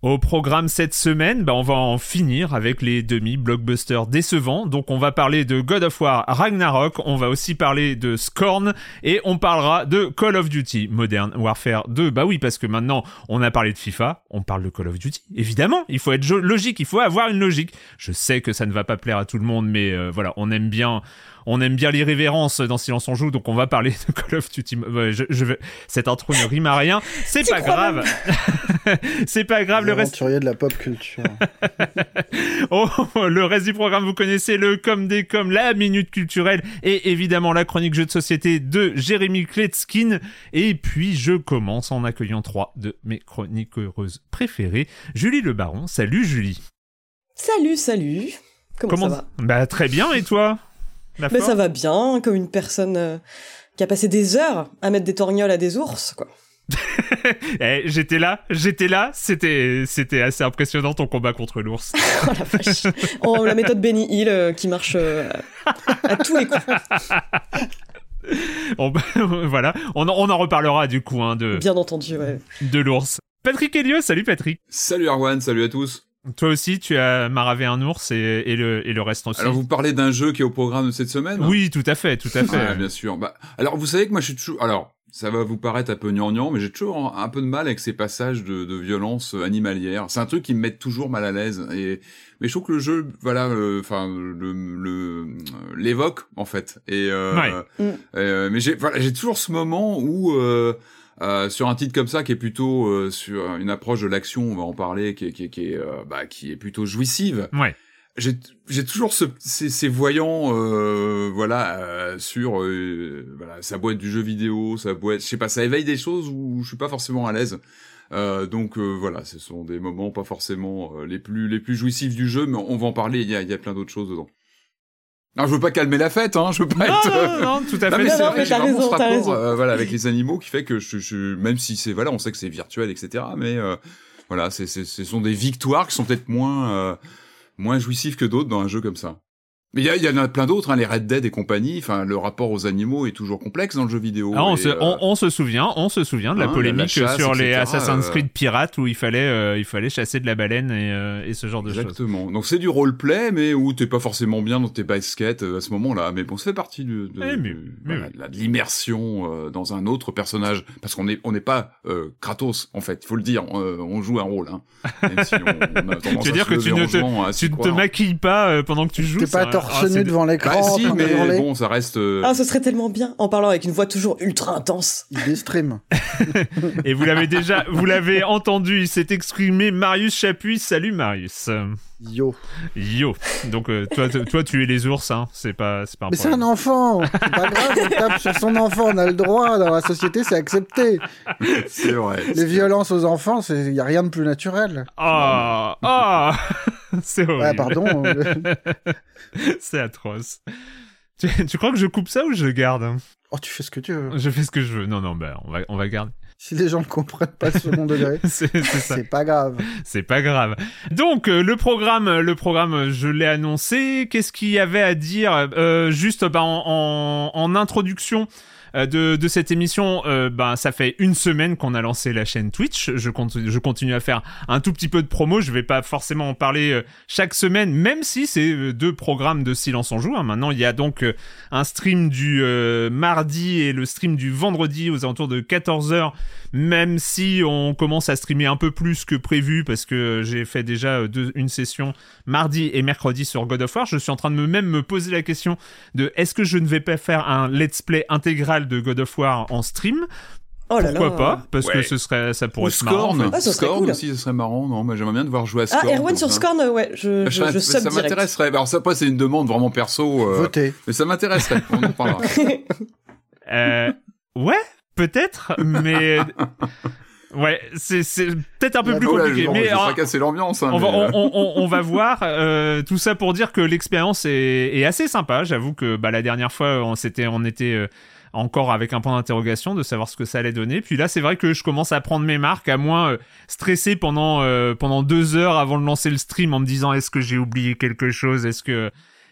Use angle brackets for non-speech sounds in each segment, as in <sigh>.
Au programme cette semaine, bah on va en finir avec les demi-blockbusters décevants. Donc on va parler de God of War Ragnarok, on va aussi parler de Scorn et on parlera de Call of Duty Modern Warfare 2. Bah oui, parce que maintenant on a parlé de FIFA, on parle de Call of Duty. Évidemment, il faut être logique, il faut avoir une logique. Je sais que ça ne va pas plaire à tout le monde, mais euh, voilà, on aime bien on aime bien l'irrévérence dans Silence on joue, donc on va parler de Call of Duty. Je, je vais... Cette intro ne rime à rien. C'est pas grave. <laughs> C'est pas grave. Le reste, de la pop culture. <laughs> Oh, le reste du programme, vous connaissez le comme des comme, la minute culturelle et évidemment la chronique jeu de société de Jérémy Kletskin. Et puis je commence en accueillant trois de mes chroniqueuses préférées. Julie Le Baron. Salut Julie. Salut, salut. Comment, ça va? Bah très bien et toi? Forme ça va bien, comme une personne euh, qui a passé des heures à mettre des torgnoles à des ours, quoi. <laughs> Eh, j'étais là, j'étais là, c'était c'était assez impressionnant ton combat contre l'ours. <laughs> Oh la vache. Oh, la méthode Benny Hill euh, qui marche euh, à tous les coups. <laughs> On- voilà, on en, on en reparlera du coup hein, de Bien entendu, ouais. de l'ours. Patrick Helio, salut Patrick. Salut Arwan, salut à tous. Toi aussi, tu as maravé un ours et, et le, et le reste aussi. Alors vous parlez d'un jeu qui est au programme de cette semaine hein Oui, tout à fait, tout à fait. Ah, bien sûr. Bah, alors vous savez que moi je suis toujours... Alors, ça va vous paraître un peu gnangnan, mais j'ai toujours un peu de mal avec ces passages de, de violence animalière. C'est un truc qui me met toujours mal à l'aise. Et mais je trouve que le jeu, voilà, euh, enfin le le l'évoque en fait. Et euh, Ouais. Mm. euh, mais j'ai voilà, j'ai toujours ce moment où euh, sur un titre comme ça qui est plutôt euh, sur une approche de l'action, on va en parler, qui est qui est, qui est, euh, bah, qui est plutôt jouissive. Ouais. j'ai j'ai toujours ce, ces, ces voyants euh, voilà euh, sur euh, voilà sa boîte du jeu vidéo sa boîte je sais pas ça éveille des choses où je suis pas forcément à l'aise. Euh, donc euh, voilà ce sont des moments pas forcément les plus les plus jouissifs du jeu mais on va en parler il y a il y a plein d'autres choses dedans non je veux pas calmer la fête hein je veux pas Non, être non, non, tout à non, fait. mais Non, c'est non, vrai, mais j'ai vraiment raison, ce t'as rapport euh, voilà, avec les animaux qui fait que je, je, même si c'est, voilà, on sait que c'est virtuel, etc. Mais euh, voilà, c'est, c'est, ce sont des victoires qui sont peut-être moins, euh, moins jouissives que d'autres dans un jeu comme ça. Mais il y, en a plein d'autres, hein, les Red Dead et compagnie. Enfin, le rapport aux animaux est toujours complexe dans le jeu vidéo. Ah, on, et, se, euh, on, on se souvient, on se souvient de la hein, polémique la chasse, sur les Assassin's euh, Creed pirates où il fallait, euh, il fallait chasser de la baleine et, euh, et ce genre de choses. Exactement. Donc c'est du roleplay, mais où t'es pas forcément bien dans tes baskets à ce moment-là. Mais bon, ça fait partie de, de, mais- de- mais voilà, oui. de la- de l'immersion euh, dans un autre personnage, parce qu'on est on n'est pas euh, Kratos en fait. Il faut le dire, on, euh, on joue un rôle. Hein. Même si on, on a <laughs> tendance Tu veux à dire que tu ne te- Tu croire. maquilles pas pendant que tu joues T'es pas ça- torse Ah, devant l'écran. Bah si, mais hurler. bon, ça reste. euh, Ah, ce serait tellement bien en parlant avec une voix toujours ultra intense. Il des streams. <laughs> Et vous l'avez déjà, vous l'avez entendu, il s'est exprimé Marius Chapuis. Salut Marius. Yo. Yo. Donc euh, toi, toi, tu es les ours, hein. C'est pas, c'est pas un Mais c'est un enfant. C'est pas grave, on tape sur son enfant. On a le droit. Dans la société, c'est accepté. c'est vrai. Les violences aux enfants, il y a rien de plus naturel. Ah, ah, <laughs> <laughs> c'est horrible. Ouais, pardon. euh, <laughs> c'est atroce. Tu, tu crois que je coupe ça ou je le garde hein? Oh, tu fais ce que tu veux. Je fais ce que je veux. Non, non, bah, on va, on va garder. Si les gens ne comprennent pas ce second degré, <laughs> C'est c'est ça. c'est pas grave. C'est pas grave. Donc euh, le programme, le programme, je l'ai annoncé. Qu'est-ce qu'il y avait à dire? Euh, Juste bah, en, en, en introduction. Euh, De, cette émission, euh, ben ça fait une semaine qu'on a lancé la chaîne Twitch. Je continue, à faire un tout petit peu de promo. Je vais pas forcément en parler euh, chaque semaine, même si c'est deux programmes de Silence en Joue. hein. Maintenant, il y a donc un stream du mardi et le stream du vendredi aux alentours de 14h même si on commence à streamer un peu plus que prévu parce que j'ai fait déjà une session mardi et mercredi sur God of War, je suis en train de me même me poser la question de est-ce que je ne vais pas faire un let's play intégral de God of War en stream Oh là Pourquoi là. pas Parce Ouais. que ce serait ça pourrait Ou être marrant. Scorn. Ah, Scorn cool. aussi, ce serait marrant. Non, moi j'aimerais bien de voir jouer à Ah, Scorn. Erwan comme sur ça. Scorn, ouais, je, je, Ça, je ça sub direct. m'intéresserait. Alors ça, après, c'est une demande vraiment perso. euh, Votez. mais ça m'intéresserait. On en parlera. <laughs> Euh, ouais, peut-être, mais <laughs> ouais, c'est c'est peut-être un peu La plus là, compliqué. mais casser l'ambiance. hein, on, va, mais, euh, on, on- on va voir. euh, tout ça pour dire que l'expérience est, est assez sympa. J'avoue que bah, la dernière fois, on, s'était, on était euh, encore avec un point d'interrogation de savoir ce que ça allait donner. Puis là, c'est vrai que je commence à prendre mes marques, à moins euh, stresser pendant, euh, pendant deux heures avant de lancer le stream en me disant est-ce que j'ai oublié quelque chose? Est-ce que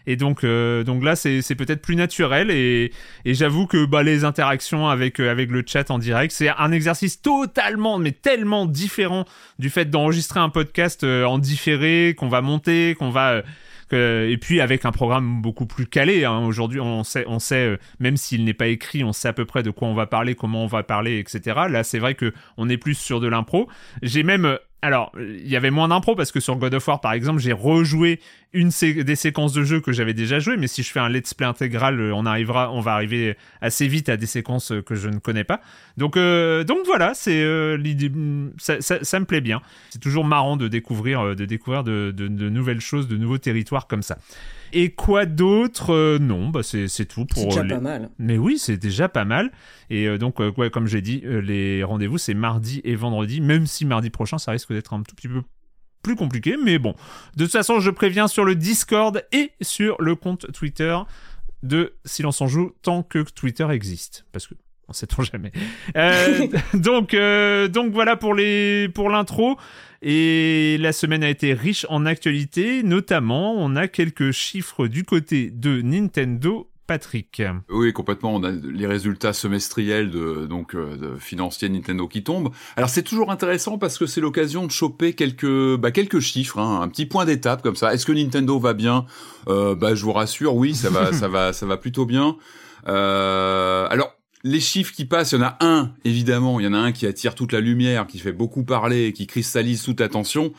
et donc, euh, donc là, c'est, peut-être plus naturel et, et j'avoue que bah, les interactions avec, avec le chat en direct, c'est un exercice totalement, mais tellement différent du fait d'enregistrer un podcast en différé, qu'on va monter, qu'on va... que- et puis avec un programme beaucoup plus calé. hein. Aujourd'hui, on sait, on sait euh, même s'il n'est pas écrit, on sait à peu près de quoi on va parler, comment on va parler, etc. Là, c'est vrai que on est plus sur de l'impro. J'ai même, euh, alors, il y avait moins d'impro parce que sur God of War, par exemple, j'ai rejoué des séquences de jeu que j'avais déjà joué. Mais si je fais un let's play intégral, euh, on arrivera, on va arriver assez vite à des séquences euh, que je ne connais pas. Donc, euh, donc voilà, c'est l'idée. Ça, ça, me plaît bien. C'est toujours marrant de découvrir, de découvrir de nouvelles choses, de nouveaux territoires comme ça. Et quoi d'autre Euh, Non, bah c'est c'est tout C'est pour déjà les- pas mal. mais oui, c'est déjà pas mal. Et euh, donc, euh, ouais, comme j'ai dit, euh, les rendez-vous, c'est mardi et vendredi, même si mardi prochain, ça risque d'être un tout petit peu plus compliqué. Mais bon, de toute façon, je préviens sur le Discord et sur le compte Twitter de Silence en Joue tant que Twitter existe. Parce que on sait-on jamais. Euh, <laughs> donc, euh, donc voilà pour les pour l'intro. Et la semaine a été riche en actualités, notamment on a quelques chiffres du côté de Nintendo. Patrick. Oui, complètement. On a les résultats semestriels de donc euh, de financiers Nintendo qui tombent. Alors c'est toujours intéressant parce que c'est l'occasion de choper quelques bah, quelques chiffres, hein, un petit point d'étape comme ça. Est-ce que Nintendo va bien? Euh, Bah je vous rassure, oui, ça va, <laughs> ça va, ça va plutôt bien. Euh, alors les chiffres qui passent, il y en a un évidemment, il y en a un qui attire toute la lumière, qui fait beaucoup parler, qui cristallise toute attention.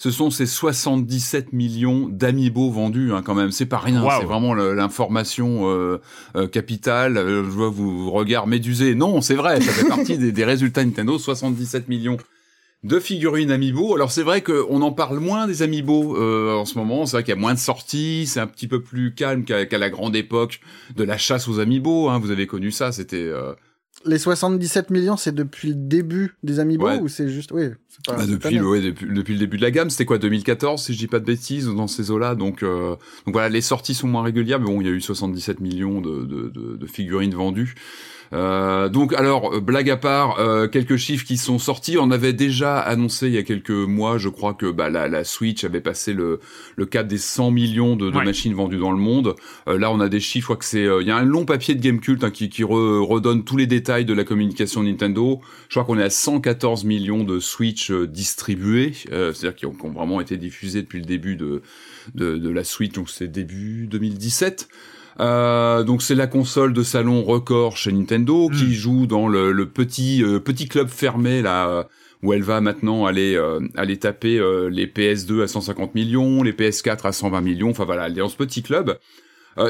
Ce sont ces 77 millions d'amiibo vendus, hein, quand même. C'est pas rien. Wow. C'est vraiment l'information euh, euh, capitale. Euh, je vois vous regard médusé. Non, c'est vrai. Ça fait partie <laughs> des, des résultats Nintendo. 77 millions de figurines Amiibo. Alors c'est vrai qu'on en parle moins des Amiibo euh, en ce moment. C'est vrai qu'il y a moins de sorties. C'est un petit peu plus calme qu'à la grande époque de la chasse aux Amiibo. Hein. Vous avez connu ça. C'était euh, Les 77 millions, c'est depuis le début des Amiibo Ouais. ou c'est juste. Oui, pas. Bah, depuis, ouais, depuis, depuis le début de la gamme, c'était quoi 2014 si je dis pas de bêtises dans ces eaux-là. Donc, euh, donc voilà, les sorties sont moins régulières, mais bon, il y a eu 77 millions de, de, de, de figurines vendues. Euh, donc alors euh, blague à part, euh, quelques chiffres qui sont sortis. On avait déjà annoncé il y a quelques mois, je crois que bah, la, la Switch avait passé le, le cap des 100 millions de, de Ouais. machines vendues dans le monde. Euh, là, on a des chiffres. Je crois que c'est euh, il y a un long papier de Gamecult hein, qui, qui re- redonne tous les détails de la communication Nintendo. Je crois qu'on est à 114 millions de Switch euh, distribués, euh, c'est-à-dire qui ont, qui ont vraiment été diffusés depuis le début de, de, de la Switch, donc c'est début 2017. Euh, donc c'est la console de salon record chez Nintendo qui Mm. joue dans le, le petit euh, petit club fermé là où elle va maintenant aller euh, aller taper les PS2 à 150 millions, les PS4 à 120 millions. Enfin voilà, elle est dans ce petit club.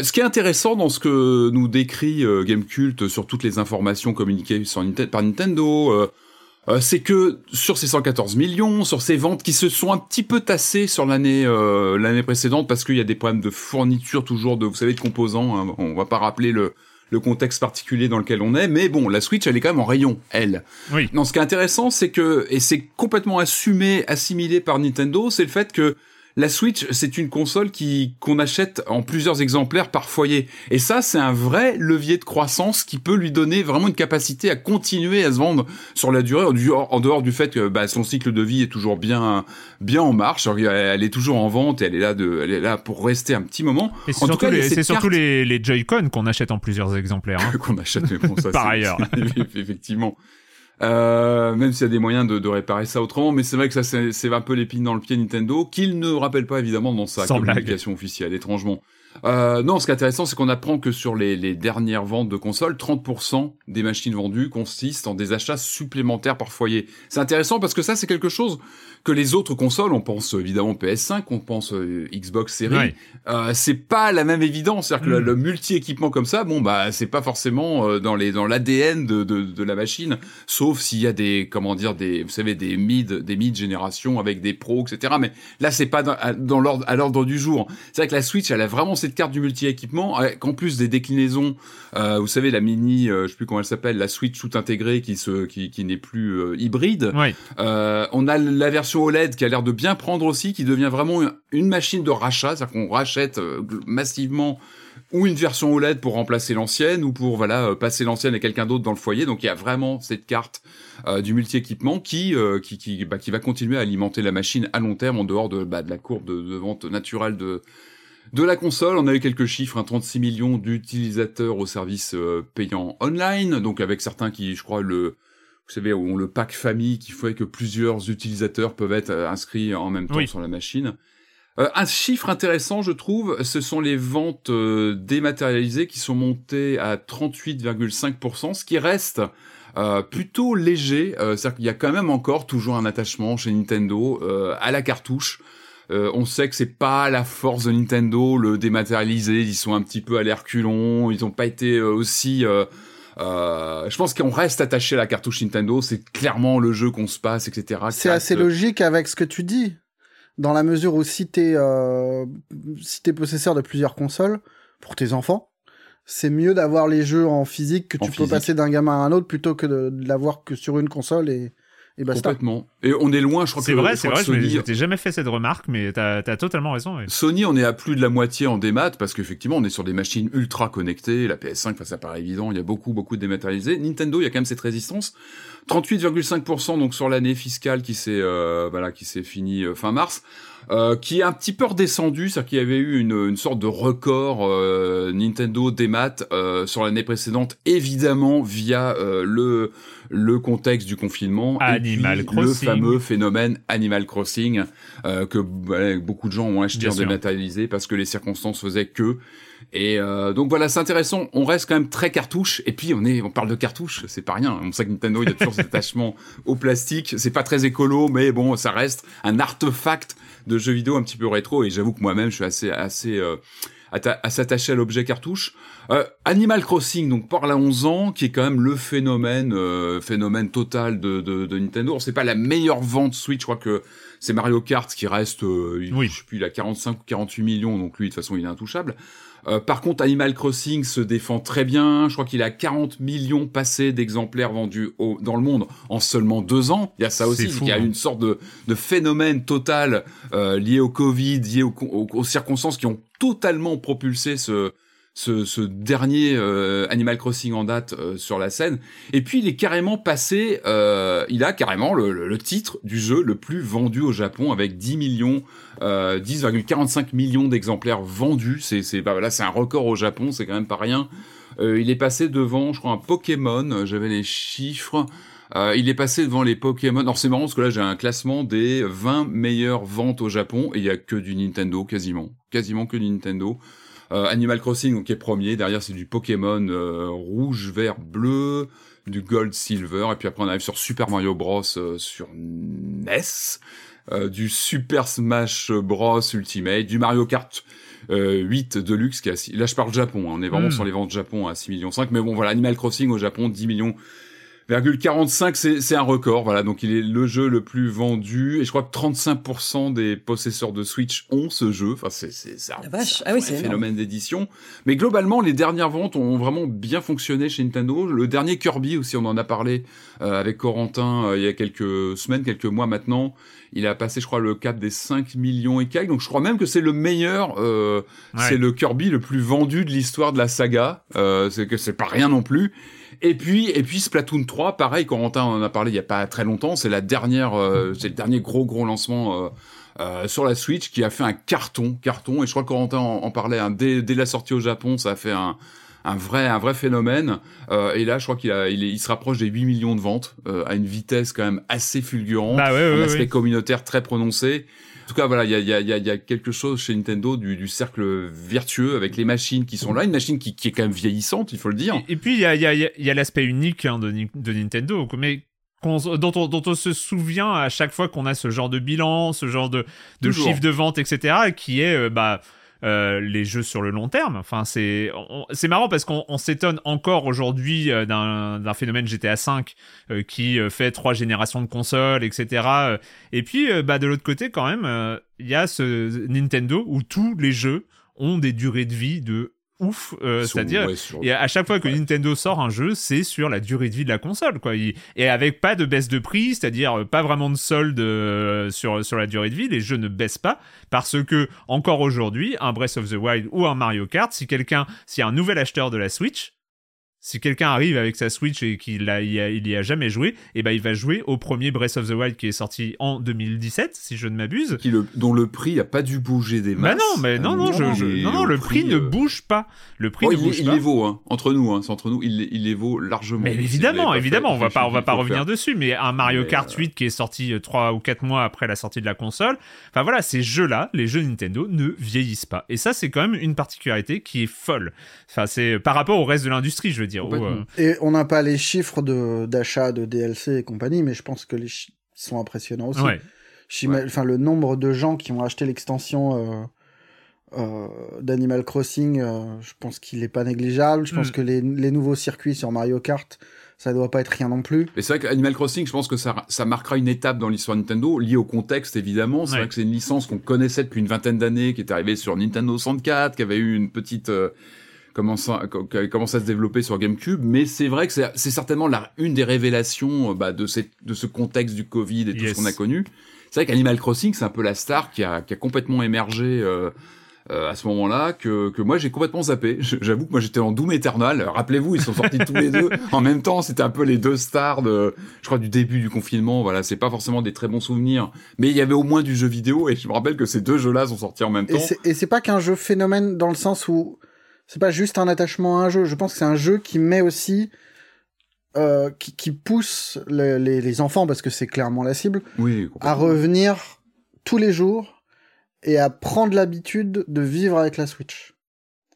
Ce qui est intéressant dans ce que nous décrit Gamecult sur toutes les informations communiquées sur par Nintendo, c'est que sur ces 114 millions, sur ces ventes qui se sont un petit peu tassées sur l'année l'année précédente parce qu'il y a des problèmes de fourniture toujours de vous savez de composants. Hein, on va pas rappeler le le contexte particulier dans lequel on est, mais bon, la Switch, elle est quand même en rayon, elle. Oui. Non, ce qui est intéressant, c'est que, et c'est complètement assumé, assimilé par Nintendo, c'est le fait que la Switch, c'est une console qui qu'on achète en plusieurs exemplaires par foyer. Et ça, c'est un vrai levier de croissance qui peut lui donner vraiment une capacité à continuer à se vendre sur la durée, en dehors du fait que bah, son cycle de vie est toujours bien bien en marche. Elle est toujours en vente et elle est là de, elle est là pour rester un petit moment. Et c'est surtout, les, surtout les, les Joy-Con qu'on achète en plusieurs exemplaires. Hein. <laughs> qu'on achète, mais bon, ça, <laughs> par ailleurs. <laughs> effectivement. Euh, même s'il y a des moyens de, de, réparer ça autrement, mais c'est vrai que ça c'est un peu l'épine dans le pied Nintendo, qu'il ne rappelle pas évidemment dans sa communication officielle, étrangement. Euh, non, ce qui est intéressant, c'est qu'on apprend que sur les, les, dernières ventes de consoles, 30% des machines vendues consistent en des achats supplémentaires par foyer. C'est intéressant parce que ça, c'est quelque chose que les autres consoles, on pense évidemment PS5, on pense euh, Xbox Series, euh, c'est pas la même évidence. C'est-à-dire que le, hmm. multi-équipement comme ça, bon bah c'est pas forcément euh, dans les dans l'ADN de, de, de, la machine, sauf s'il y a des comment dire des vous savez des mid des mid générations avec des pros etc. Mais là c'est pas dans, dans l'ordre à l'ordre du jour. C'est vrai que la Switch elle a vraiment cette carte du multi-équipement, qu'en plus des déclinaisons, euh, vous savez la mini, euh, je sais plus comment elle s'appelle, la Switch tout intégrée qui se qui, qui n'est plus euh, hybride. on a la version OLED qui a l'air de bien prendre aussi, qui devient vraiment une machine de rachat, c'est-à-dire qu'on rachète massivement ou une version OLED pour remplacer l'ancienne ou pour voilà passer l'ancienne à quelqu'un d'autre dans le foyer. Donc il y a vraiment cette carte du multi-équipement qui qui qui, bah, qui va continuer à alimenter la machine à long terme en dehors de, bah, la courbe de, vente naturelle de la console, on a eu quelques chiffres, 36 millions d'utilisateurs au service euh, payant online, donc avec certains qui, je crois, le, vous savez, ont le pack famille qui fait que plusieurs utilisateurs peuvent être euh, inscrits en même temps sur la machine. Euh, un chiffre intéressant, je trouve, ce sont les ventes dématérialisées qui sont montées à 38,5%, ce qui reste plutôt léger. C'est-à-dire qu'il y a quand même encore toujours un attachement chez Nintendo à la cartouche. Euh, on sait que c'est pas la force de Nintendo, le dématérialiser. Ils sont un petit peu à l'herculon. Ils n'ont pas été euh, aussi. Euh, je pense qu'on reste attaché à la cartouche Nintendo. C'est clairement le jeu qu'on se passe, etc. C'est assez logique avec ce que tu dis, dans la mesure où si t'es si t'es possesseur de plusieurs consoles pour tes enfants, c'est mieux d'avoir les jeux en physique que tu peux passer d'un gamin à un autre plutôt que de, de l'avoir que sur une console et et Complètement. Et on est loin, je crois que c'est vrai, c'est vrai. Sony... Je jamais fait cette remarque, mais t'as as totalement raison. Sony, on est à plus de la moitié en démat parce qu'effectivement, on est sur des machines ultra connectées. La PS5, ça paraît évident. Il y a beaucoup, beaucoup de dématérialisés. Nintendo, il y a quand même cette résistance. 38,5% donc sur l'année fiscale qui s'est euh, voilà qui s'est finie euh, fin mars. Euh, qui est un petit peu redescendu, c'est-à-dire qu'il y avait eu une, une sorte de record euh, Nintendo démat euh, sur l'année précédente, évidemment via euh, le le contexte du confinement Animal et Crossing. le fameux phénomène Animal Crossing que beaucoup de gens ont acheté en dématérialisé parce que les circonstances faisaient que et euh, donc voilà, c'est intéressant. On reste quand même très cartouche. Et puis on est, on parle de cartouche, c'est pas rien. On sait que Nintendo il y a toujours <laughs> cet attachement au plastique. C'est pas très écolo, mais bon, ça reste un artefact de jeux vidéo un petit peu rétro. Et j'avoue que moi-même, je suis assez, assez euh, à s'attacher à l'objet cartouche. Euh, Animal Crossing, donc par la 11 ans, qui est quand même le phénomène, euh, phénomène total de, de, de Nintendo. C'est pas la meilleure vente Switch, je crois que c'est Mario Kart qui reste, euh, oui. je sais plus, il a 45 ou 48 millions, donc lui de toute façon il est intouchable. Euh, par contre, Animal Crossing se défend très bien. Je crois qu'il a 40 millions passés d'exemplaires vendus au, dans le monde en seulement deux ans. Il y a ça aussi, il y a hein. une sorte de, de phénomène total euh, lié au Covid, lié aux circonstances qui ont totalement propulsé ce, ce, ce dernier euh, Animal Crossing en date euh, sur la scène. Et puis il est carrément passé, euh, il a carrément le, le, titre du jeu le plus vendu au Japon avec 10 millions, 10,45 millions d'exemplaires vendus. C'est c'est bah, là c'est un record au Japon, c'est quand même pas rien. il est passé devant, je crois, un Pokémon. J'avais les chiffres. il est passé devant les Pokémon. Alors c'est marrant parce que là j'ai un classement des 20 meilleures ventes au Japon et il y a que du Nintendo quasiment, quasiment que du Nintendo. Euh, Animal Crossing donc qui est premier, derrière c'est du Pokémon euh, rouge, vert, bleu. du Gold, Silver, et puis après on arrive sur Super Mario Bros sur NES, du Super Smash Bros Ultimate, du Mario Kart 8 Deluxe qui a, là je parle Japon, hein. on est vraiment hmm. sur les ventes Japon à 6 millions 5, mais bon voilà Animal Crossing au Japon 10 millions 45, c'est un record, voilà. Donc il est le jeu le plus vendu et je crois que 35% des possesseurs de Switch ont ce jeu. Enfin, c'est c'est un, ah un phénomène d'édition. Mais globalement, les dernières ventes ont vraiment bien fonctionné chez Nintendo. Le dernier Kirby aussi, on en a parlé euh, avec Corentin euh, il y a quelques semaines, quelques mois maintenant. Il a passé, je crois, le cap des 5 millions et quelques. Donc je crois même que c'est le meilleur. Euh, c'est le Kirby le plus vendu de l'histoire de la saga. Euh, c'est que c'est pas rien non plus. Et puis, et puis Splatoon 3, pareil, Corentin en a parlé il y a pas très longtemps, c'est la dernière, euh, c'est le dernier gros gros lancement euh, euh, sur la Switch qui a fait un carton, carton. Et je crois que Corentin en, parlait hein, dès, dès la sortie au Japon, ça a fait un, un vrai un vrai phénomène. Euh, et là je crois qu'il a il, il, se rapproche des 8 millions de ventes euh, à une vitesse quand même assez fulgurante bah ouais, un aspect communautaire très prononcé tout cas, voilà, il y a, y, a, y a, quelque chose chez Nintendo du, du, cercle vertueux avec les machines qui sont là, une machine qui, qui est quand même vieillissante, il faut le dire. Et, puis il y a, y a, y a l'aspect unique hein, de, de, Nintendo, mais dont, on, dont on se souvient à chaque fois qu'on a ce genre de bilan, ce genre de, de chiffre de vente, etc., qui est euh, bah euh, les jeux sur le long terme. Enfin, c'est c'est marrant parce qu'on s'étonne encore aujourd'hui euh, d'un phénomène GTA V euh, qui fait trois générations de consoles, etc. Et puis, bah de l'autre côté, quand même, il y a ce Nintendo où tous les jeux ont des durées de vie de ouf. Euh, c'est-à-dire, à chaque fois que Nintendo sort un jeu, c'est sur la durée de vie de la console, quoi. et avec pas de baisse de prix, c'est-à-dire euh, pas vraiment de solde euh, sur, sur la durée de vie, les jeux ne baissent pas, parce que, encore aujourd'hui, un Breath of the Wild ou un Mario Kart, si quelqu'un, si un nouvel acheteur de la Switch, si quelqu'un arrive avec sa Switch et qu'il a, il y a jamais joué, et eh ben il va jouer au premier Breath of the Wild qui est sorti en 2017, si je ne m'abuse. Qui le, dont le prix n'a pas dû bouger des masses. Bah non, mais non, non, je, je, non, non, le, prix, ne euh, bouge pas. Le prix oh, ne il, bouge il pas. les vaut, hein. entre nous, hein, c'est entre nous, il, il les vaut largement. Mais évidemment, évidemment, on va pas, on va pas revenir dessus, mais un Mario Kart 8 qui est sorti 3 euh, ou 4 mois après la sortie de la console. Enfin voilà, ces jeux-là, les jeux Nintendo ne vieillissent pas. Et ça, c'est quand même une particularité qui est folle. Enfin, c'est par rapport au reste de l'industrie, je veux dire on n'a pas les chiffres de d'achat de DLC et compagnie, mais je pense que les chiffres sont impressionnants aussi. Enfin, le nombre de gens qui ont acheté l'extension euh, euh, d'Animal Crossing, euh, je pense qu'il n'est pas négligeable. Je pense mm. que les, nouveaux circuits sur Mario Kart, ça doit pas être rien non plus. Et c'est vrai qu'Animal Crossing, je pense que ça, ça marquera une étape dans l'histoire de Nintendo, liée au contexte évidemment. C'est vrai que c'est une licence qu'on connaissait depuis une vingtaine d'années, qui est arrivée sur Nintendo 64, qui avait eu une petite commence à, commence à se développer sur GameCube, mais c'est vrai que c'est certainement la, une des révélations euh, bah, de, cette, de ce contexte du Covid et tout ce qu'on a connu. C'est vrai qu'Animal Crossing, c'est un peu la star qui a, qui a complètement émergé euh, euh, à ce moment-là, que, que moi j'ai complètement zappé. J'avoue que moi j'étais en Doom Eternal. Rappelez-vous, ils sont sortis tous les deux <laughs> en même temps. C'était un peu les deux stars de, je crois, du début du confinement. Voilà, c'est pas forcément des très bons souvenirs, mais il y avait au moins du jeu vidéo et je me rappelle que ces deux jeux-là sont sortis en même temps. Et c'est pas qu'un jeu phénomène dans le sens où c'est pas juste un attachement à un jeu. Je pense que c'est un jeu qui met aussi, euh, qui, qui, pousse les, les, enfants, parce que c'est clairement la cible, oui, à revenir tous les jours et à prendre l'habitude de vivre avec la Switch.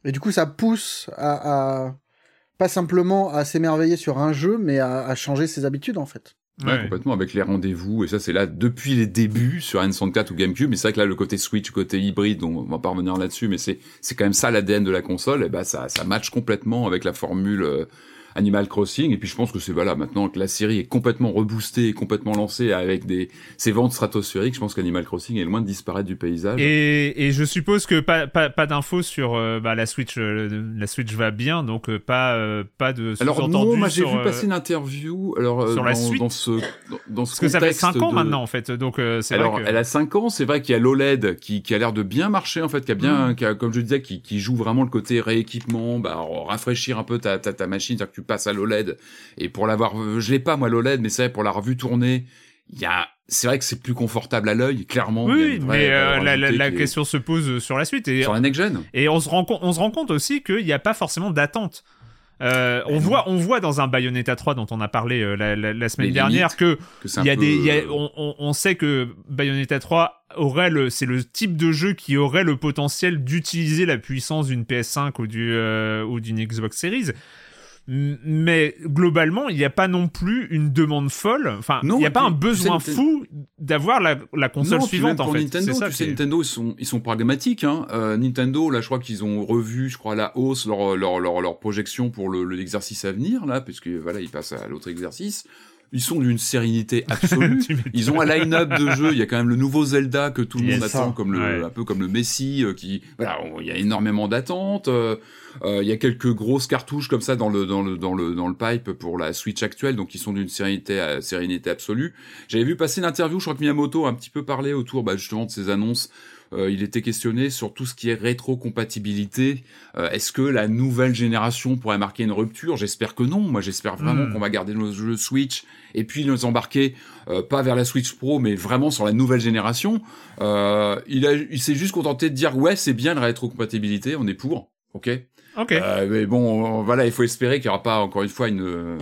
Et du coup, ça pousse à, à pas simplement à s'émerveiller sur un jeu, mais à, à changer ses habitudes en fait. Ouais, complètement avec les rendez-vous et ça c'est là depuis les débuts sur N64 ou GameCube mais c'est vrai que là le côté Switch côté hybride on va pas revenir là-dessus mais c'est c'est quand même ça l'ADN de la console et bah ça ça match complètement avec la formule euh, Animal Crossing. Et puis je pense que c'est voilà maintenant que la série est complètement reboostée et complètement lancée avec des ses ventes stratosphériques. Je pense qu'Animal Crossing est loin de disparaître du paysage. Et, et je suppose que pas pas, pas d'infos sur euh, bah, la Switch. Euh, la Switch va bien, donc euh, pas pas de. Alors non, moi j'ai vu passer une interview. Alors sur dans, la suite. dans ce dans, ce Parce que ça fait 5 ans maintenant en fait. Donc c'est alors vrai elle a 5 ans. C'est vrai qu'il y a l'OLED qui qui a l'air de bien marcher en fait, qui a bien, mm. qui a, comme je disais, qui qui joue vraiment le côté rééquipement, bah rafraîchir un peu ta ta, ta machine, c'est-à-dire que tu passes à l'OLED et pour l'avoir, je l'ai pas moi l'OLED, mais c'est pour la revue tournée, il y a c'est vrai que c'est plus confortable à l'œil, clairement. Oui, mais euh, la, la, question se pose sur la suite. Et, sur la next-gen. Et on se, rend, on se rend compte aussi qu'il n'y a pas forcément d'attente. Euh, on voit, on voit dans un Bayonetta 3 dont on a parlé euh, la, la, semaine dernière que, il y a des, y a, on, on, sait que Bayonetta 3 aurait le, c'est le type de jeu qui aurait le potentiel d'utiliser la puissance d'une PS5 ou du ou d'une Xbox Series mais globalement, il n'y a pas non plus une demande folle. Enfin, il n'y a pas un besoin fou d'avoir la, la, console suivante en fait. Nintendo, ça tu sais, Nintendo, ils sont, ils sont pragmatiques. Hein. Euh, Nintendo, là, je crois qu'ils ont revu, je crois, à la hausse leur, leur, leur, leur projection pour l'exercice le, à venir, là, puisque voilà, ils passent à l'autre exercice ils sont d'une sérénité <laughs> absolue. ils ont un line-up de jeux. Il y a quand même le nouveau Zelda que tout le monde attend, comme le, un peu comme le Messi, euh, qui, voilà, il y a énormément d'attentes. Euh, euh, il y a quelques grosses cartouches comme ça dans le dans le dans le dans le pipe pour la Switch actuelle, donc ils sont d'une sérénité sérénité absolue. J'avais vu passer l'interview, je crois que Miyamoto a un petit peu parlé autour, bah, justement de ces annonces euh, il était questionné sur tout ce qui est rétrocompatibilité. Euh, Est-ce que la nouvelle génération pourrait marquer une rupture? J'espère que non. Moi, j'espère vraiment hmm. qu'on va garder nos jeux Switch et puis nous embarquer euh, pas vers la Switch Pro, mais vraiment sur la nouvelle génération. Euh, il, a, il s'est juste contenté de dire ouais, c'est bien la rétrocompatibilité, on est pour, ok? Ok. Euh, mais bon, voilà, il faut espérer qu'il n'y aura pas encore une fois une,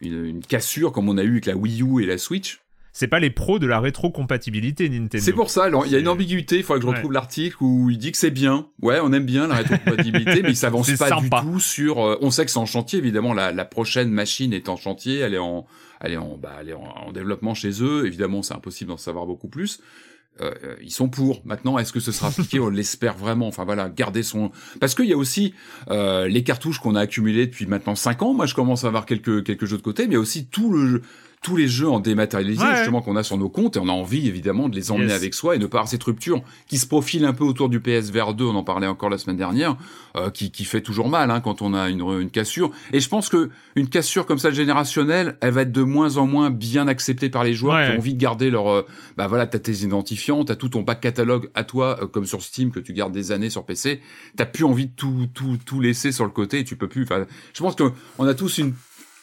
une, une cassure comme on a eu avec la Wii U et la Switch c'est pas les pros de la rétrocompatibilité Nintendo. C'est pour ça, il y a une ambiguïté, il faudrait que je retrouve l'article où il dit que c'est bien. Ouais, on aime bien la rétrocompatibilité, <laughs> mais il s'avance pas du tout sur euh, on sait que c'est en chantier évidemment la, la, prochaine machine est en chantier, elle est en elle est en bah, elle est en, développement chez eux, évidemment, c'est impossible d'en savoir beaucoup plus. Euh, ils sont pour. Maintenant, est-ce que ce sera appliqué? On l'espère vraiment. Enfin voilà, garder son. Parce qu'il y a aussi euh, les cartouches qu'on a accumulées depuis maintenant 5 ans. Moi, je commence à avoir quelques quelques jeux de côté, mais il y a aussi tout le tous les jeux en dématérialisé justement qu'on a sur nos comptes et on a envie évidemment de les emmener avec soi et ne pas avoir cette rupture qui se profile un peu autour du PSVR 2 on en parlait encore la semaine dernière euh, qui, qui fait toujours mal hein, quand on a une, une cassure. Et je pense que une cassure comme ça générationnelle elle va être de moins en moins bien acceptée par les joueurs qui ont envie de garder leur euh, bah voilà t'as tes identifiants t'as tout ton back catalogue à toi euh, comme sur Steam que tu gardes des années sur PC t'as plus envie de tout tout tout laisser sur le côté et tu peux plus enfin je pense que on a tous une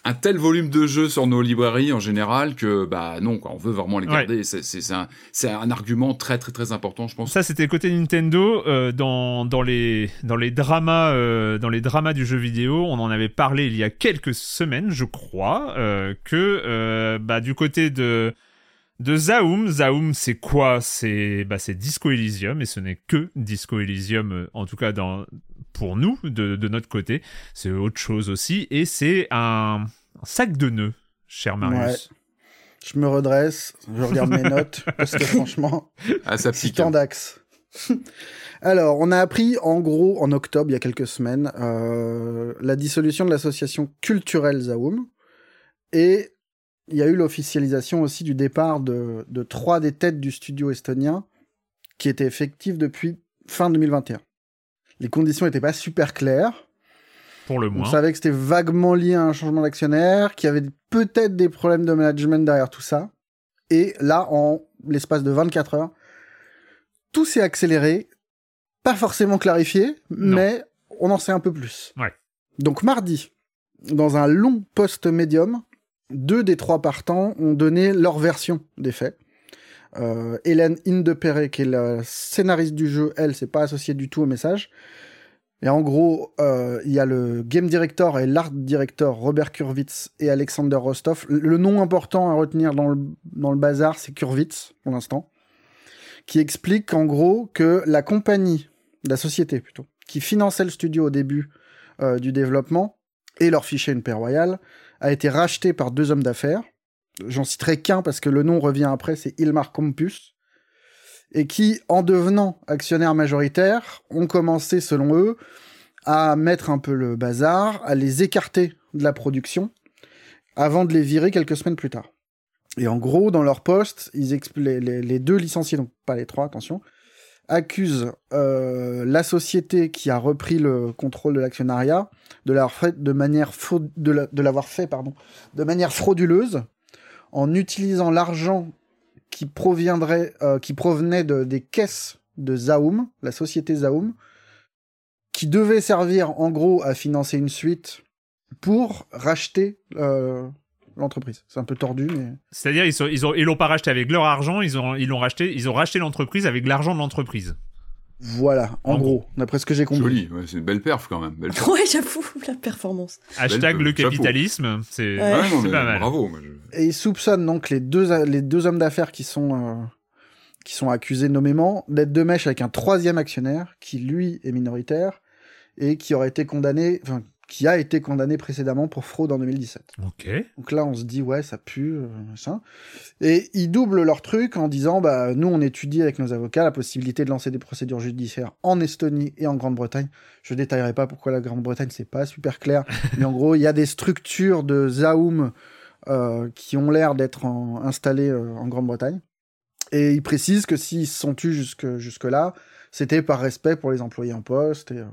un tel volume de jeux sur nos librairies en général que bah non quoi, on veut vraiment les garder. C'est un, un argument très très très important, je pense. Ça c'était côté Nintendo euh, dans dans les dans les dramas euh, dans les dramas du jeu vidéo, on en avait parlé il y a quelques semaines, je crois, euh, que bah du côté de de Zaum. Zaum, c'est quoi? C'est bah, Disco Elysium, et ce n'est que Disco Elysium, en tout cas dans, pour nous, de, notre côté. C'est autre chose aussi. Et c'est un, sac de nœuds, cher Marius. Je me redresse, je regarde mes <laughs> notes, parce que franchement, ah, ça c'est tant d'axes. <laughs> Alors, on a appris en gros en octobre, il y a quelques semaines, euh, la dissolution de l'association culturelle Zaoum. Et il y a eu l'officialisation aussi du départ de, de trois des têtes du studio estonien, qui étaient effectives depuis fin 2021 les conditions n'étaient pas super claires. Pour le moins. On savait que c'était vaguement lié à un changement d'actionnaire, qu'il y avait peut-être des problèmes de management derrière tout ça. Et là, en l'espace de 24 heures, tout s'est accéléré, pas forcément clarifié, mais on en sait un peu plus. Ouais. Donc mardi, dans un long post médium, deux des trois partants ont donné leur version des faits. Euh, Hélène Indepere, qui est la scénariste du jeu, elle, s'est pas associée du tout au message. Et en gros, euh, il y a le game director et l'art director Robert Kurwitz et Alexander Rostov. Le nom important à retenir dans le, dans le bazar, c'est Kurwitz, pour l'instant, qui explique en gros que la compagnie, la société plutôt, qui finançait le studio au début euh, du développement et leur fichait une paix royale, a été rachetée par deux hommes d'affaires j'en citerai qu'un parce que le nom revient après, c'est Ilmar Campus, et qui, en devenant actionnaire majoritaire, ont commencé, selon eux, à mettre un peu le bazar, à les écarter de la production, avant de les virer quelques semaines plus tard. Et en gros, dans leur poste, ils les, les, deux licenciés, donc pas les trois, attention, accusent euh, la société qui a repris le contrôle de l'actionnariat de l'avoir fait de manière de fait pardon de manière frauduleuse en utilisant l'argent euh, qui provenait de, des caisses de Zaum, la société Zaum, qui devait servir en gros à financer une suite pour racheter euh, l'entreprise. C'est un peu tordu, mais. C'est-à-dire ils, ils, ont, ils l'ont pas racheté avec leur argent, ils ont racheté l'entreprise avec l'argent de l'entreprise. Voilà, en, gros, d'après ce que j'ai compris. Joli, c'est une belle perf quand même. Belle <laughs> ouais, j'avoue, la performance. <laughs> Hashtag le capitalisme, c'est pas mal. Bravo. Et ils soupçonnent donc les deux, les deux hommes d'affaires qui sont, euh, qui sont accusés nommément d'être de mèche avec un troisième actionnaire qui, lui, est minoritaire et qui aurait été condamné, enfin, qui a été condamné précédemment pour fraude en 2017. Ok. Donc là, on se dit, ouais, ça pue, euh, machin. Et ils doublent leur truc en disant, bah, nous, on étudie avec nos avocats la possibilité de lancer des procédures judiciaires en Estonie et en Grande-Bretagne. Je détaillerai pas pourquoi la Grande-Bretagne, c'est pas super clair. <laughs> mais en gros, il y a des structures de Zaum euh, qui ont l'air d'être installées euh, en Grande-Bretagne. Et ils précisent que s'ils se sont tus jusque, jusque-là, c'était par respect pour les employés en poste. Et, euh,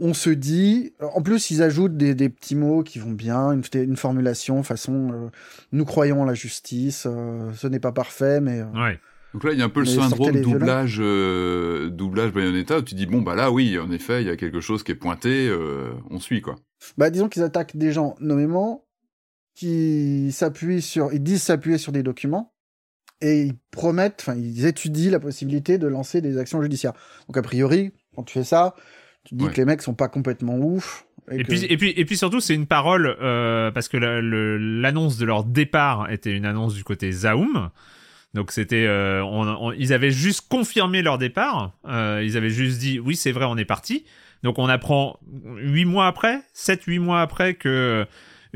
on se dit, en plus ils ajoutent des, petits mots qui vont bien, une, une formulation façon euh, nous croyons en la justice, euh, ce n'est pas parfait, mais. ouais. Donc là, il y a un peu le syndrome doublage, doublage Bayonetta, où tu dis, bon, bah là, oui, en effet, il y a quelque chose qui est pointé, on suit, quoi. Bah, disons qu'ils attaquent des gens nommément, qui s'appuient sur, ils disent s'appuyer sur des documents, et ils promettent, enfin, ils étudient la possibilité de lancer des actions judiciaires. Donc, a priori, quand tu fais ça, tu dis que les mecs sont pas complètement ouf. Et, puis, et, puis, et puis surtout, c'est une parole, euh, parce que l'annonce de leur départ était une annonce du côté Zaum. Donc c'était, euh, ils avaient juste confirmé leur départ. Euh, ils avaient juste dit, oui, c'est vrai, on est parti. Donc on apprend huit mois après, sept, huit mois après que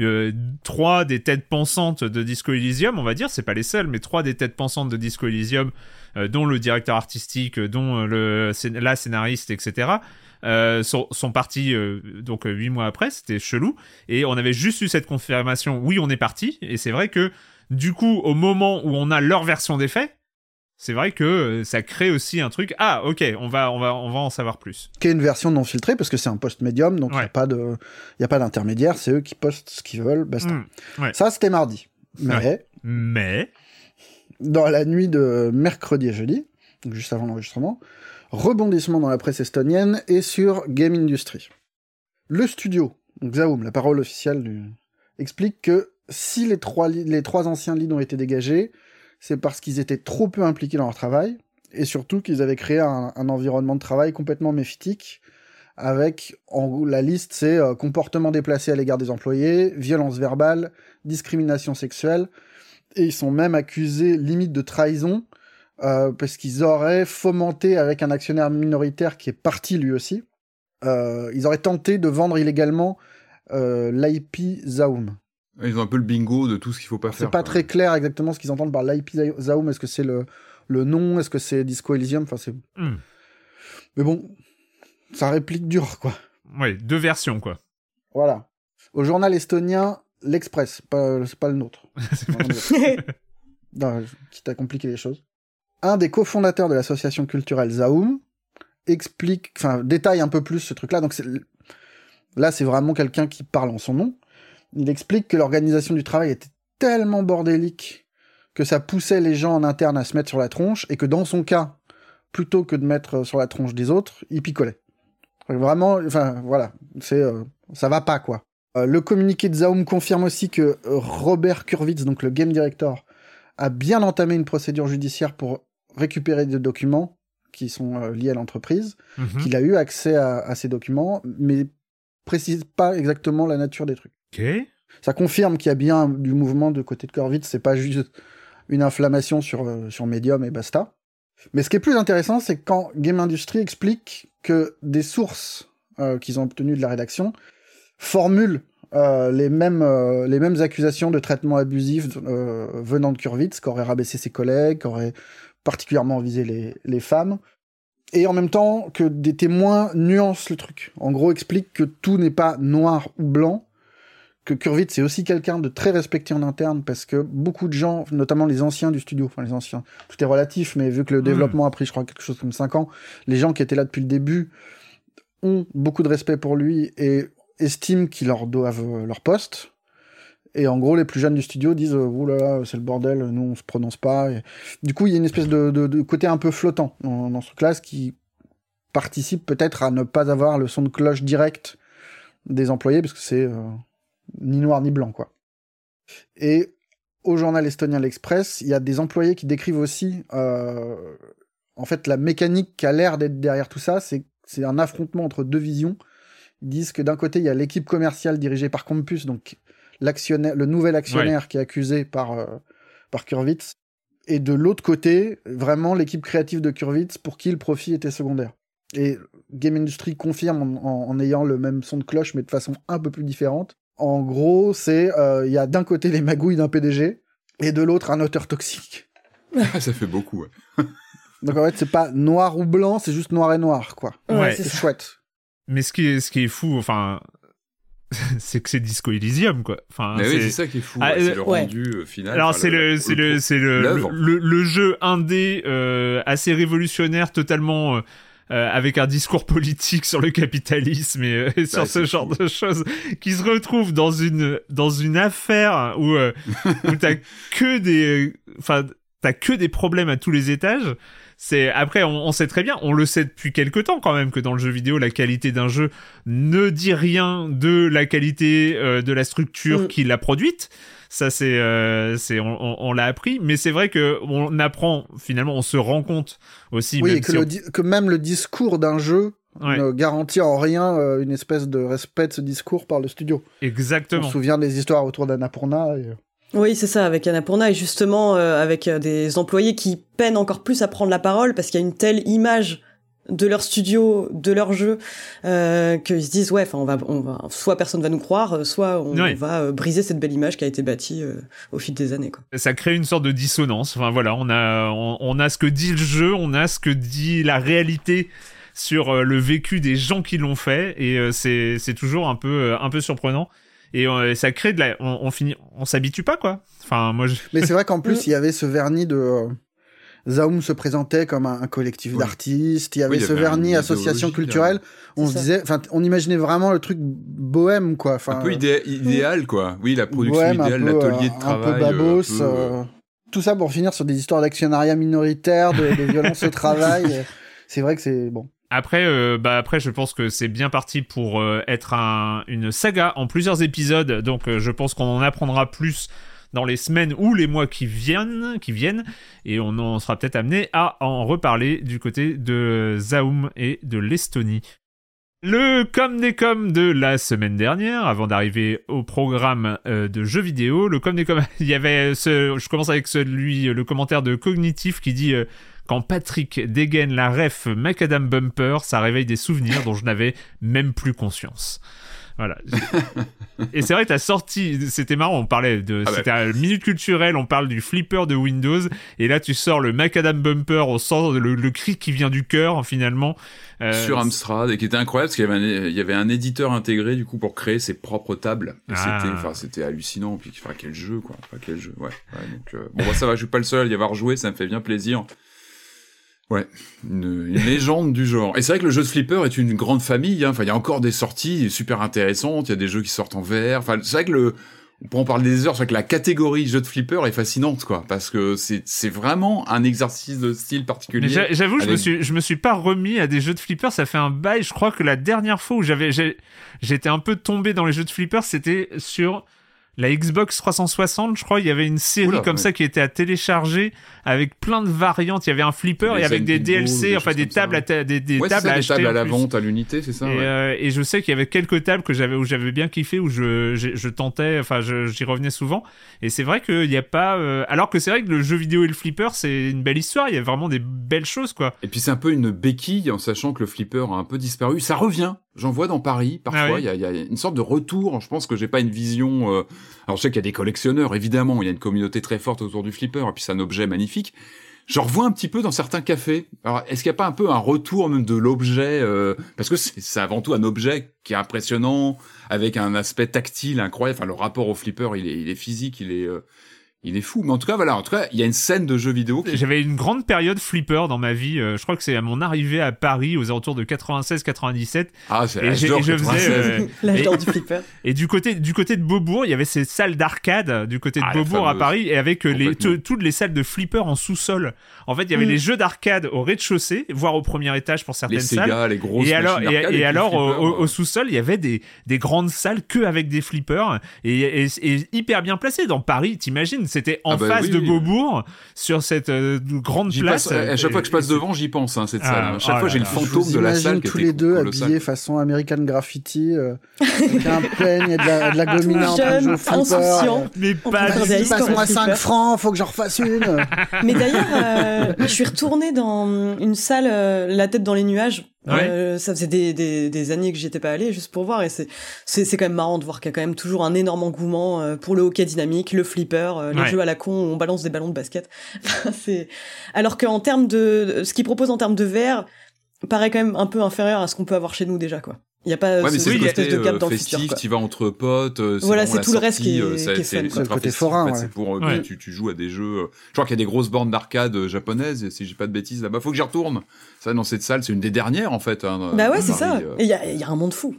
euh, trois des têtes pensantes de Disco Elysium, on va dire, c'est pas les seuls, mais trois des têtes pensantes de Disco Elysium, euh, dont le directeur artistique, dont le, la scénariste, etc., euh, sont, sont, partis donc huit mois après, c'était chelou, et on avait juste eu cette confirmation, oui, on est parti, et c'est vrai que du coup, au moment où on a leur version des faits, c'est vrai que euh, ça crée aussi un truc. Ah, ok, on va, on va, on va en savoir plus. Qui est une version non filtrée parce que c'est un post médium, donc il n'y a pas de, il a pas d'intermédiaire. C'est eux qui postent ce qu'ils veulent. Basta. Hmm, ça, c'était mardi. Mais, mais, dans la nuit de mercredi et jeudi, donc juste avant l'enregistrement, rebondissement dans la presse estonienne et sur Game Industry. Le studio, Zaum, la parole officielle du, explique que si les trois, les trois anciens leads ont été dégagés, c'est parce qu'ils étaient trop peu impliqués dans leur travail, et surtout qu'ils avaient créé un, environnement de travail complètement méphitique, avec, en la liste, c'est euh, comportement déplacé à l'égard des employés, violence verbale, discrimination sexuelle, et ils sont même accusés limite de trahison, euh, parce qu'ils auraient fomenté avec un actionnaire minoritaire qui est parti lui aussi, euh, ils auraient tenté de vendre illégalement l'IP Zaum. Ils ont un peu le bingo de tout ce qu'il faut pas faire. C'est pas très clair exactement ce qu'ils entendent par l'IP Zaum. Est-ce que c'est le, le nom? Est-ce que c'est Disco Elysium? Enfin, c'est. Hmm. Mais bon, ça réplique dur, quoi. Oui, deux versions, quoi. Voilà. Au journal estonien, l'Express, c'est pas le <laughs> nôtre. non, quitte à compliquer les choses. Un des cofondateurs de l'association culturelle Zaum explique, enfin, détaille un peu plus ce truc-là. Donc, là, c'est vraiment quelqu'un qui parle en son nom. Il explique que l'organisation du travail était tellement bordélique que ça poussait les gens en interne à se mettre sur la tronche et que dans son cas, plutôt que de mettre sur la tronche des autres, il picolait. Vraiment, enfin voilà, c'est euh, ça va pas quoi. Euh, le communiqué de Zaum confirme aussi que Robert Kurwitz, donc le game director, a bien entamé une procédure judiciaire pour récupérer des documents qui sont euh, liés à l'entreprise, mhm. qu'il a eu accès à, à, ces documents, mais précise pas exactement la nature des trucs. Ça confirme qu'il y a bien du mouvement de côté de Corvitz, c'est pas juste une inflammation sur, euh, sur Medium et basta. Mais ce qui est plus intéressant, c'est quand Game Industry explique que des sources euh, qu'ils ont obtenues de la rédaction formulent euh, les, mêmes, les mêmes accusations de traitement abusif venant de Kurvitz, qui aurait rabaissé ses collègues, qui aurait particulièrement visé les, les femmes, et en même temps que des témoins nuancent le truc. En gros, expliquent que tout n'est pas noir ou blanc, que Kurvitz c'est aussi quelqu'un de très respecté en interne parce que beaucoup de gens, notamment les anciens du studio, enfin les anciens, tout est relatif, mais vu que le hmm. développement a pris, je crois, quelque chose comme 5 ans, les gens qui étaient là depuis le début ont beaucoup de respect pour lui et estiment qu'ils leur doivent euh, leur poste. Et en gros, les plus jeunes du studio disent oh là là, c'est le bordel, nous on se prononce pas. Du coup, il y a une espèce de, côté un peu flottant dans, ce classe qui participe peut-être à ne pas avoir le son de cloche direct des employés parce que c'est euh, ni noir ni blanc, quoi. Et au journal estonien L'Express, il y a des employés qui décrivent aussi, euh, en fait, la mécanique qui a l'air d'être derrière tout ça, c'est c'est un affrontement entre deux visions. Ils disent que d'un côté, il y a l'équipe commerciale dirigée par Campus, donc l'actionnaire, le nouvel actionnaire qui est accusé par, euh, par Kurvitz, et de l'autre côté, vraiment l'équipe créative de Kurvitz pour qui le profit était secondaire. et Game Industry confirme en, ayant le même son de cloche mais de façon un peu plus différente. En gros, c'est il y a d'un côté les magouilles d'un PDG et de l'autre un auteur toxique. <laughs> ça fait beaucoup. Ouais. <laughs> Donc en fait, c'est pas noir ou blanc, c'est juste noir et noir, quoi. Ouais, c'est chouette. Mais ce qui est, ce qui est fou, enfin, <laughs> c'est que c'est Disco Elysium, quoi. Enfin, c'est ça qui est fou. Ah, c'est euh, le rendu euh, final. Alors c'est le, c'est le, c'est le, le, le, jeu indé euh, assez révolutionnaire, totalement. Euh, avec un discours politique sur le capitalisme et, <laughs> et sur ce genre de choses, qui se retrouve dans une dans une affaire où où t'as <laughs> que des, enfin t'as que des problèmes à tous les étages c'est après on, sait très bien, on le sait depuis quelque temps quand même que dans le jeu vidéo la qualité d'un jeu ne dit rien de la qualité euh, de la structure mm. qui l'a produite. Ça c'est euh, c'est on, l'a appris, mais c'est vrai que on apprend finalement, on se rend compte aussi. Oui, que, que même le discours d'un jeu ne garantit en rien euh, une espèce de respect de ce discours par le studio. Exactement. On se souvient des histoires autour d'Annapurna. Et... Oui, c'est ça, avec Annapurna et justement euh, avec euh, des employés qui peinent encore plus à prendre la parole parce qu'il y a une telle image de leur studio, de leur jeu, euh, qu'ils se disent ouais, enfin on va, on va, soit personne va nous croire, soit on, va briser cette belle image qui a été bâtie au fil des années. Quoi. Ça crée une sorte de dissonance. Enfin voilà, on a, on, a ce que dit le jeu, on a ce que dit la réalité sur le vécu des gens qui l'ont fait, et c'est, c'est toujours un peu, un peu surprenant et euh, ça crée de la on, on finit on s'habitue pas quoi. Enfin moi je... mais c'est vrai qu'en plus il y avait ce vernis de euh, Zaum se présentait comme un, collectif d'artistes il y avait ce vernis association culturelle. On se disait enfin on imaginait vraiment le truc bohème quoi. Enfin un peu idéal quoi. Oui la production idéale l'atelier de travail un peu babos euh, tout ça pour finir sur des histoires d'actionnariat minoritaire de, de violence au <laughs> travail. C'est vrai que c'est bon après, euh, bah après, je pense que c'est bien parti pour euh, être un, une saga en plusieurs épisodes. Donc, euh, je pense qu'on en apprendra plus dans les semaines ou les mois qui viennent, qui viennent, et on en sera peut-être amené à en reparler du côté de Zaum et de l'Estonie. Le com des com de la semaine dernière, avant d'arriver au programme de jeux vidéo, le com des com, <laughs> il y avait ce, je commence avec celui, le commentaire de Cognitif qui dit quand Patrick dégaine la ref Macadam Bumper, ça réveille des souvenirs dont je n'avais même plus conscience. Voilà. et c'est vrai, t'as sorti, c'était marrant, on parlait de, ah c'était une minute culturelle, on parle du flipper de Windows, et là tu sors le Macadam Bumper, on sent le, cri qui vient du cœur, finalement. Euh, Sur Amstrad, et qui était incroyable, parce qu'il y avait un, il y avait un éditeur intégré, du coup, pour créer ses propres tables. Ah. C'était, enfin, c'était hallucinant, puis, enfin, quel jeu, quoi. Enfin, quel jeu, ouais. donc, euh, bon, bah, ça va, je suis pas le seul à y avoir joué, ça me fait bien plaisir. Ouais, une, légende du genre. Et c'est vrai que le jeu de flipper est une grande famille. Hein. Enfin, il y a encore des sorties super intéressantes. Il y a des jeux qui sortent en VR. Enfin, c'est vrai que le, on parler des heures. C'est vrai que la catégorie jeu de flipper est fascinante, quoi, parce que c'est c'est vraiment un exercice de style particulier. J'avoue, je me suis je me suis pas remis à des jeux de flipper. Ça fait un bail. Je crois que la dernière fois où j'avais j'étais un peu tombé dans les jeux de flipper, c'était sur la Xbox 360, je crois, il y avait une série comme ça qui était à télécharger avec plein de variantes. Il y avait un flipper et avec des DLC, enfin des tables, à des, des tables à la vente à l'unité, c'est ça. Et, euh, et, je sais qu'il y avait quelques tables que j'avais où j'avais bien kiffé, où je, je, tentais, enfin j'y revenais souvent. Et c'est vrai qu'il n'y a pas, euh, alors que c'est vrai que le jeu vidéo et le flipper, c'est une belle histoire. Il y a vraiment des belles choses, quoi. Et puis c'est un peu une béquille en sachant que le flipper a un peu disparu. Ça revient. J'en vois dans Paris parfois. Ah il y, a, y, a, une sorte de retour. Je pense que j'ai pas une vision. Euh... Alors je sais qu'il y a des collectionneurs, évidemment. Il y a une communauté très forte autour du flipper. Et puis c'est un objet magnifique. Je revois un petit peu dans certains cafés. Alors est-ce qu'il n'y a pas un peu un retour même de l'objet euh... Parce que c'est avant tout un objet qui est impressionnant, avec un aspect tactile incroyable. Enfin le rapport au flipper, il est, il est physique, il est euh, il est fou. Mais en tout cas, voilà, en tout cas, il y a une scène de jeux vidéo. J'avais une grande période flipper dans ma vie. Euh, je crois que c'est à mon arrivée à Paris aux alentours de 96-97. Ah, c'est l'âge d'or je faisais euh, <laughs> du flipper. Et du côté du côté de Beaubourg, il y avait ces salles d'arcade du côté de ah, Beaubourg à Paris et avec euh, les toutes les salles de flipper en sous-sol. En fait, il y avait mm. les jeux d'arcade au rez-de-chaussée, voire au premier étage pour certaines les salles. Sega, les grosses et alors et, et alors au, sous-sol, il y avait des des grandes salles que avec des flippers et, et, hyper bien placées dans Paris. T'imagines, c'était en ah bah face de Beaubourg sur cette euh, grande place. à chaque fois que je passe devant, j'y pense, hein, cette ah, salle. À chaque oh fois, j'ai le fantôme de la salle. tous les deux habillés façon American Graffiti, euh, avec un peigne et de la, de la gomina en train de jouer flipper. Mais pas Passe-moi 5 francs, faut que j'en refasse une. Mais d'ailleurs, euh, je suis retournée dans une salle, la tête dans les nuages, ça faisait des, des, des, années que j'y étais pas allé juste pour voir et c'est c'est quand même marrant de voir qu'il y a quand même toujours un énorme engouement pour le hockey dynamique, le flipper, les jeux à la con où on balance des ballons de basket. <laughs> c'est alors qu'en termes de ce qu'ils proposent en termes de verre paraît quand même un peu inférieur à ce qu'on peut avoir chez nous déjà quoi. Il n'y a pas ouais, mais c'est espèce de gap dans le futur. Tu vas entre potes. Euh, voilà, c'est tout le reste qui est, c'est, C'est le côté forain. C'est pour euh, tu, tu, joues à des jeux. Euh, je crois qu'il y a des grosses bornes d'arcade japonaises. Si j'ai pas de bêtises là-bas, faut que j'y retourne. Ça, dans cette salle, c'est une des dernières en fait. Hein, bah ouais, c'est ça. Il y a, y a un monde fou.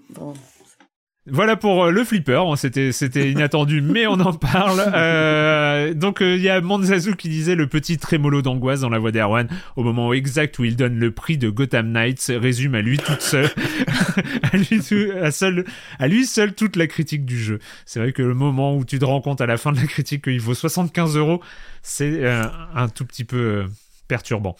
Voilà pour euh, le flipper, hein, c'était c'était inattendu, <laughs> mais on en parle. Euh, donc il euh, y a Manzazu qui disait le petit trémolo d'angoisse dans la voix d'Erwan au moment exact où il donne le prix de Gotham Knights résume à lui toute seule, <laughs> à lui à seul, à lui seul toute la critique du jeu. C'est vrai que le moment où tu te rends compte à la fin de la critique qu'il vaut 75 euros, c'est un tout petit peu perturbant.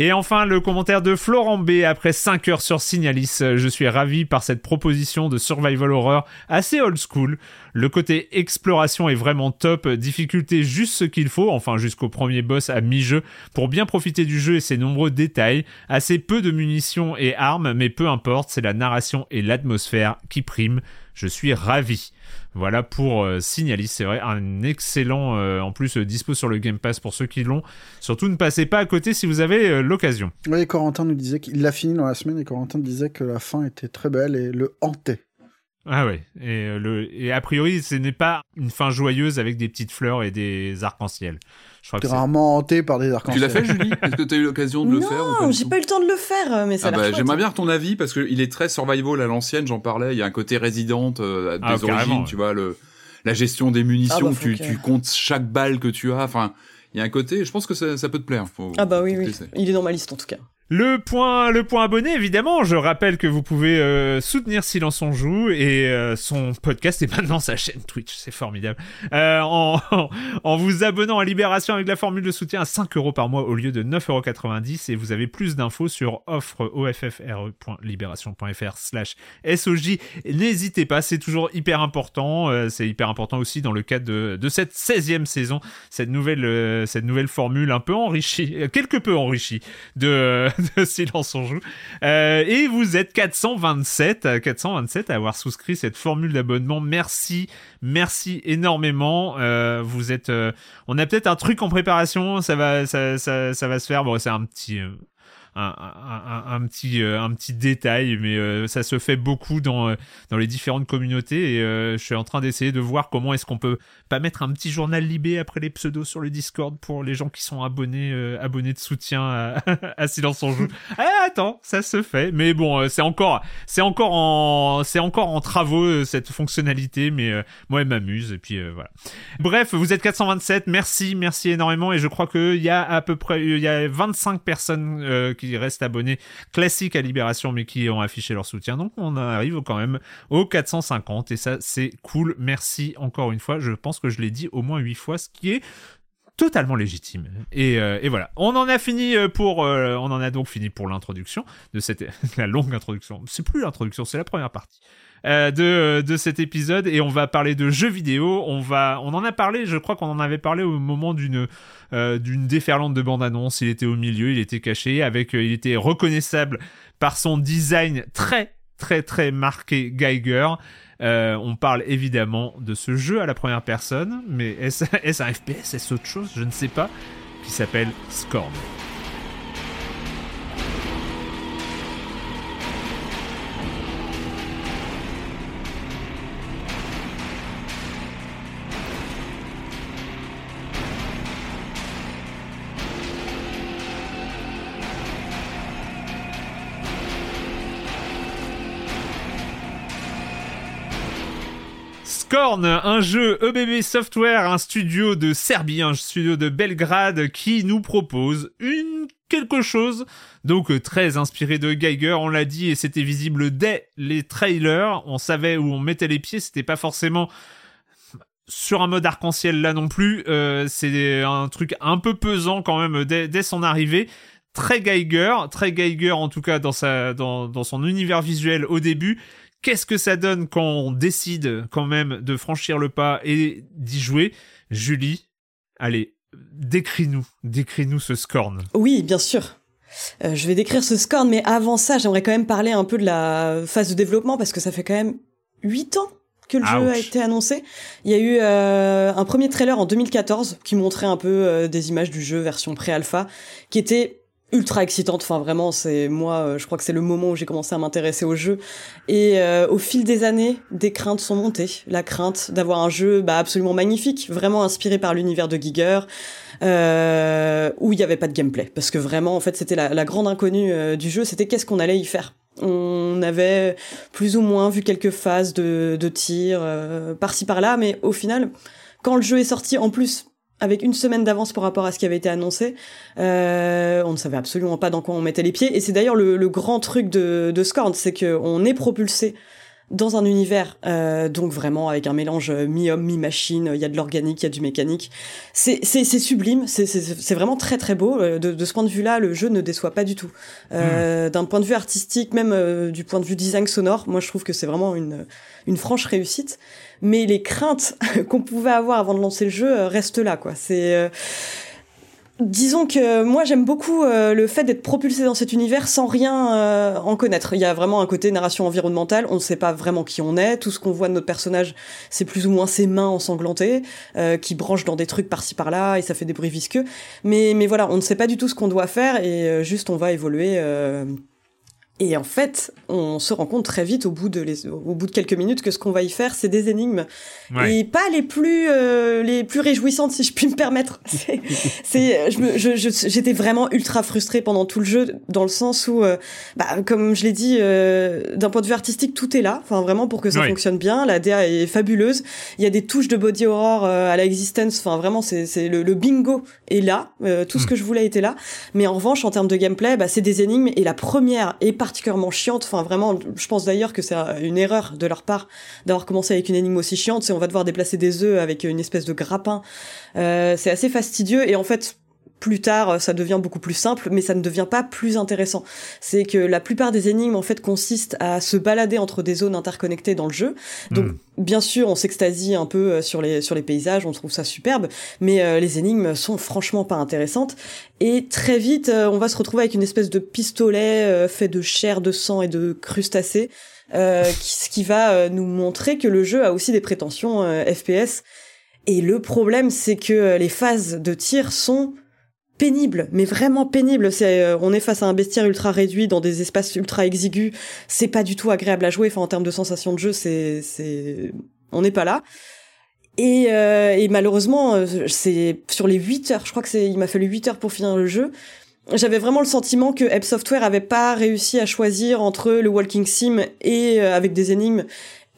Et enfin, le commentaire de Florent B. Après 5 heures sur Signalis, je suis ravi par cette proposition de survival horror assez old school. Le côté exploration est vraiment top, difficulté juste ce qu'il faut, enfin jusqu'au premier boss à mi-jeu, pour bien profiter du jeu et ses nombreux détails. Assez peu de munitions et armes, mais peu importe, c'est la narration et l'atmosphère qui priment. Je suis ravi. Voilà pour euh, Signalis, c'est vrai, un excellent, euh, en plus, euh, dispo sur le Game Pass pour ceux qui l'ont. Surtout ne passez pas à côté si vous avez l'occasion. Oui, Corentin nous disait qu'il l'a fini dans la semaine et Corentin disait que la fin était très belle et le hantait. Ah ouais, et, le, et a priori, ce n'est pas une fin joyeuse avec des petites fleurs et des arcs-en-ciel. Je crois que rarement hanté par des arcs-en-ciel. Tu l'as fait, Julie? Est-ce que tu as eu l'occasion de le faire Non, j'ai pas eu le temps de le faire, mais ça ah bah, J'aimerais bien ton avis parce qu'il est très survival à l'ancienne, j'en parlais. Il y a un côté résident euh, des ah, origines, tu vois, le, la gestion des munitions, ah bah, tu, tu comptes chaque balle que tu as. Enfin, il y a un côté, je pense que ça, ça peut te plaire. ah bah oui, oui. Il est dans ma liste en tout cas. Le point, le point abonné, évidemment. Je rappelle que vous pouvez euh, soutenir Silence on joue et euh, son podcast est maintenant sa chaîne Twitch. C'est formidable. Euh, en, <laughs> en, vous abonnant à Libération avec la formule de soutien à 5 euros par mois au lieu de 9,90 euros et vous avez plus d'infos sur offre slash SOJ. N'hésitez pas, c'est toujours hyper important. c'est hyper important aussi dans le cadre de, de cette 16e saison, cette nouvelle, cette nouvelle formule un peu enrichie, quelque peu enrichie de <laughs> de Silence on joue. Euh, et vous êtes 427, 427 à avoir souscrit cette formule d'abonnement. Merci, merci énormément. Euh, vous êtes, euh, on a peut-être un truc en préparation. Ça va, ça, ça, ça va se faire. Bon, c'est un petit un, petit, euh, un petit détail, mais euh, ça se fait beaucoup dans, euh, dans les différentes communautés et je suis en train d'essayer de voir comment est-ce qu'on peut pas mettre un petit journal libé après les pseudos sur le Discord pour les gens qui sont abonnés, abonnés de soutien à, <laughs> Silence en Joue. ah, <laughs> attends, ça se fait, mais bon, c'est encore, c'est encore en, c'est encore en travaux cette fonctionnalité, mais moi elle m'amuse et puis voilà. Bref, vous êtes 427, merci, merci énormément et je crois qu'il y a à peu près, il y a 25 personnes qui restent abonnés classiques à Libération, mais qui ont affiché leur soutien. Donc on arrive quand même aux 450 et ça c'est cool. Merci encore une fois. Je pense que je l'ai dit au moins 8 fois, ce qui est totalement légitime. Et, euh, voilà, on en a fini euh, pour, euh, on en a donc fini pour l'introduction de cette <laughs> longue introduction. C'est plus l'introduction, c'est la première partie. Euh, de, de cet épisode et on va parler de jeux vidéo. On va, on en a parlé, je crois qu'on en avait parlé au moment d'une euh, d'une déferlante de bande annonce. Il était au milieu, il était caché, avec, euh, il était reconnaissable par son design très très très marqué Geiger. on parle évidemment de ce jeu à la première personne, mais est-ce <laughs> un FPS, est-ce autre chose? Je ne sais pas, qui s'appelle Scorn. Scorn, un jeu EBB Software, un studio de Serbie, un studio de Belgrade qui nous propose une quelque chose. Donc euh, très inspiré de Geiger, on l'a dit et c'était visible dès les trailers, on savait où on mettait les pieds, c'était pas forcément sur un mode arc-en-ciel là non plus, euh, c'est un truc un peu pesant quand même dès, son arrivée. Très Geiger, très Geiger en tout cas dans, sa, dans, dans son univers visuel au début, Qu'est-ce que ça donne quand on décide quand même de franchir le pas et d'y jouer? Julie, allez, décris-nous, décris-nous ce Scorn. Oui, bien sûr. Euh, je vais décrire ce Scorn, mais avant ça, j'aimerais quand même parler un peu de la phase de développement parce que ça fait quand même 8 ans que le jeu a été annoncé. Il y a eu euh, un premier trailer en 2014 qui montrait un peu euh, des images du jeu version pré-alpha, qui était ultra excitante. Enfin, vraiment, c'est moi, euh, je crois que c'est le moment où j'ai commencé à m'intéresser au jeu. Et au fil des années, des craintes sont montées. La crainte d'avoir un jeu bah, absolument magnifique, vraiment inspiré par l'univers de Giger, où il n'y avait pas de gameplay, parce que vraiment, en fait, c'était la, grande inconnue du jeu. C'était qu'est-ce qu'on allait y faire. On avait plus ou moins vu quelques phases de, de tir euh, par-ci par-là, mais au final, quand le jeu est sorti, en plus avec une semaine d'avance par rapport à ce qui avait été annoncé, euh, on ne savait absolument pas dans quoi on mettait les pieds. Et c'est d'ailleurs le, grand truc de, de Scorn, c'est qu'on est propulsé dans un univers euh, donc vraiment avec un mélange euh, mi-homme mi-machine il y a de l'organique il y a du mécanique. C'est c'est c'est sublime c'est c'est vraiment très très beau. Euh, de, de ce point de vue là le jeu ne déçoit pas du tout. Euh, hmm. d'un point de vue artistique même euh, du point de vue design sonore moi je trouve que c'est vraiment une une franche réussite. Mais les craintes <laughs> qu'on pouvait avoir avant de lancer le jeu restent là quoi. C'est Disons que moi j'aime beaucoup euh, le fait d'être propulsé dans cet univers sans rien euh, en connaître. Il y a vraiment un côté narration environnementale, on ne sait pas vraiment qui on est, tout ce qu'on voit de notre personnage c'est plus ou moins ses mains ensanglantées euh, qui branchent dans des trucs par-ci par-là et ça fait des bruits visqueux. Mais, mais voilà, on ne sait pas du tout ce qu'on doit faire et juste on va évoluer et en fait, on se rend compte très vite au bout de les, au bout de quelques minutes que ce qu'on va y faire, c'est des énigmes. Et pas les plus euh, les plus réjouissantes si je puis me permettre. <laughs> C'est je j'étais vraiment ultra frustrée pendant tout le jeu dans le sens où euh, bah comme je l'ai dit euh, d'un point de vue artistique tout est là, enfin vraiment pour que ça fonctionne bien, la DA est fabuleuse, il y a des touches de body horror à la existence, enfin vraiment c'est c'est le, le, bingo est là, tout ce hmm. que je voulais était là, mais en revanche en termes de gameplay, bah c'est des énigmes. Et la première est particulièrement chiante. Enfin, vraiment, je pense d'ailleurs que c'est une erreur de leur part d'avoir commencé avec une énigme aussi chiante. C'est on va devoir déplacer des œufs avec une espèce de grappin. Euh, c'est assez fastidieux et en fait, plus tard, ça devient beaucoup plus simple, mais ça ne devient pas plus intéressant. C'est que la plupart des énigmes, en fait, consistent à se balader entre des zones interconnectées dans le jeu. Donc, hmm. bien sûr, on s'extasie un peu euh, sur les, sur les paysages, on trouve ça superbe, mais euh, les énigmes sont franchement pas intéressantes. Et très vite, euh, on va se retrouver avec une espèce de pistolet fait de chair, de sang et de crustacés, qui, ce qui va nous montrer que le jeu a aussi des prétentions FPS. Et le problème, c'est que les phases de tir sont pénible, mais vraiment pénible. C'est, euh, on est face à un bestiaire ultra réduit dans des espaces ultra exigus. C'est pas du tout agréable à jouer. Enfin, en termes de sensation de jeu, c'est, c'est, on n'est pas là. Et, euh, et malheureusement, euh, c'est sur les 8 heures. Je crois que c'est, il m'a fallu 8 heures pour finir le jeu. J'avais vraiment le sentiment que Ebb Software avait pas réussi à choisir entre le walking sim et avec des énigmes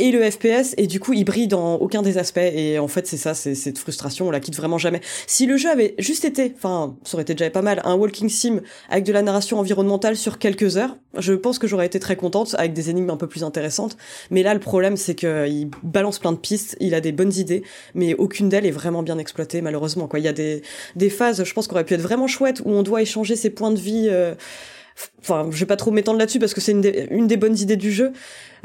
et le FPS et du coup il brille dans aucun des aspects et en fait c'est ça c'est cette frustration on la quitte vraiment jamais. Si le jeu avait juste été enfin ça aurait été déjà pas mal un walking sim avec de la narration environnementale sur quelques heures je pense que j'aurais été très contente avec des énigmes un peu plus intéressantes. Mais là le problème c'est que il balance plein de pistes il a des bonnes idées mais aucune d'elles est vraiment bien exploitée malheureusement quoi. Il y a des des phases je pense qu'on aurait pu être vraiment chouette où on doit échanger ses points de vie euh, enfin je vais pas trop m'étendre là-dessus parce que c'est une, des bonnes idées du jeu.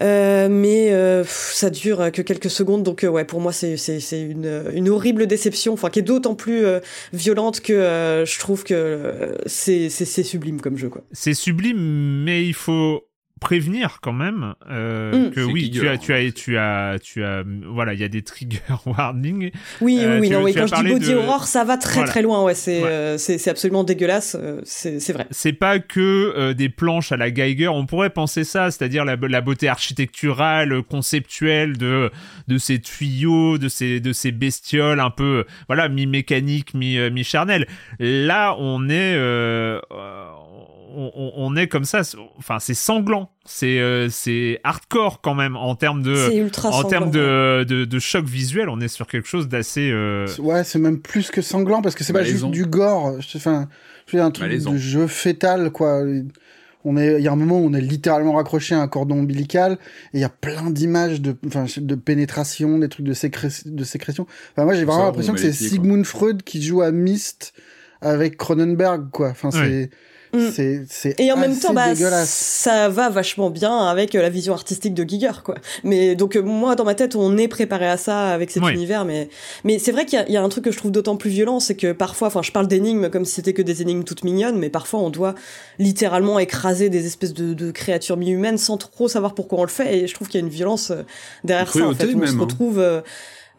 Euh, mais euh, ça dure que quelques secondes. Donc euh, ouais pour moi c'est c'est une une horrible déception. Enfin qui est d'autant plus violente que je trouve que c'est c'est sublime comme jeu quoi. C'est sublime mais il faut prévenir quand même euh, mm. que oui tu as tu as tu as tu as voilà il y a des trigger <laughs> warnings. Oui oui, oui non oui quand je dis body horror ça va très très loin ouais c'est c'est c'est absolument dégueulasse c'est c'est vrai. C'est pas que des planches à la Geiger. On pourrait penser ça c'est-à-dire la, la beauté architecturale conceptuelle de de ces tuyaux de ces de ces bestioles un peu voilà mi mécanique mi mi charnel là on est on, on, est comme ça. Enfin, c'est sanglant. C'est euh, c'est hardcore quand même en termes de en termes de, de, de, choc visuel. On est sur quelque chose d'assez. Euh... Ouais, c'est même plus que sanglant parce que c'est pas juste du gore. Enfin, je un truc de jeu fétal quoi. On est, il y a un moment où on est littéralement raccroché à un cordon ombilical et il y a plein d'images de, enfin, de pénétration, des trucs de, sécré de sécrétion. Enfin, moi, j'ai vraiment l'impression que c'est Sigmund Freud qui joue à Myst avec Cronenberg, quoi. Enfin, c'est, Mm. C'est et en même temps bah, ça va vachement bien avec euh, la vision artistique de Giger quoi. Mais donc euh, moi dans ma tête on est préparé à ça avec cet univers mais mais c'est vrai qu'il y, y, a un truc que je trouve d'autant plus violent c'est que parfois enfin je parle d'énigmes comme si c'était que des énigmes toutes mignonnes mais parfois on doit littéralement écraser des espèces de, de créatures mi-humaines sans trop savoir pourquoi on le fait et je trouve qu'il y a une violence euh, derrière ça en fait on se hein. retrouve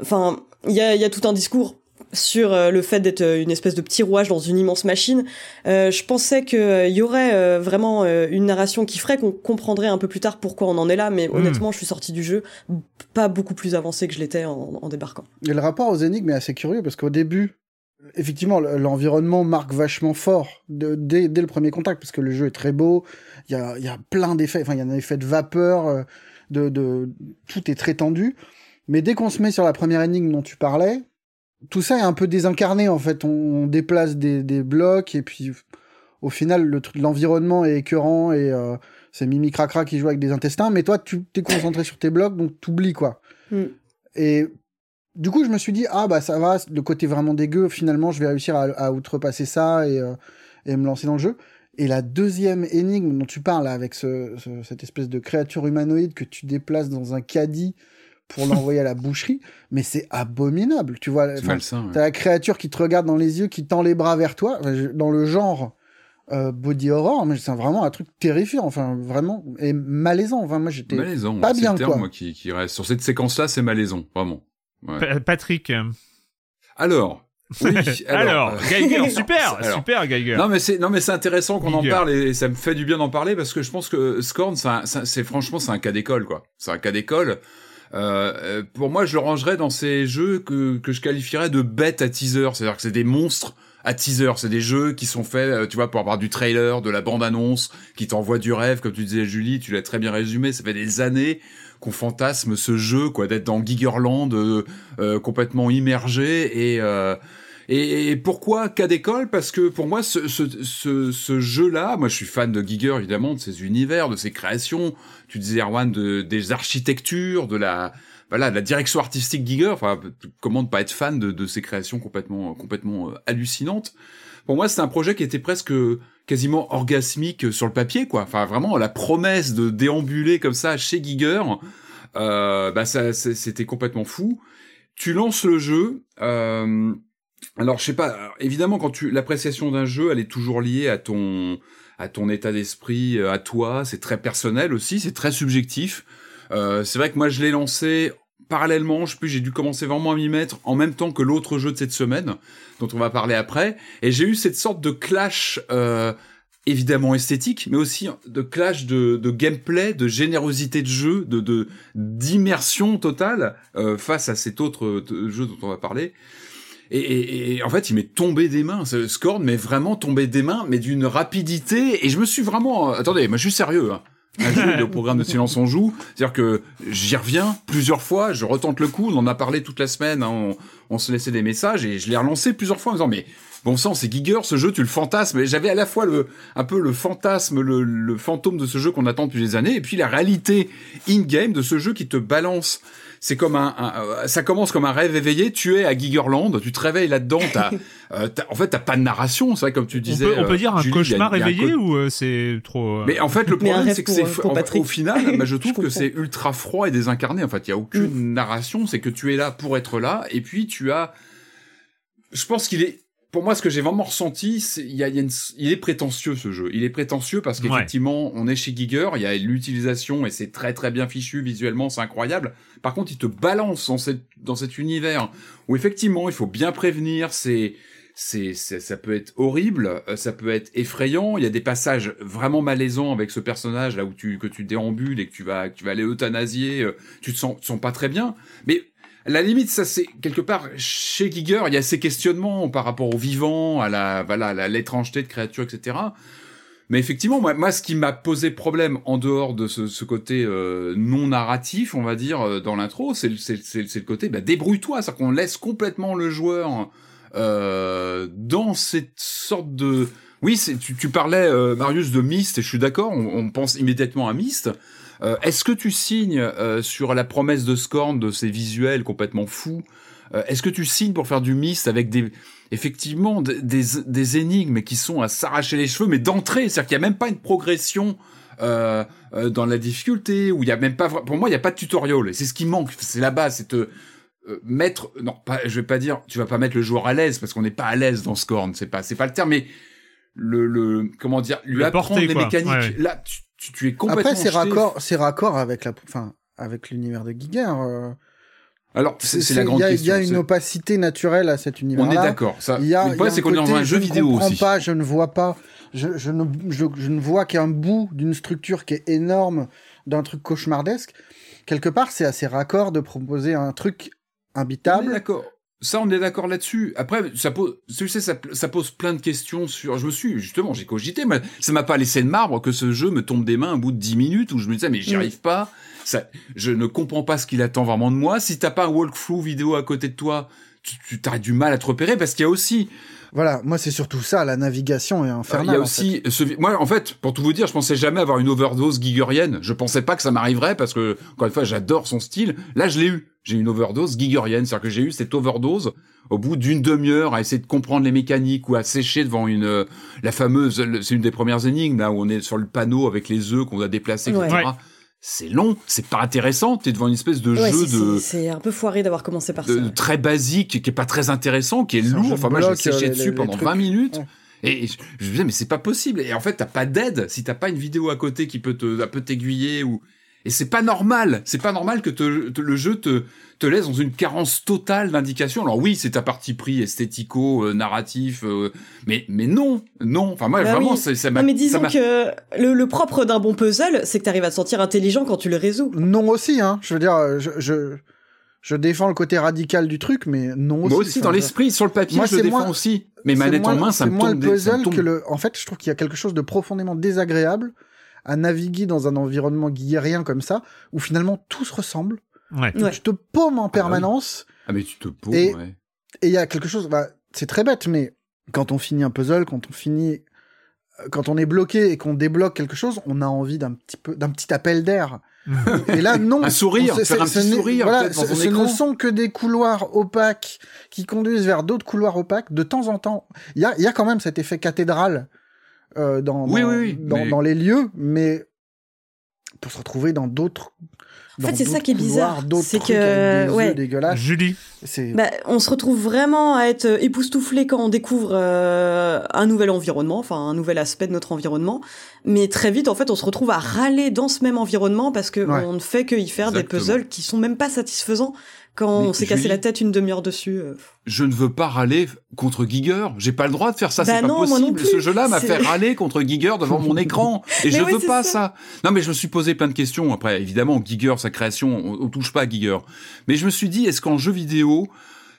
enfin il y a, y a tout un discours sur euh, le fait d'être euh, une espèce de petit rouage dans une immense machine. Euh, je pensais qu'il y aurait vraiment une narration qui ferait qu'on comprendrait un peu plus tard pourquoi on en est là, mais honnêtement, je suis sorti du jeu pas beaucoup plus avancé que je l'étais en, débarquant. Et le rapport aux énigmes est assez curieux parce qu'au début, effectivement, l'environnement marque vachement fort dès, le premier contact parce que le jeu est très beau, il y a, y a, plein d'effets, enfin, il y a un effet de vapeur, de, de, tout est très tendu. Mais dès qu'on se met sur la première énigme dont tu parlais, tout ça est un peu désincarné en fait. On, déplace des, blocs et puis au final l'environnement est écœurant et euh, c'est Mimi Cracra qui joue avec des intestins. Mais toi, tu t'es concentré sur tes blocs donc t'oublies quoi. Mm. Et du coup, je me suis dit ah bah ça va, le côté vraiment dégueu. Finalement, je vais réussir à, outrepasser ça et, euh, et me lancer dans le jeu. Et la deuxième énigme dont tu parles avec cette espèce de créature humanoïde que tu déplaces dans un caddie pour l'envoyer à la boucherie, mais c'est abominable. Tu vois, t'as la créature qui te regarde dans les yeux, qui tend les bras vers toi, dans le genre euh, body horror, mais c'est vraiment un truc terrifiant, enfin vraiment et malaisant. Enfin moi j'étais pas bien le terme, Moi, qui, qui reste sur cette séquence-là, c'est malaisant, vraiment. Patrick. Alors, oui, <laughs> alors, alors Geiger, <laughs> super, super Geiger. Non mais c'est non mais c'est intéressant qu'on en parle et ça me fait du bien d'en parler parce que je pense que Scorn, c'est franchement c'est un cas d'école quoi. C'est un cas d'école. Euh, euh, pour moi, je le rangerais dans ces jeux que, que je qualifierais de bêtes à teaser. C'est-à-dire que c'est des monstres à teaser. C'est des jeux qui sont faits, euh, tu vois, pour avoir du trailer, de la bande-annonce, qui t'envoie du rêve, comme tu disais Julie, tu l'as très bien résumé. Ça fait des années qu'on fantasme ce jeu, quoi, d'être dans Gigerland, euh, complètement immergé et et, pourquoi cas d'école? Parce que pour moi, ce, ce, ce, ce jeu-là, moi je suis fan de Giger évidemment, de ses univers, de ses créations. Tu disais Erwan, de, des architectures, de la voilà, la direction artistique Giger. Enfin, comment ne pas être fan de, de ses créations complètement complètement euh, hallucinantes? Pour moi, c'est un projet qui était presque quasiment orgasmique sur le papier, quoi. Enfin, vraiment la promesse de déambuler comme ça chez Giger, euh, bah ça, c'était complètement fou. Tu lances le jeu. Euh, alors, je sais pas. évidemment, quand tu l'appréciation d'un jeu, elle est toujours liée à ton à ton état d'esprit, euh, à toi. C'est très personnel aussi. C'est très subjectif. Euh, c'est vrai que moi, je l'ai lancé parallèlement. Je sais j'ai dû commencer vraiment à m'y mettre en même temps que l'autre jeu de cette semaine, dont on va parler après. Et j'ai eu cette sorte de clash. Euh, évidemment esthétique, mais aussi de clash de, de gameplay, de générosité de jeu, de d'immersion totale euh, face à cet autre euh, jeu dont on va parler. Et, en fait, il m'est tombé des mains. Ce Scorn m'est vraiment tombé des mains, mais d'une rapidité. Et je me suis vraiment. Euh, attendez, moi je suis sérieux. Hein. Le programme de Silence on joue, c'est-à-dire que j'y reviens plusieurs fois, je retente le coup, on en a parlé toute la semaine, hein, on, se laissait des messages et je l'ai relancé plusieurs fois en disant mais bon sang c'est Giger ce jeu tu le fantasmes et j'avais à la fois le un peu le fantasme le, le fantôme de ce jeu qu'on attend depuis des années et puis la réalité in game de ce jeu qui te balance c'est comme un, euh, ça commence comme un rêve éveillé. Tu es à Gigerland, tu te réveilles là-dedans. <laughs> Euh, en fait, t'as pas de narration. C'est vrai comme tu disais. On peut, dire un cauchemar éveillé ou c'est trop. Mais en fait, le problème c'est que c'est au final, bah, je trouve que c'est ultra froid et désincarné. En fait, il y a aucune mm. narration. C'est que tu es là pour être là, et puis tu as. Je pense qu'il est pour moi, ce que j'ai vraiment ressenti, c'est il y a, il est prétentieux ce jeu. Il est prétentieux parce qu'effectivement, on est chez Giger, il y a l'utilisation et c'est très très bien fichu visuellement, c'est incroyable. Par contre, il te balance dans, cette, dans cet univers où effectivement, il faut bien prévenir. C'est c'est, ça peut être horrible, euh, ça peut être effrayant. Il y a des passages vraiment malaisants avec ce personnage là où tu que tu déambules et que tu vas que tu vas aller euthanasier. Euh, tu te sens, te sens pas très bien, mais la limite, ça c'est quelque part chez Giger, il y a ces questionnements par rapport au vivant, à la voilà, l'étrangeté de créatures, etc. Mais effectivement, moi, moi ce qui m'a posé problème en dehors de ce, ce côté euh, non narratif, on va dire, euh, dans l'intro, c'est le côté bah, débrouille-toi, c'est-à-dire qu'on laisse complètement le joueur euh, dans cette sorte de... Oui, tu, tu parlais, euh, Marius, de Myst, et je suis d'accord, on, on, pense immédiatement à Myst. Euh, est-ce que tu signes euh, sur la promesse de Scorn de ces visuels complètement fous Euh, est-ce que tu signes pour faire du Myst avec des effectivement des, des, énigmes qui sont à s'arracher les cheveux, mais d'entrée, c'est-à-dire qu'il n'y a même pas une progression euh, euh, dans la difficulté, où il y a même pas, pour moi, il n'y a pas de tutoriel. C'est ce qui manque, c'est la base, c'est te euh, mettre, non, pas, je vais pas dire, tu vas pas mettre le joueur à l'aise parce qu'on n'est pas à l'aise dans Scorn, c'est pas, c'est pas le terme, mais le, le, comment dire, lui apprendre les mécaniques. Là, tu, tu, es complètement. Après, c'est raccord, c'est raccord avec la, enfin, avec l'univers de Giger. Euh... Alors, c'est la grande question. Il y a une opacité naturelle à cet univers-là. On est d'accord. Ça. Il y a, le problème, c'est qu'on est dans un jeu vidéo aussi. Je ne pas, je ne vois pas. Je, je, ne, je, je ne vois qu'un bout d'une structure qui est énorme, d'un truc cauchemardesque. Quelque part, c'est assez raccord de proposer un truc imbitable. Ça, on est d'accord là-dessus. Après, ça pose, tu sais, ça, ça, pose plein de questions sur. Je me suis justement, j'ai cogité, mais ça m'a pas laissé de marbre que ce jeu me tombe des mains au bout de 10 minutes où je me disais mais j'y mm. arrive pas. Ça, je ne comprends pas ce qu'il attend vraiment de moi. Si t'as pas un walkthrough vidéo à côté de toi, tu, tu t'as du mal à te repérer parce qu'il y a aussi voilà, moi c'est surtout ça, la navigation est infernale. Il y a aussi, moi en fait, pour tout vous dire, je pensais jamais avoir une overdose gigerienne. Je pensais pas que ça m'arriverait parce que encore une fois, j'adore son style. Là, je l'ai eu. J'ai une overdose gigerienne, c'est-à-dire que j'ai eu cette overdose au bout d'une demi-heure à essayer de comprendre les mécaniques ou à sécher devant une euh, la fameuse, c'est une des premières énigmes là où on est sur le panneau avec les œufs qu'on doit déplacer, etc c'est long, c'est pas intéressant. T'es devant une espèce de jeu de. C'est un peu foiré d'avoir commencé par ça. Très basique, qui est pas très intéressant, qui est, lourd. Enfin, moi, j'ai séché dessus pendant 20 minutes. Et je me disais, mais c'est pas possible. Et en fait, t'as pas d'aide. Si t'as pas une vidéo à côté qui peut te, un peu t'aiguiller ou, et c'est pas normal. C'est pas normal que le jeu te, te laisse dans une carence totale d'indications. Alors oui, c'est ta parti pris esthético, euh, narratif, euh, mais mais non, non. Enfin moi bah vraiment, ça m'a. Mais disons que le, propre d'un bon puzzle, c'est que tu arrives à te sentir intelligent quand tu le résous. Non aussi, hein. Je veux dire, je, je je défends le côté radical du truc, mais non aussi. Moi aussi, dans l'esprit, sur le papier, je le défends aussi. Mais manette en main, ça me tombe. le puzzle que le. En fait, je trouve qu'il y a quelque chose de profondément désagréable à naviguer dans un environnement guerrien comme ça, où finalement tout se ressemble. Ouais. Tu te paumes en ah bah permanence. Ah, mais tu te paumes, et, ouais. Et il y a quelque chose, bah, c'est très bête, mais quand on finit un puzzle, quand on finit, euh, quand on est bloqué et qu'on débloque quelque chose, on a envie d'un petit peu, d'un petit appel d'air. <laughs> et là, non. un sourire, faire un petit sourire. Voilà, ce, ne sont que des couloirs opaques qui conduisent vers d'autres couloirs opaques. De temps en temps, il y a, y a quand même cet effet cathédrale euh, dans, dans, dans, les lieux, mais pour se retrouver dans d'autres en fait, c'est ça qui est bizarre. C'est que, ouais. Julie. Bah, on se retrouve vraiment à être époustouflé quand on découvre euh, un nouvel environnement, enfin un nouvel aspect de notre environnement. Mais très vite, en fait, on se retrouve à râler dans ce même environnement parce que on ne fait que y faire des puzzles qui sont même pas satisfaisants quand on s'est cassé la tête une demi-heure dessus. Euh. Je ne veux pas râler contre Giger. J'ai pas le droit de faire ça. c'est bah pas possible. Ce jeu-là m'a fait râler contre Giger devant mon <laughs> écran. Et je veux pas ça. Non, mais je me suis posé plein de questions. Après, évidemment, Giger, sa création, on, touche pas à Giger. Mais je me suis dit, est-ce qu'en jeu vidéo,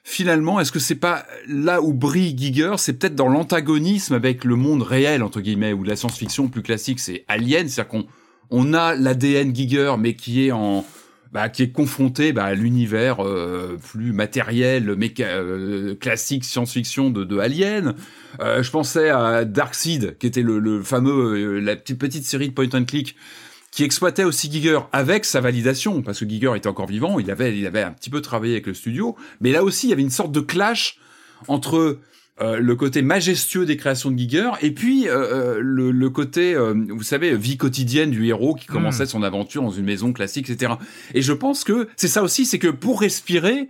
finalement, est-ce que c'est pas là où brille Giger? C'est peut-être dans l'antagonisme avec le monde réel, entre guillemets, ou la science-fiction plus classique, c'est Alien. C'est-à-dire qu'on on a l'ADN Giger, mais qui est en bah, qui est confronté bah, à l'univers euh, plus matériel, euh, classique science-fiction de, de Alien. Euh, je pensais à Darkseid, qui était le, le fameux euh, la petite petite série de point and click qui exploitait aussi Giger avec sa validation, parce que Giger était encore vivant, il avait, il avait un petit peu travaillé avec le studio, mais là aussi il y avait une sorte de clash entre euh, le côté majestueux des créations de Giger et puis euh, euh le, le, côté, euh, vous savez, vie quotidienne du héros qui commençait hmm. son aventure dans une maison classique, etc. Et je pense que c'est ça aussi, c'est que pour respirer,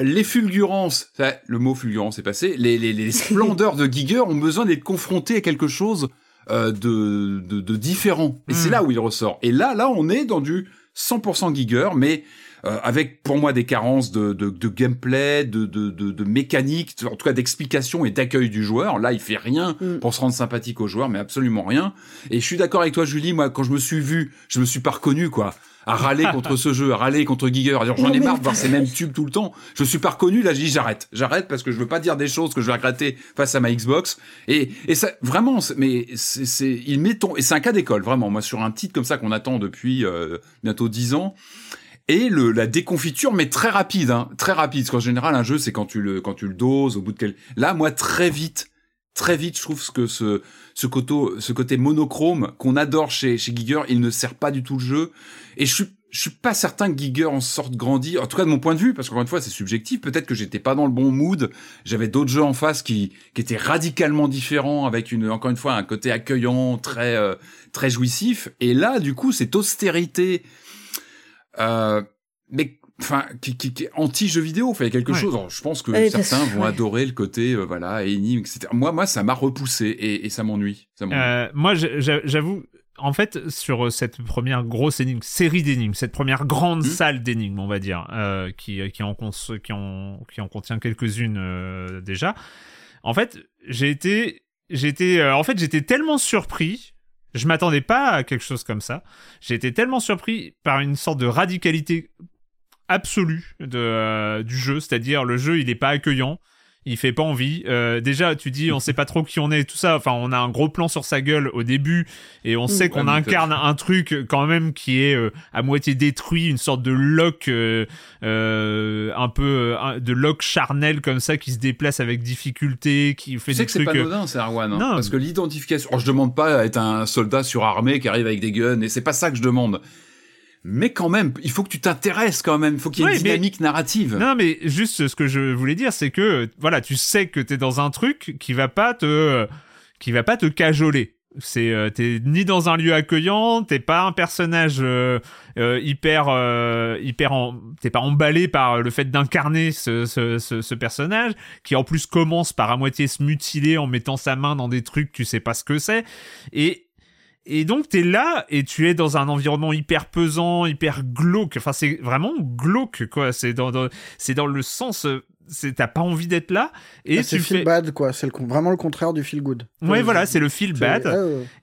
les fulgurances, le mot fulgurance est passé, les, les, les <laughs> splendeurs de Giger ont besoin d'être confrontés à quelque chose de, de, de, différent. Et c'est hmm. là où il ressort. Et là, là, on est dans du 100% Giger, mais euh, avec pour moi des carences de, de, de gameplay, de, de, de, mécanique, en tout cas d'explication et d'accueil du joueur. Là, il fait rien mm. pour se rendre sympathique au joueur, mais absolument rien. Et je suis d'accord avec toi, Julie. Moi, quand je me suis vu, je me suis pas reconnu, quoi à râler <laughs> contre ce jeu, à râler contre Giger, à dire j'en ai marre de voir ces mêmes tubes tout le temps. Je suis pas reconnu, là, je dis j'arrête. J'arrête parce que je veux pas dire des choses que je vais regretter face à ma Xbox. Et, et ça, vraiment, mais c'est, il met ton, et c'est un cas d'école, vraiment. Moi, sur un titre comme ça qu'on attend depuis euh, bientôt dix ans, et le, la déconfiture, mais très rapide, hein, très rapide. Parce qu'en général, un jeu, c'est quand tu le, quand tu le doses au bout de quel. Là, moi, très vite, très vite, je trouve que ce, ce côté, ce côté monochrome qu'on adore chez, chez Giger, il ne sert pas du tout le jeu. Et je suis, je suis pas certain que Giger en sorte grandi, en tout cas de mon point de vue, parce qu'encore une fois c'est subjectif. Peut-être que j'étais pas dans le bon mood. J'avais d'autres jeux en face qui qui étaient radicalement différents, avec une encore une fois un côté accueillant, très euh, très jouissif. Et là, du coup, cette austérité, euh, mais enfin qui, qui, qui est anti jeu vidéo fait quelque chose. Je pense que certains vont adorer le côté euh, voilà énigme etc moi moi ça m'a repoussé et, et ça m'ennuie. Euh, moi j'avoue en fait, sur cette première grosse énigme, série d'énigmes, cette première grande mmh. salle d'énigmes, on va dire, euh, qui, qui, en qui, en, qui en contient quelques-unes euh, déjà, en fait, j'ai été, j'ai été, euh, en fait, j'étais tellement surpris, je m'attendais pas à quelque chose comme ça, j'ai été tellement surpris par une sorte de radicalité absolue euh, du jeu, c'est-à-dire le jeu, il n'est pas accueillant, il fait pas envie. Euh, déjà, tu dis, on sait pas trop qui on est, tout ça. Enfin, on a un gros plan sur sa gueule au début, et on sait qu'on incarne un truc quand même qui est euh, à moitié détruit, une sorte de lock, euh, euh un peu de lock charnel comme ça, qui se déplace avec difficulté, qui fait tu sais que c'est pas anodin, c'est Arwan. Hein, parce que l'identification. Oh, je demande pas à être un soldat surarmé qui arrive avec des guns, et c'est pas ça que je demande mais quand même, il faut que tu t'intéresses quand même, il faut qu'il y ait une dynamique narrative. Non, mais juste ce que je voulais dire, c'est que voilà, tu sais que t'es dans un truc qui va pas te, qui va pas te cajoler. C'est euh, t'es ni dans un lieu accueillant, t'es pas un personnage euh, euh, hyper hyper t'es pas emballé par le fait d'incarner ce, ce, ce, ce, personnage qui en plus commence par à moitié se mutiler en mettant sa main dans des trucs tu sais pas ce que c'est et et donc t'es là et tu es dans un environnement hyper pesant, hyper glauque. Enfin c'est vraiment glauque quoi. C'est dans, c'est dans le sens euh, c'est t'as pas envie d'être là et ah, c'est feel bad quoi. C'est vraiment le contraire du feel good. Ouais voilà c'est le feel bad.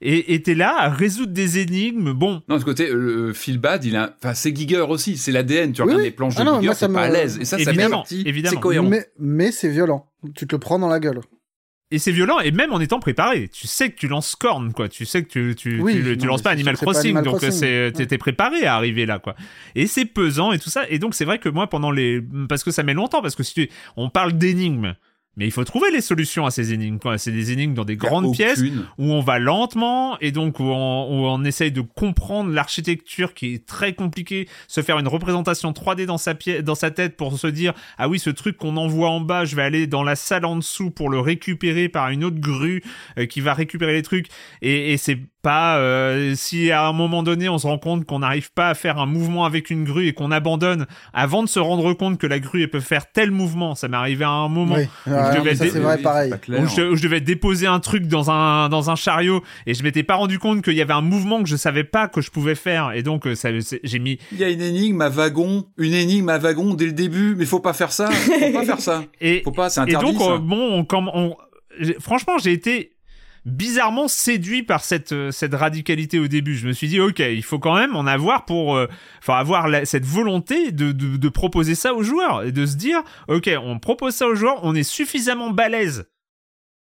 et t'es là à résoudre des énigmes. Bon. Non de ce côté le feel bad il a enfin c'est Giger aussi. C'est l'ADN tu regardes les planches de ah Giger c'est pas à l'aise. Et ça évidemment, ça évidemment c'est cohérent. Mais, mais c'est violent. Tu te le prends dans la gueule et c'est violent et même en étant préparé. Tu sais que tu lances Korn quoi. Tu sais que tu tu, tu, lances pas Animal Crossing donc c'est t'étais préparé à arriver là quoi. Et c'est pesant et tout ça. Et donc c'est vrai que moi pendant les parce que ça met longtemps parce que si tu on parle d'énigmes mais il faut trouver les solutions à ces énigmes. C'est des énigmes dans des grandes pièces où on va lentement et donc où on, où on essaye de comprendre l'architecture qui est très compliquée, se faire une représentation 3D dans sa, dans sa tête pour se dire ah oui ce truc qu'on envoie en bas, je vais aller dans la salle en dessous pour le récupérer par une autre grue euh, qui va récupérer les trucs et, et c'est pas euh, si à un moment donné on se rend compte qu'on n'arrive pas à faire un mouvement avec une grue et qu'on abandonne avant de se rendre compte que la grue elle peut faire tel mouvement ça m'est arrivé à un moment où, je devais déposer un truc dans un dans un chariot et je m'étais pas rendu compte qu'il y avait un mouvement que je savais pas que je pouvais faire et donc euh, ça j'ai mis il y a une énigme à wagon une énigme à wagon dès le début mais faut pas faire ça. Faut pas faire ça. <laughs> Et faut pas c'est interdit et donc ça. Euh, bon on, on, franchement j'ai été bizarrement séduit par cette euh, cette radicalité au début. Je me suis dit ok, il faut quand même en avoir pour, euh, enfin avoir cette volonté de, de, de proposer ça aux joueurs et de se dire ok, on propose ça aux joueurs, on est suffisamment balèze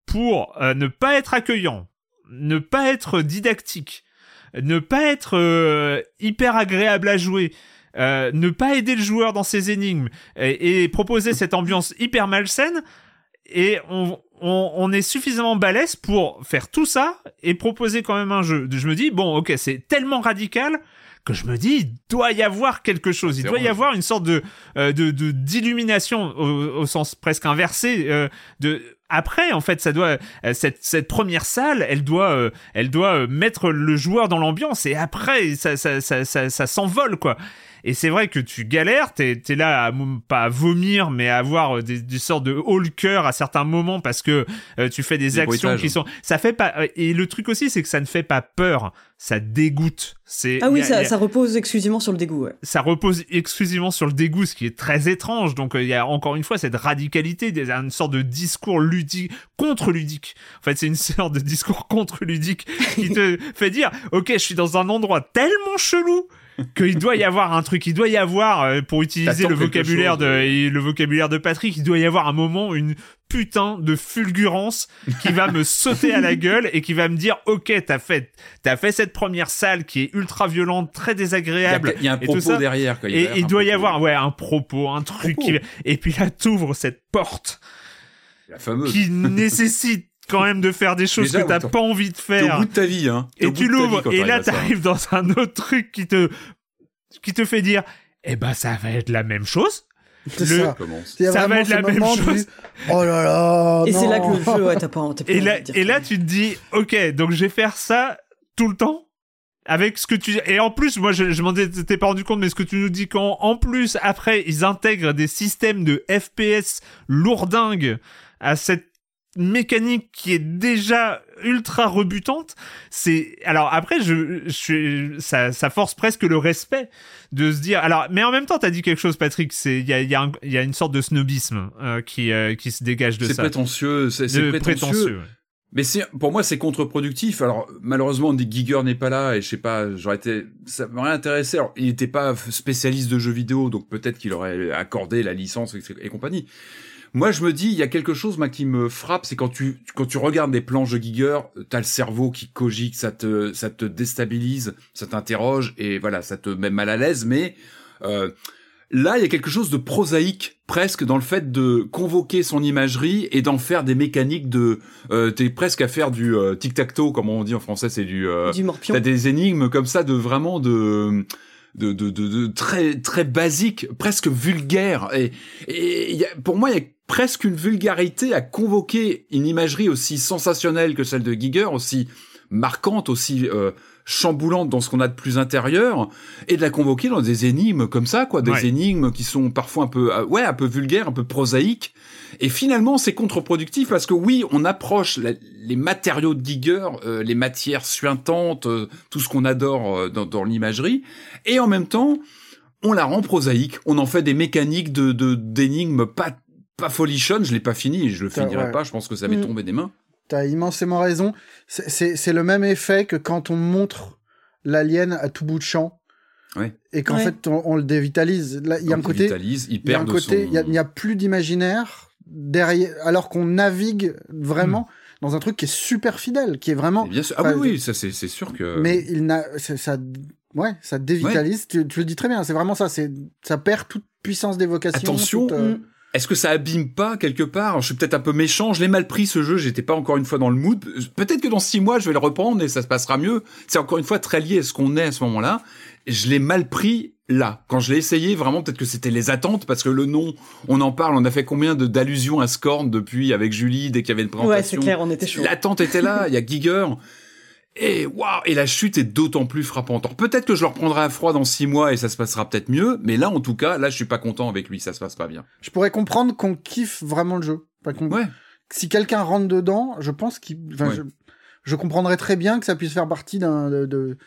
pour euh, ne pas être accueillant, ne pas être didactique, ne pas être hyper agréable à jouer. ne pas aider le joueur dans ses énigmes et, et proposer cette ambiance hyper malsaine et on, on, est suffisamment balèze pour faire tout ça et proposer quand même un jeu. Je me dis, bon, ok, c'est tellement radical que je me dis, il doit y avoir quelque chose. Il doit y avoir une sorte de euh, de d'illumination au, sens presque inversé. Euh, de après, en fait, ça doit euh, cette cette première salle, elle doit elle doit mettre le joueur dans l'ambiance et après ça ça ça ça, ça s'envole quoi. Et c'est vrai que tu galères, t'es es là à, pas à vomir, mais à avoir euh, des, des sortes de haut cœur à certains moments parce que euh, tu fais des, actions qui sont. Ça fait pas. Euh, et le truc aussi, c'est que ça ne fait pas peur, ça dégoûte. C'est. Ah oui, ça, ça, repose exclusivement sur le dégoût. Ouais. Ça repose exclusivement sur le dégoût, ce qui est très étrange. Donc il y a encore une fois cette radicalité, une sorte de discours ludique contre ludique. En fait, c'est une <laughs> sorte de discours contre ludique qui te <laughs> fait dire, ok, je suis dans un endroit tellement chelou qu'il doit y avoir un truc, il doit y avoir, euh, pour utiliser le vocabulaire de, le vocabulaire de Patrick, il doit y avoir un moment, une putain de fulgurance qui va me sauter à la <laughs> gueule et qui va me dire, ok, t'as fait, t'as fait cette première salle qui est ultra violente, très désagréable. Il y a, un propos derrière. et il doit y avoir, ouais, un propos, un truc. Qui... Et puis là, t'ouvres cette porte. La fameuse. Qui nécessite quand même de faire des choses que t'as pas envie de faire. au bout de ta vie, hein. Et tu l'ouvres, et là t'arrives dans un autre truc qui te qui te fait dire, eh ben ça va être la même chose. C'est ça. Ça va être la même chose. Oh là là. Et c'est là que le jeu, ouais, t'as pas, pas Et envie là, et là, tu te dis, ok, donc je vais faire ça tout le temps avec ce que tu et en plus moi je, je m'en étais pas rendu compte mais ce que tu nous dis qu'en en plus après ils intègrent des systèmes de FPS lourdingues à cette mécanique qui est déjà ultra rebutante c'est alors après je, je suis ça, ça force presque le respect de se dire alors mais en même temps t'as dit quelque chose Patrick c'est il y a il y, a y une sorte de snobisme euh, qui euh, qui se dégage de C'est ça prétentieux, c'est c'est de prétentieux. Mais c'est pour moi c'est contre-productif. Alors malheureusement Nick Giger n'est pas là et je sais pas, j'aurais été ça m'aurait intéressé. Alors il n'était pas spécialiste de jeux vidéo donc peut-être qu'il aurait accordé la licence et, et compagnie. Moi je me dis il y a quelque chose moi qui me frappe, c'est quand tu quand tu regardes des planches de Giger, t'as le cerveau qui cogite, ça te ça te déstabilise, ça t'interroge et voilà ça te met mal à l'aise. Mais euh, Là, il y a quelque chose de prosaïque presque dans le fait de convoquer son imagerie et d'en faire des mécaniques de. Euh, T'es presque à faire du euh, tic-tac-toe, comme on dit en français, c'est du. euh, du morpion. T'as des énigmes comme ça de vraiment de. De, de, de, de très très basique, presque vulgaire. Et, et y a, pour moi, il y a presque une vulgarité à convoquer une imagerie aussi sensationnelle que celle de Giger, aussi marquante, aussi euh, chamboulante dans ce qu'on a de plus intérieur, et de la convoquer dans des énigmes comme ça, quoi, des Ouais. énigmes qui sont parfois un peu, euh, ouais, un peu vulgaires, un peu prosaïques. Et finalement, c'est contre-productif parce que oui, on approche la- les matériaux de Giger, euh, les matières suintantes, euh, tout ce qu'on adore euh, dans, dans l'imagerie, et en même temps, on la rend prosaïque. On en fait des mécaniques de de- d'énigmes pas pas folichonnes. Je l'ai pas fini, je le finirai ouais. pas. Je pense que ça m'est Mm. tombé des mains. T'as immensément raison. C'est- le même effet que quand on montre l'alien à tout bout de champ. Ouais. Et qu'en Ouais. fait, on, on le dévitalise. Là, il y a un il côté. il y a un côté. Il n'y a, plus d'imaginaire derrière. Alors qu'on navigue vraiment dans un truc qui est super fidèle, qui est vraiment. Bien sûr. Ah oui, oui, ça c'est c'est sûr que. Mais il n'a. ça- ouais, ça dévitalise. Tu, tu le dis très bien. C'est vraiment ça. C'est ça perd toute puissance d'évocation. Attention, toute, euh, Mm. Est-ce que ça abîme pas quelque part? Je suis peut-être un peu méchant, je l'ai mal pris ce jeu, j'étais pas encore une fois dans le mood. Peut-être que dans six mois je vais le reprendre et ça se passera mieux. C'est encore une fois très lié à ce qu'on est à ce moment-là. Je l'ai mal pris là. Quand je l'ai essayé, vraiment peut-être que c'était les attentes parce que le nom, on en parle, on a fait combien de d'allusions à Scorn depuis avec Julie dès qu'il y avait une Ouais, présentation. c'est clair, on était chaud. L'attente était là, il y a Giger. Et waouh, et la chute est d'autant plus frappante. Alors, peut-être que je le reprendrai à froid dans six mois et ça se passera peut-être mieux, mais là en tout cas, là je suis pas content avec lui, ça se passe pas bien. Je pourrais comprendre qu'on kiffe vraiment le jeu. Enfin, Ouais. Si quelqu'un rentre dedans, je pense qu'il. Enfin, Ouais. je, je comprendrais très bien que ça puisse faire partie d'un de- de-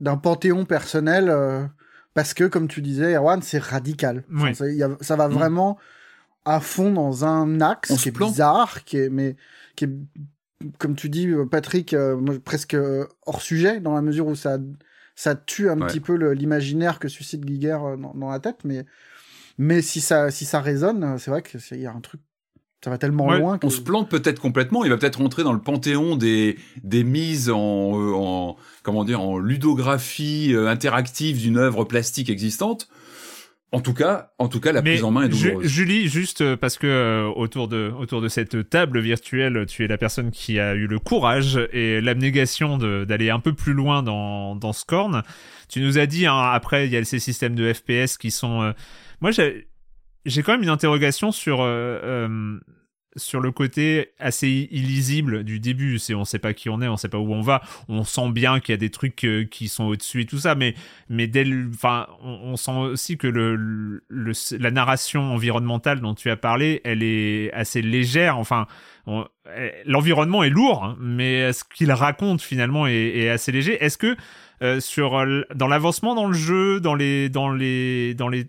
d'un panthéon personnel. euh, parce que, comme tu disais, Erwan, c'est radical. Enfin, ça, il y a- ça va Mm. vraiment à fond dans un axe On qui est bizarre, qui est, mais qui est, comme tu dis, euh, Patrick, euh, moi, presque euh, hors sujet, dans la mesure où ça, ça tue un Ouais. petit peu l'imaginaire que suscite Giger dans, dans la tête. Mais, mais si ça, si ça résonne, c'est vrai qu'il y a un truc. Ça va tellement Ouais, loin que. On se plante peut-être complètement. Il va peut-être rentrer dans le panthéon des des mises en, en comment dire en ludographie interactive d'une œuvre plastique existante. En tout cas, en tout cas, la Mais prise en main est douloureuse. Julie, juste euh, parce que euh, autour de autour de cette table virtuelle, tu es la personne qui a eu le courage et l'abnégation de- d'aller un peu plus loin dans dans Scorn. Tu nous as dit hein, après il y a ces systèmes de FPS qui sont. euh, Moi j'ai j'ai quand même une interrogation sur euh, euh, sur le côté assez illisible du début. C'est on sait pas qui on est, on sait pas où on va. On sent bien qu'il y a des trucs euh, qui sont au-dessus et tout ça, mais mais dès enfin, on, on sent aussi que le, le- la narration environnementale dont tu as parlé, elle est assez légère. Enfin, on- l'environnement est lourd, hein, mais ce qu'il raconte finalement est, est assez léger. Est-ce que euh, sur dans l'avancement dans le jeu, dans les dans les dans les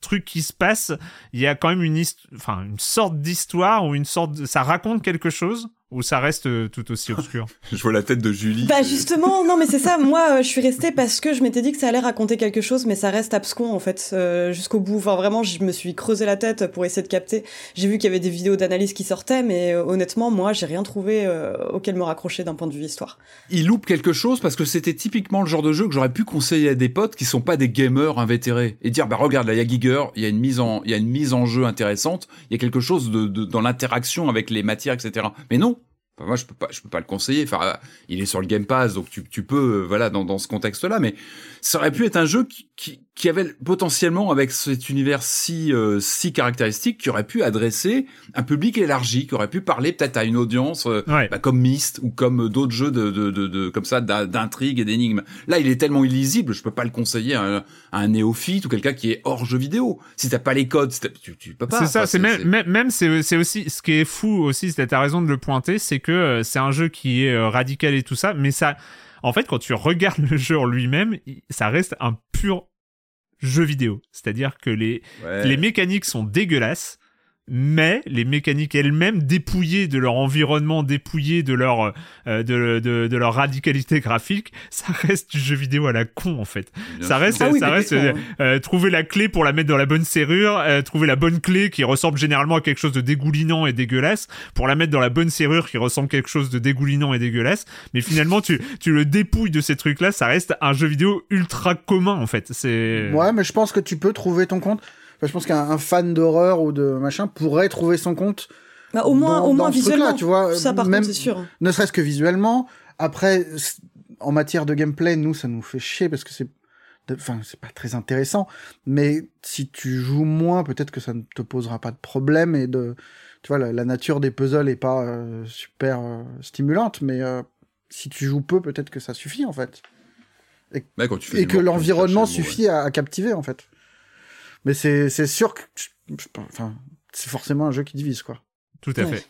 trucs qui se passent, il y a quand même une enfin une sorte d'histoire ou une sorte de- ça raconte quelque chose ou ça reste euh, tout aussi obscur. <laughs> Je vois la tête de Julie. Bah justement, non mais c'est ça. Moi, euh, je suis restée parce que je m'étais dit que ça allait raconter quelque chose, mais ça reste abscon en fait euh, jusqu'au bout. Enfin vraiment, je me suis creusé la tête pour essayer de capter. J'ai vu qu'il y avait des vidéos d'analyse qui sortaient, mais euh, honnêtement, moi, j'ai rien trouvé euh, auquel me raccrocher d'un point de vue histoire. il loupe quelque chose parce que c'était typiquement le genre de jeu que j'aurais pu conseiller à des potes qui sont pas des gamers invétérés et dire bah regarde là il y a Giger, il y a une mise en il y a une mise en jeu intéressante, il y a quelque chose de, de- dans l'interaction avec les matières etc. Mais non. Moi je peux pas je peux pas le conseiller. Enfin il est sur le Game Pass donc tu, tu peux euh, voilà dans, dans ce contexte là mais ça aurait pu être un jeu qui, qui, qui avait potentiellement, avec cet univers si euh, si caractéristique, qui aurait pu adresser un public élargi, qui aurait pu parler peut-être à une audience euh, bah, comme Myst ou comme d'autres jeux de, de, de, de, comme ça d'intrigue et d'énigmes. Là, il est tellement illisible, je peux pas le conseiller à un, à un néophyte ou quelqu'un qui est hors jeu vidéo. Si t'as pas les codes, tu, tu peux pas. C'est ça, c'est même même c'est c'est aussi ce qui est fou aussi, t'as raison de le pointer, c'est que euh, c'est un jeu qui est radical et tout ça, mais ça en fait, quand tu regardes <laughs> le jeu en lui-même, ça reste un pur jeu vidéo. C'est-à-dire que les, les mécaniques sont dégueulasses mais les mécaniques elles-mêmes dépouillées de leur environnement, dépouillées de leur euh, de, de, de, leur radicalité graphique, ça reste du jeu vidéo à la con en fait. ça reste ah ça reste euh, euh, trouver la clé pour la mettre dans la bonne serrure, trouver la bonne clé qui ressemble généralement à quelque chose de dégoulinant et dégueulasse pour la mettre dans la bonne serrure qui ressemble à quelque chose de dégoulinant et dégueulasse, mais finalement tu <laughs> tu le dépouilles de ces trucs là, ça reste un jeu vidéo ultra commun en fait. C'est Ouais, mais je pense que tu peux trouver ton compte je pense qu'un fan d'horreur ou de machin pourrait trouver son compte. Bah, au moins, au moins visuellement. tu vois, ça, par même, c'est sûr. Ne serait-ce que visuellement. Après, en matière de gameplay, nous, ça nous fait chier parce que c'est, enfin, c'est pas très intéressant. Mais si tu joues moins, peut-être que ça ne te posera pas de problème et de, tu vois, la, nature des puzzles est pas euh, super euh, stimulante, mais euh, si tu joues peu, peut-être que ça suffit en fait. Et, et que l'environnement suffit à, captiver en fait. Mais c'est sûr que, enfin, c'est forcément un jeu qui divise, quoi. Tout à fait.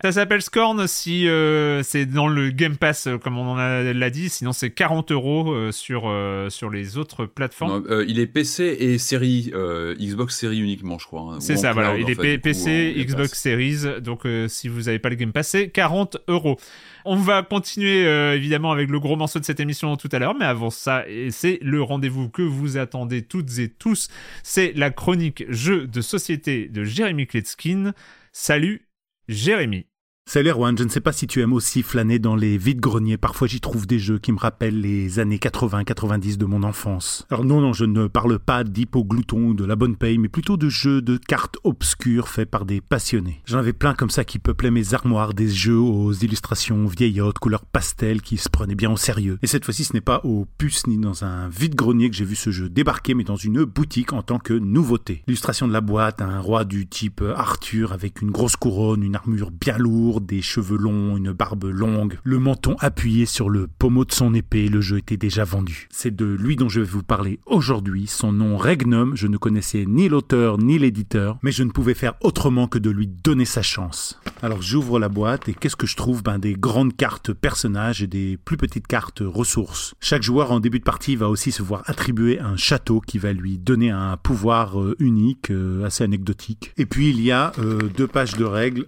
Ça s'appelle Scorn si euh, c'est dans le Game Pass, euh, comme on l'a dit. Sinon, c'est 40 euros euh, sur, sur les autres plateformes. il est PC et série Xbox Series uniquement, je crois. Hein, c'est ça, voilà. Il est PC, Xbox Series. Donc, si vous n'avez pas le Game Pass, c'est 40 euros. On va continuer évidemment avec le gros morceau de cette émission tout à l'heure, mais avant ça, c'est le rendez-vous que vous attendez toutes et tous. C'est la chronique jeu de société de Jérémy Kletskin. Salut Jérémy. Salut Erwan, je ne sais pas si tu aimes aussi flâner dans les vides-greniers. Parfois j'y trouve des jeux qui me rappellent les années 80-90 de mon enfance. Alors non, non, je ne parle pas d'hypoglouton ou de la bonne paye, mais plutôt de jeux de cartes obscures faits par des passionnés. J'en avais plein comme ça qui peuplaient mes armoires, des jeux aux illustrations vieillottes, couleurs pastel, qui se prenaient bien au sérieux. Et cette fois-ci, ce n'est pas au puce ni dans un vide-grenier que j'ai vu ce jeu débarquer, mais dans une boutique en tant que nouveauté. L'illustration de la boîte, un roi du type Arthur avec une grosse couronne, une armure bien lourde, des cheveux longs, une barbe longue, le menton appuyé sur le pommeau de son épée, le jeu était déjà vendu. C'est de lui dont je vais vous parler aujourd'hui. Son nom Regnum, je ne connaissais ni l'auteur ni l'éditeur, mais je ne pouvais faire autrement que de lui donner sa chance. Alors j'ouvre la boîte et qu'est-ce que je trouve? Ben des grandes cartes personnages et des plus petites cartes ressources. Chaque joueur en début de partie va aussi se voir attribuer un château qui va lui donner un pouvoir euh, unique, euh, assez anecdotique. Et puis il y a euh, deux pages de règles,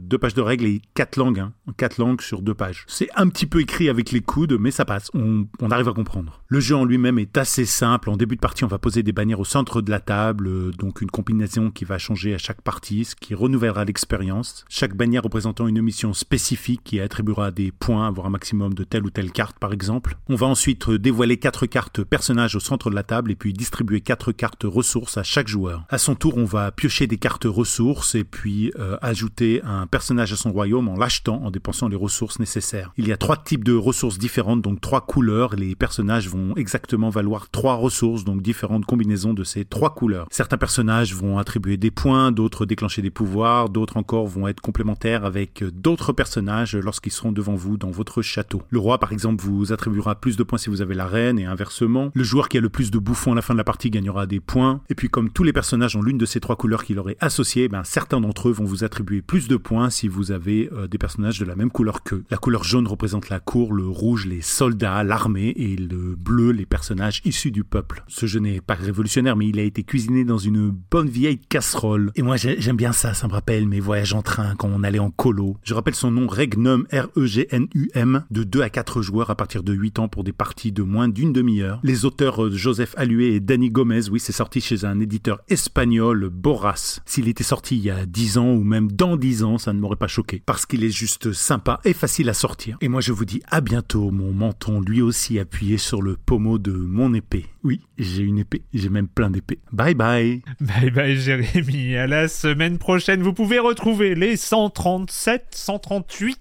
deux pages de règles et quatre langues, hein, quatre langues sur deux pages. C'est un petit peu écrit avec les coudes, mais ça passe, on, arrive à comprendre. Le jeu en lui-même est assez simple. En début de partie, on va poser des bannières au centre de la table, euh, donc une combinaison qui va changer à chaque partie, ce qui renouvellera l'expérience. Chaque bannière représentant une mission spécifique qui attribuera des points, voire un maximum de telle ou telle carte par exemple. On va ensuite dévoiler quatre cartes personnages au centre de la table et puis distribuer quatre cartes ressources à chaque joueur. À son tour, on va piocher des cartes ressources et puis euh, ajouter un personnage son royaume en l'achetant, en dépensant les ressources nécessaires. Il y a trois types de ressources différentes, donc trois couleurs. Les personnages vont exactement valoir trois ressources, donc différentes combinaisons de ces trois couleurs. Certains personnages vont attribuer des points, d'autres déclencher des pouvoirs, d'autres encore vont être complémentaires avec d'autres personnages lorsqu'ils seront devant vous dans votre château. Le roi, par exemple, vous attribuera plus de points si vous avez la reine et inversement. Le joueur qui a le plus de bouffons à la fin de la partie gagnera des points. Et puis, comme tous les personnages ont l'une de ces trois couleurs qu'il aurait associées, ben, certains d'entre eux vont vous attribuer plus de points si vous avez euh, des personnages de la même couleur qu'eux. La couleur jaune représente la cour, le rouge les soldats, l'armée et le bleu les personnages issus du peuple. Ce jeu n'est pas révolutionnaire mais il a été cuisiné dans une bonne vieille casserole. Et moi j'aime bien ça, ça me rappelle mes voyages en train quand on allait en colo. Je rappelle son nom Regnum R-E-G-N-U-M de 2 à 4 joueurs à partir de 8 ans pour des parties de moins d'une demi-heure. Les auteurs euh, Joseph Allué et Danny Gomez, oui c'est sorti chez un éditeur espagnol, Boras. S'il était sorti il y a 10 ans ou même dans 10 ans, ça ne m'aurait pas parce qu'il est juste sympa et facile à sortir. Et moi je vous dis à bientôt, mon menton lui aussi appuyé sur le pommeau de mon épée. Oui, j'ai une épée, j'ai même plein d'épées. Bye bye Bye bye Jérémy, à la semaine prochaine. Vous pouvez retrouver les 137, 138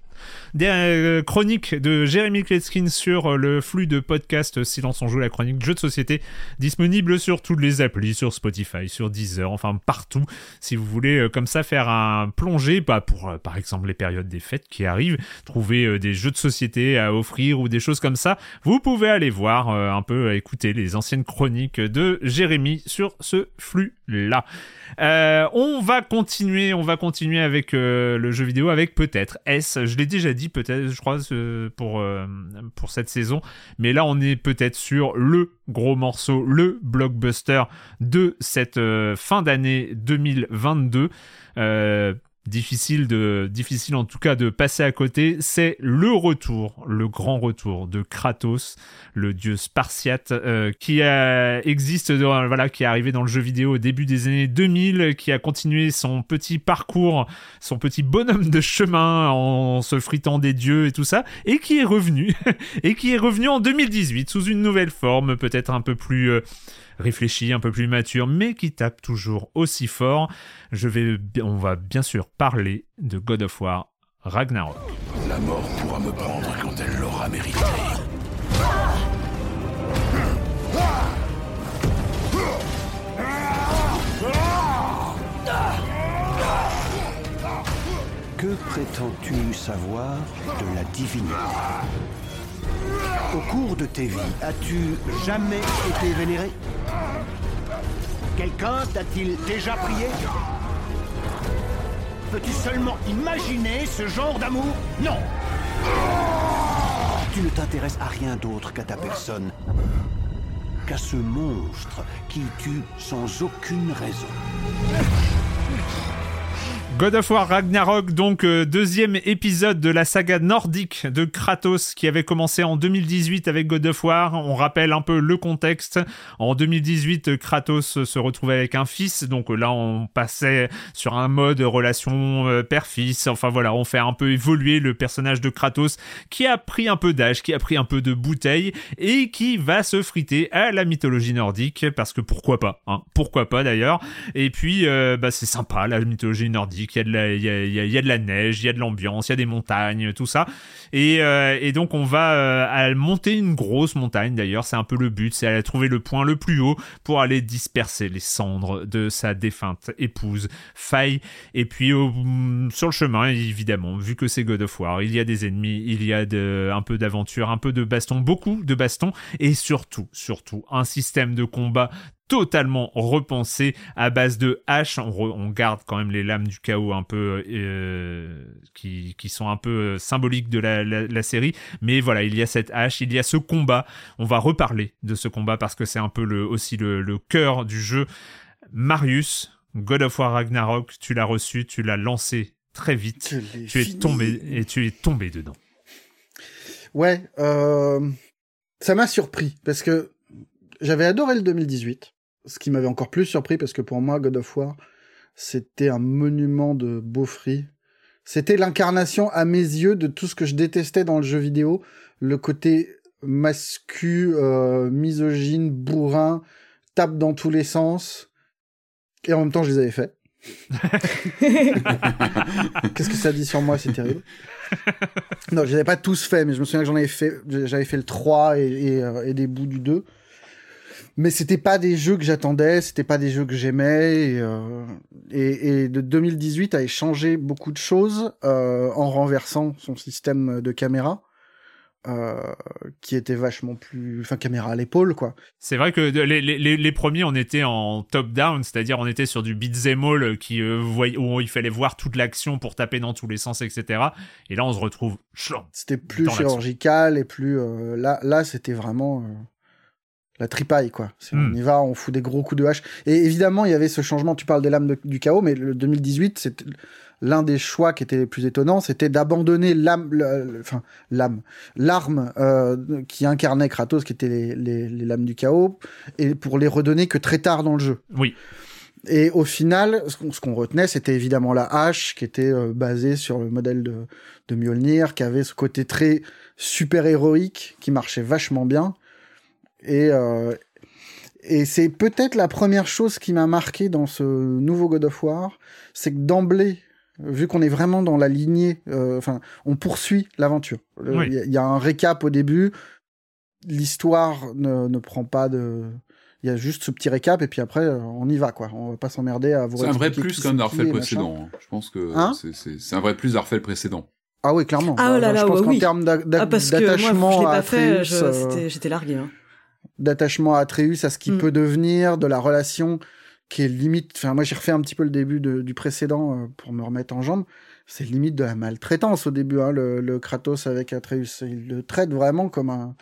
Des euh, chroniques de Jérémy Kletskin sur euh, le flux de podcast Silence on joue la chronique de jeux de société disponible sur toutes les applis, sur Spotify, sur Deezer, enfin partout. Si vous voulez euh, comme ça faire un plongé, bah, pour par exemple les périodes des fêtes qui arrivent, trouver des jeux de société à offrir ou des choses comme ça, vous pouvez aller voir un peu, écouter les anciennes chroniques de Jérémy sur ce flux-là. Euh, on va continuer, on va continuer avec euh, le jeu vidéo, avec peut-être S. Je l'ai déjà dit peut-être, je crois, pour euh, pour cette saison, mais là on est peut-être sur le gros morceau, le blockbuster de cette fin d'année 2022 difficile de difficile en tout cas de passer à côté, c'est le retour, le grand retour de Kratos, le dieu spartiate euh, qui existe voilà qui est arrivé dans le jeu vidéo au début des années 2000, qui a continué son petit parcours, son petit bonhomme de chemin en se fritant des dieux et tout ça et qui est revenu <laughs> et qui est revenu en 2018 sous une nouvelle forme, peut-être un peu plus euh, réfléchi, un peu plus mature, mais qui tape toujours aussi fort. Je vais, on va bien sûr parler de God of War Ragnarok. La mort pourra me prendre quand elle l'aura mérité. Que prétends-tu savoir de la divinité? Au cours de tes vies, as-tu jamais été vénéré? Quelqu'un t'a-t-il déjà prié? Peux-tu seulement imaginer ce genre d'amour? Non! Tu ne t'intéresses à rien d'autre qu'à ta personne, qu'à ce monstre qui tue sans aucune raison. God of War Ragnarok, donc euh, deuxième épisode de la saga nordique de Kratos qui avait commencé en 2018 avec God of War. On rappelle un peu le contexte. En 2018, Kratos se retrouvait avec un fils, donc là on passait sur un mode relation euh, père-fils. Enfin voilà, on fait un peu évoluer le personnage de Kratos qui a pris un peu d'âge, qui a pris un peu de bouteille et qui va se friter à la mythologie nordique parce que pourquoi pas, hein pourquoi pas d'ailleurs. Et puis euh, bah, c'est sympa la mythologie nordique il y a de la, il y a, de la neige, il y a de l'ambiance, il y a des montagnes, tout ça. Et, euh, et donc on va euh, monter une grosse montagne d'ailleurs, c'est un peu le but, c'est aller trouver le point le plus haut pour aller disperser les cendres de sa défunte épouse Faye. Et puis sur le chemin, évidemment, vu que c'est God of War, il y a des ennemis, il y a de, un peu d'aventure, un peu de baston, beaucoup de baston, et surtout, surtout, un système de combat totalement repensé à base de haches. On, garde quand même les lames du chaos un peu euh, qui, qui, sont un peu euh, symboliques de la, la, série. Mais voilà, il y a cette hache, il y a ce combat. On va reparler de ce combat parce que c'est un peu le, aussi le, le cœur du jeu. Marius, God of War Ragnarok, tu l'as reçu, tu l'as lancé très vite. Tu es tombé et tu es tombé dedans. Ouais, euh, ça m'a surpris parce que j'avais adoré le 2018 ce qui m'avait encore plus surpris parce que pour moi, God of War, c'était un monument de beaufry. C'était l'incarnation à mes yeux de tout ce que je détestais dans le jeu vidéo, le côté mascu, euh, misogyne, bourrin, tape dans tous les sens. Et en même temps, je les avais faits. <laughs> Qu'est-ce que ça dit sur moi, c'est terrible. Non, je les avais pas tous faits, mais je me souviens que j'en avais fait, j'avais fait le 3 et, et, euh, et, des bouts du 2 mais c'était pas des jeux que j'attendais, c'était pas des jeux que j'aimais. Et, euh, et, de 2018 a changé beaucoup de choses euh, en renversant son système de caméra. Euh, qui était vachement plus, enfin caméra à l'épaule quoi. C'est vrai que les, les, les, premiers on était en top down, c'est-à-dire on était sur du beat'em all qui euh, où il fallait voir toute l'action pour taper dans tous les sens etc. Et là on se retrouve. C'était plus chirurgical et plus euh, là là c'était vraiment la tripaille quoi. On hmm. y va, on fout des gros coups de hache. Et évidemment, il y avait ce changement. Tu parles des lames du chaos, mais le 2018, c'est l'un des choix qui était les plus étonnants, c'était d'abandonner l'âme, enfin l'âme, l'arme euh, qui incarnait Kratos, qui était les, les, lames du chaos, et pour les redonner que très tard dans le jeu. Oui. Et au final, ce qu'on retenait, c'était évidemment la hache, qui était euh, basée sur le modèle de, de Mjolnir, qui avait ce côté très super héroïque, qui marchait vachement bien et, euh, et c'est peut-être la première chose qui m'a marqué dans ce nouveau God of War, c'est que d'emblée, vu qu'on est vraiment dans la lignée, euh, enfin, on poursuit l'aventure. Il y, a un récap au début. L'histoire ne, ne prend pas de. Il y a juste ce petit récap et puis après on y va quoi. On va pas s'emmerder à vous. C'est un vrai plus qu'un d'avoir fait le précédent. Hein. Je pense que hein c'est un vrai plus d'avoir fait le précédent. Ah oui, clairement. Ah oh là là, je pense qu'en termes d'attachement ah, à Atreus, euh, j'étais largué. Hein. D'attachement à Atreus, à ce qu'il mm. peut devenir, de la relation qui est limite. Enfin, moi, j'ai refait un petit peu le début du précédent euh, pour me remettre en jambe. C'est limite de la maltraitance au début, hein, le, Kratos avec Atreus. Il le traite vraiment comme un.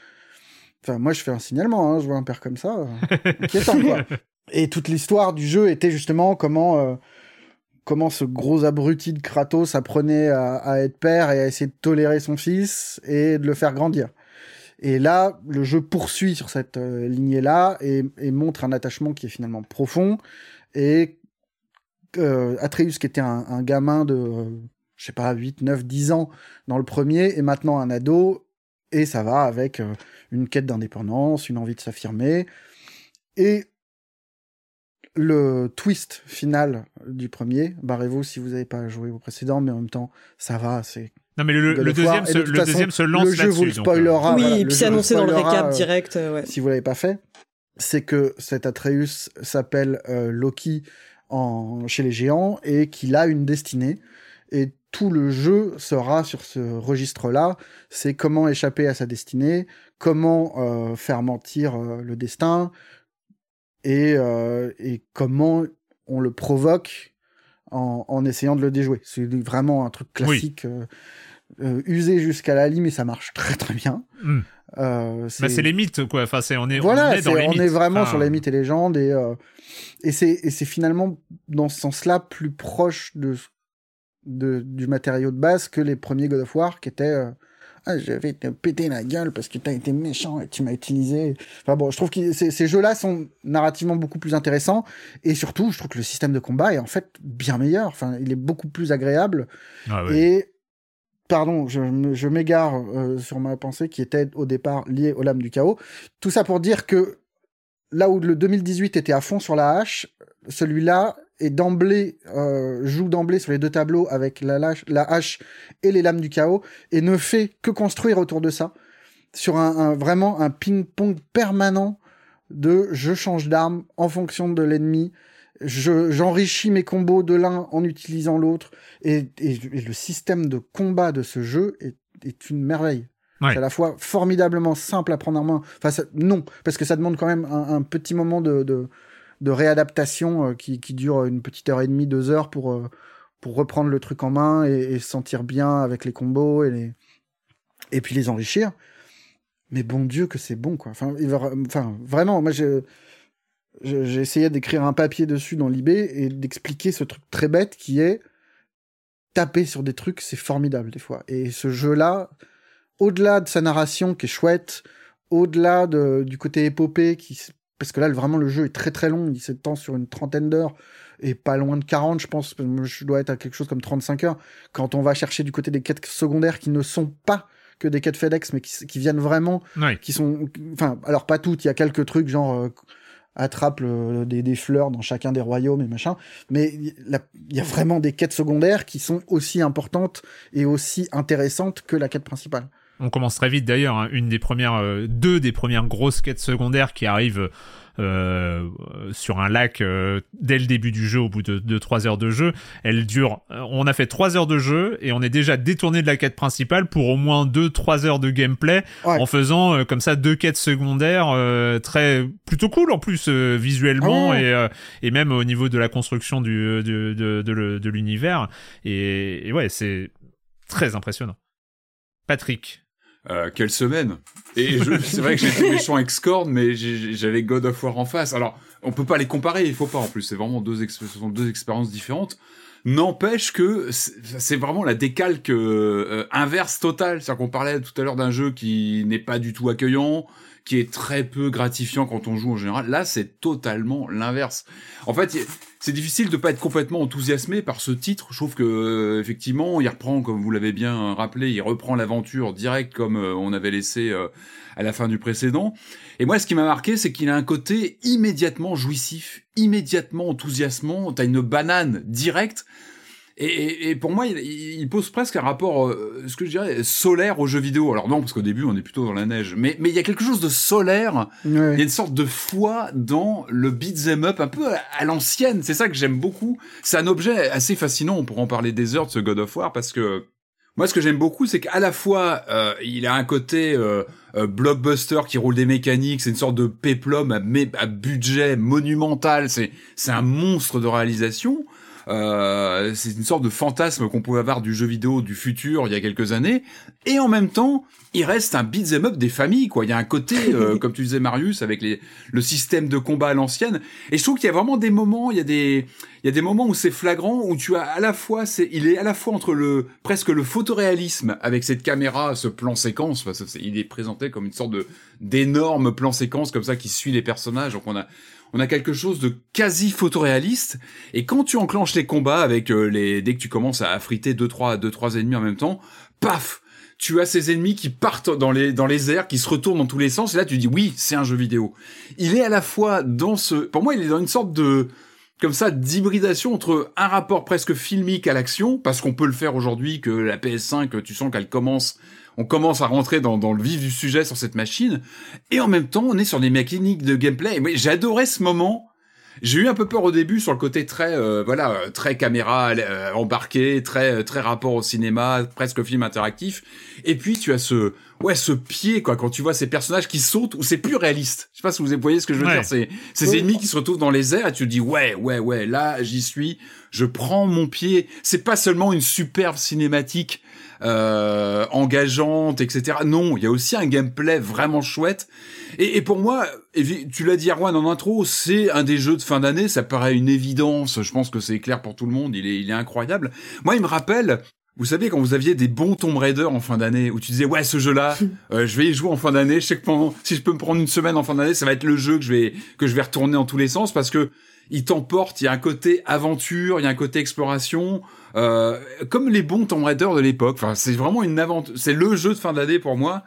Enfin, moi, je fais un signalement. Hein, je vois un père comme ça, euh, <laughs> inquiétant quoi. Et toute l'histoire du jeu était justement comment comment ce gros abruti de Kratos apprenait à, être père et à essayer de tolérer son fils et de le faire grandir. Et là, le jeu poursuit sur cette euh, lignée-là et, montre un attachement qui est finalement profond. Et euh, Atreus, qui était un, gamin de, euh, je sais pas, 8, 9, 10 ans dans le premier, est maintenant un ado. Et ça va avec une quête d'indépendance, une envie de s'affirmer. Et le twist final du premier. Barrez-vous si vous n'avez pas joué au précédent, mais en même temps, ça va, c'est. Non, mais le, deuxième, se, le deuxième se lance Le jeu vous le euh, spoilera. oui, et puis c'est annoncé dans le récap euh, direct. Euh, si vous l'avez pas fait, c'est que cet Atreus s'appelle Loki en, chez les géants et qu'il a une destinée. Et tout le jeu sera sur ce registre-là. C'est comment échapper à sa destinée, comment faire mentir le destin, et, euh, et comment on le provoque en, en, essayant de le déjouer. C'est vraiment un truc classique. Euh, euh, usé jusqu'à la limite, mais ça marche très très bien. Hmm. Euh, c'est bah, les mythes, quoi. Enfin, c'est on est voilà, on est, dans les on mythes. est vraiment sur les mythes et légendes et euh, c'est et c'est finalement dans ce sens-là plus proche de, de du matériau de base que les premiers God of War qui étaient ah, je vais te péter la gueule parce que t'as été méchant et tu m'as utilisé. Enfin bon, je trouve que ces, jeux-là sont narrativement beaucoup plus intéressants et surtout, je trouve que le système de combat est en fait bien meilleur. Enfin, il est beaucoup plus agréable ah et pardon, je, m'égare euh, sur ma pensée qui était au départ liée aux lames du chaos. Tout ça pour dire que là où le 2018 était à fond sur la hache, celui-là et d'emblée euh, joue d'emblée sur les deux tableaux avec la, la hache et les lames du chaos et ne fait que construire autour de ça sur un, vraiment un ping-pong permanent de je change d'arme en fonction de l'ennemi, j'enrichis mes combos de l'un en utilisant l'autre et, le système de combat de ce jeu est, est une merveille. C'est à la fois formidablement simple à prendre en main. Enfin, non, parce que ça demande quand même un, petit moment de, de réadaptation euh, qui, qui, dure une petite heure et demie, deux heures pour, euh, pour reprendre le truc en main et, se sentir bien avec les combos et, les... et puis les enrichir. Mais bon Dieu que c'est bon, quoi. Enfin, enfin vraiment, moi j'ai j'ai essayé d'écrire un papier dessus dans l'IB et d'expliquer ce truc très bête qui est taper sur des trucs, c'est formidable des fois. Et ce jeu-là, au-delà de sa narration qui est chouette, au-delà de, du côté épopée qui parce que là vraiment le jeu est très très long, il s'étend sur une trentaine d'heures et pas loin de 40 je pense, je dois être à quelque chose comme 35 heures. Quand on va chercher du côté des quêtes secondaires qui ne sont pas que des quêtes FedEx mais qui, viennent vraiment qui sont enfin alors pas toutes, il y a quelques trucs genre euh, attrape des, fleurs dans chacun des royaumes et machin. Mais il y a vraiment des quêtes secondaires qui sont aussi importantes et aussi intéressantes que la quête principale. On commence très vite d'ailleurs, hein. une des premières, euh, deux des premières grosses quêtes secondaires qui arrivent euh, sur un lac euh, dès le début du jeu, au bout de, de 3 heures de jeu. Elle dure, on a fait 3 heures de jeu et on est déjà détourné de la quête principale pour au moins 2-3 heures de gameplay en faisant comme ça deux quêtes secondaires très plutôt cool en plus visuellement ah et, et même au niveau de la construction du, de, de, de l'univers. Et, et ouais, c'est très impressionnant. Patrick, euh, quelle semaine Et c'est vrai que j'étais méchant Scorn, mais j'avais God of War en face. Alors, on peut pas les comparer, il faut pas en plus. C'est vraiment deux, ce sont deux expériences différentes. N'empêche que c'est vraiment la décalque euh, inverse totale. C'est-à-dire qu'on parlait tout à l'heure d'un jeu qui n'est pas du tout accueillant, qui est très peu gratifiant quand on joue en général. Là, c'est totalement l'inverse. En fait, c'est difficile de pas être complètement enthousiasmé par ce titre. Je trouve que euh, effectivement, il reprend, comme vous l'avez bien rappelé, il reprend l'aventure direct comme euh, on avait laissé euh, à la fin du précédent. Et moi, ce qui m'a marqué, c'est qu'il a un côté immédiatement jouissif, immédiatement enthousiasmant. T'as une banane directe. Et, et, pour moi, il, il, pose presque un rapport, euh, ce que je dirais, solaire aux jeux vidéo. Alors non, parce qu'au début, on est plutôt dans la neige. Mais mais il y a quelque chose de solaire. Il y a une sorte de foi dans le beat'em up, un peu à, l'ancienne. C'est ça que j'aime beaucoup. C'est un objet assez fascinant. On pourra en parler des heures de ce God of War parce que moi, ce que j'aime beaucoup, c'est qu'à la fois, euh, il a un côté euh, euh, blockbuster qui roule des mécaniques, c'est une sorte de péplum à, à budget monumental, c'est c'est un monstre de réalisation. Euh, c'est une sorte de fantasme qu'on pouvait avoir du jeu vidéo du futur il y a quelques années. Et en même temps, il reste un beat'em up des familles, quoi. Il y a un côté, euh, <laughs> comme tu disais Marius, avec les, le système de combat à l'ancienne. Et je trouve qu'il y a vraiment des moments, il y a des, il y a des moments où c'est flagrant, où tu as à la fois, c'est, il est à la fois entre le, presque le photoréalisme avec cette caméra, ce plan séquence, parce que il est présenté comme une sorte de, d'énorme plan séquence comme ça qui suit les personnages. Donc on a, on a quelque chose de quasi photoréaliste. Et quand tu enclenches les combats avec euh, les, dès que tu commences à friter deux trois deux trois ennemis en même temps, paf, tu as ces ennemis qui partent dans les dans les airs, qui se retournent dans tous les sens. Et là, tu dis oui, c'est un jeu vidéo. Il est à la fois dans ce, pour moi, il est dans une sorte de comme ça d'hybridation entre un rapport presque filmique à l'action, parce qu'on peut le faire aujourd'hui, que la PS5, tu sens qu'elle commence on commence à rentrer dans, le vif du sujet sur cette machine, et en même temps, on est sur des mécaniques de gameplay. Et adoré ce moment. J'ai eu un peu peur au début sur le côté très, euh, voilà, très caméra euh, embarquée, très, très rapport au cinéma, presque film interactif. Et puis tu as ce, ouais, ce pied quoi, quand tu vois ces personnages qui sautent, où c'est plus réaliste. Je sais pas si vous voyez ce que je veux dire. C'est ces ennemis qui se retrouvent dans les airs et tu te dis ouais, ouais, ouais, là j'y suis. Je prends mon pied. C'est pas seulement une superbe cinématique euh, engageante, etc. Non, il y a aussi un gameplay vraiment chouette. Et, et pour moi, tu l'as dit Arwan en intro, c'est un des jeux de fin d'année, ça paraît une évidence, je pense que c'est clair pour tout le monde, il est, il est incroyable. Moi, il me rappelle, vous savez, quand vous aviez des bons Tomb Raider en fin d'année, où tu disais, ouais, ce jeu-là, <laughs> euh, je vais y jouer en fin d'année, je sais que pendant, si je peux me prendre une semaine en fin d'année, ça va être le jeu que je vais, que je vais retourner en tous les sens, parce que il t'emporte, il y a un côté aventure, il y a un côté exploration, euh, comme les bons Tomb Raider de l'époque. Enfin, c'est vraiment une aventure, c'est le jeu de fin d'année pour moi.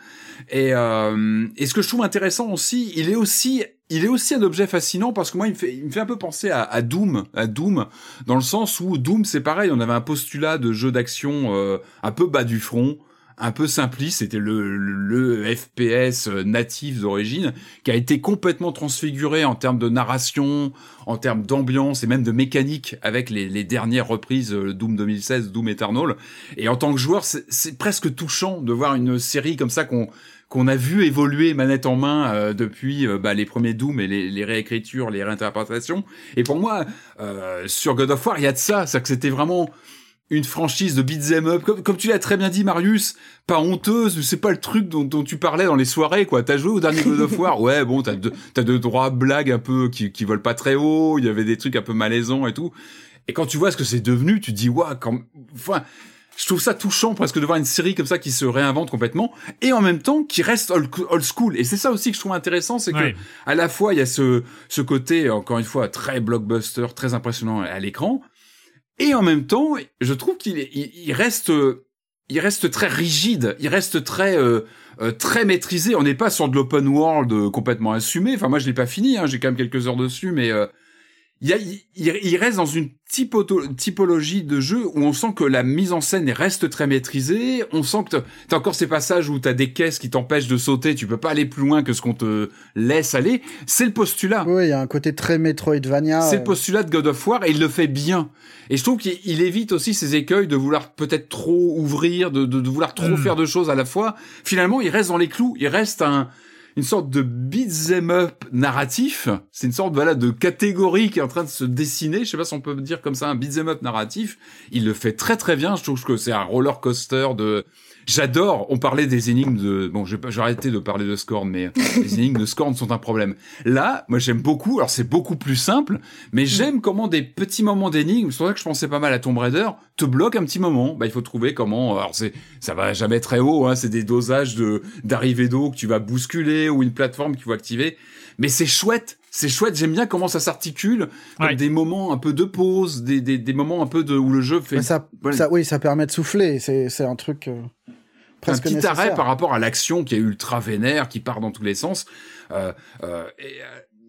Et, euh, et ce que je trouve intéressant aussi, il est aussi, il est aussi un objet fascinant parce que moi, il me fait, il me fait un peu penser à, à Doom, à Doom, dans le sens où Doom, c'est pareil, on avait un postulat de jeu d'action euh, un peu bas du front un peu simpliste, c'était le, le, FPS natif d'origine, qui a été complètement transfiguré en termes de narration, en termes d'ambiance et même de mécanique avec les, les dernières reprises euh, Doom 2016, Doom Eternal. Et en tant que joueur, c'est presque touchant de voir une série comme ça qu'on qu'on a vu évoluer manette en main euh, depuis euh, bah, les premiers Doom et les, les, réécritures, les réinterprétations. Et pour moi, euh, sur God of War, il y a de ça, c'est que c'était vraiment une franchise de beat'em up, comme, comme tu l'as très bien dit, Marius, pas honteuse, c'est pas le truc dont, dont, tu parlais dans les soirées, quoi. T'as joué au dernier God of War, <laughs> ouais, bon, t'as de, t'as de droits blagues un peu qui, qui volent pas très haut, il y avait des trucs un peu malaisants et tout. Et quand tu vois ce que c'est devenu, tu te dis, ouais, quand, enfin, je trouve ça touchant presque de voir une série comme ça qui se réinvente complètement et en même temps qui reste old, school. Et c'est ça aussi que je trouve intéressant, c'est que à la fois il y a ce, ce côté, encore une fois, très blockbuster, très impressionnant à l'écran, et en même temps, je trouve qu'il il, reste, il reste très rigide, il reste très, euh, euh, très maîtrisé. On n'est pas sur de l'open world euh, complètement assumé. Enfin, moi, je l'ai pas fini. Hein, J'ai quand même quelques heures dessus, mais il, y a, il, reste dans une typologie de jeu où on sent que la mise en scène reste très maîtrisée. On sent que t'as encore ces passages où t'as des caisses qui t'empêchent de sauter. Tu peux pas aller plus loin que ce qu'on te laisse aller. C'est le postulat. Oui, il y a un côté très Metroidvania. C'est le postulat de God of War et il le fait bien. Et je trouve qu'il évite aussi ces écueils de vouloir peut-être trop ouvrir, de, de, vouloir trop hmm. faire de choses à la fois. Finalement, il reste dans les clous. Il reste un, une sorte de beat'em up narratif. C'est une sorte voilà de catégorie qui est en train de se dessiner. Je sais pas si on peut dire comme ça un beat'em up narratif. Il le fait très très bien. Je trouve que c'est un roller coaster de J'adore. On parlait des énigmes de. Bon, je vais arrêter de parler de Scorn, mais <laughs> les énigmes de Scorn sont un problème. Là, moi, j'aime beaucoup. Alors, c'est beaucoup plus simple, mais j'aime comment des petits moments d'énigmes. C'est pour ça que je pensais pas mal à Tomb Raider. Te bloquent un petit moment. Bah, il faut trouver comment. Alors, c'est ça va jamais très haut. Hein, c'est des dosages de d'arrivée d'eau que tu vas bousculer ou une plateforme qu'il faut activer. Mais c'est chouette c'est chouette. J'aime bien comment ça s'articule, des moments un peu de pause, des, des, des, moments un peu de où le jeu fait. ça, ça, oui, ça permet de souffler. C'est c'est un truc. Euh, un petit arrêt par rapport à l'action qui est ultra vénère, qui part dans tous les sens. Euh, euh,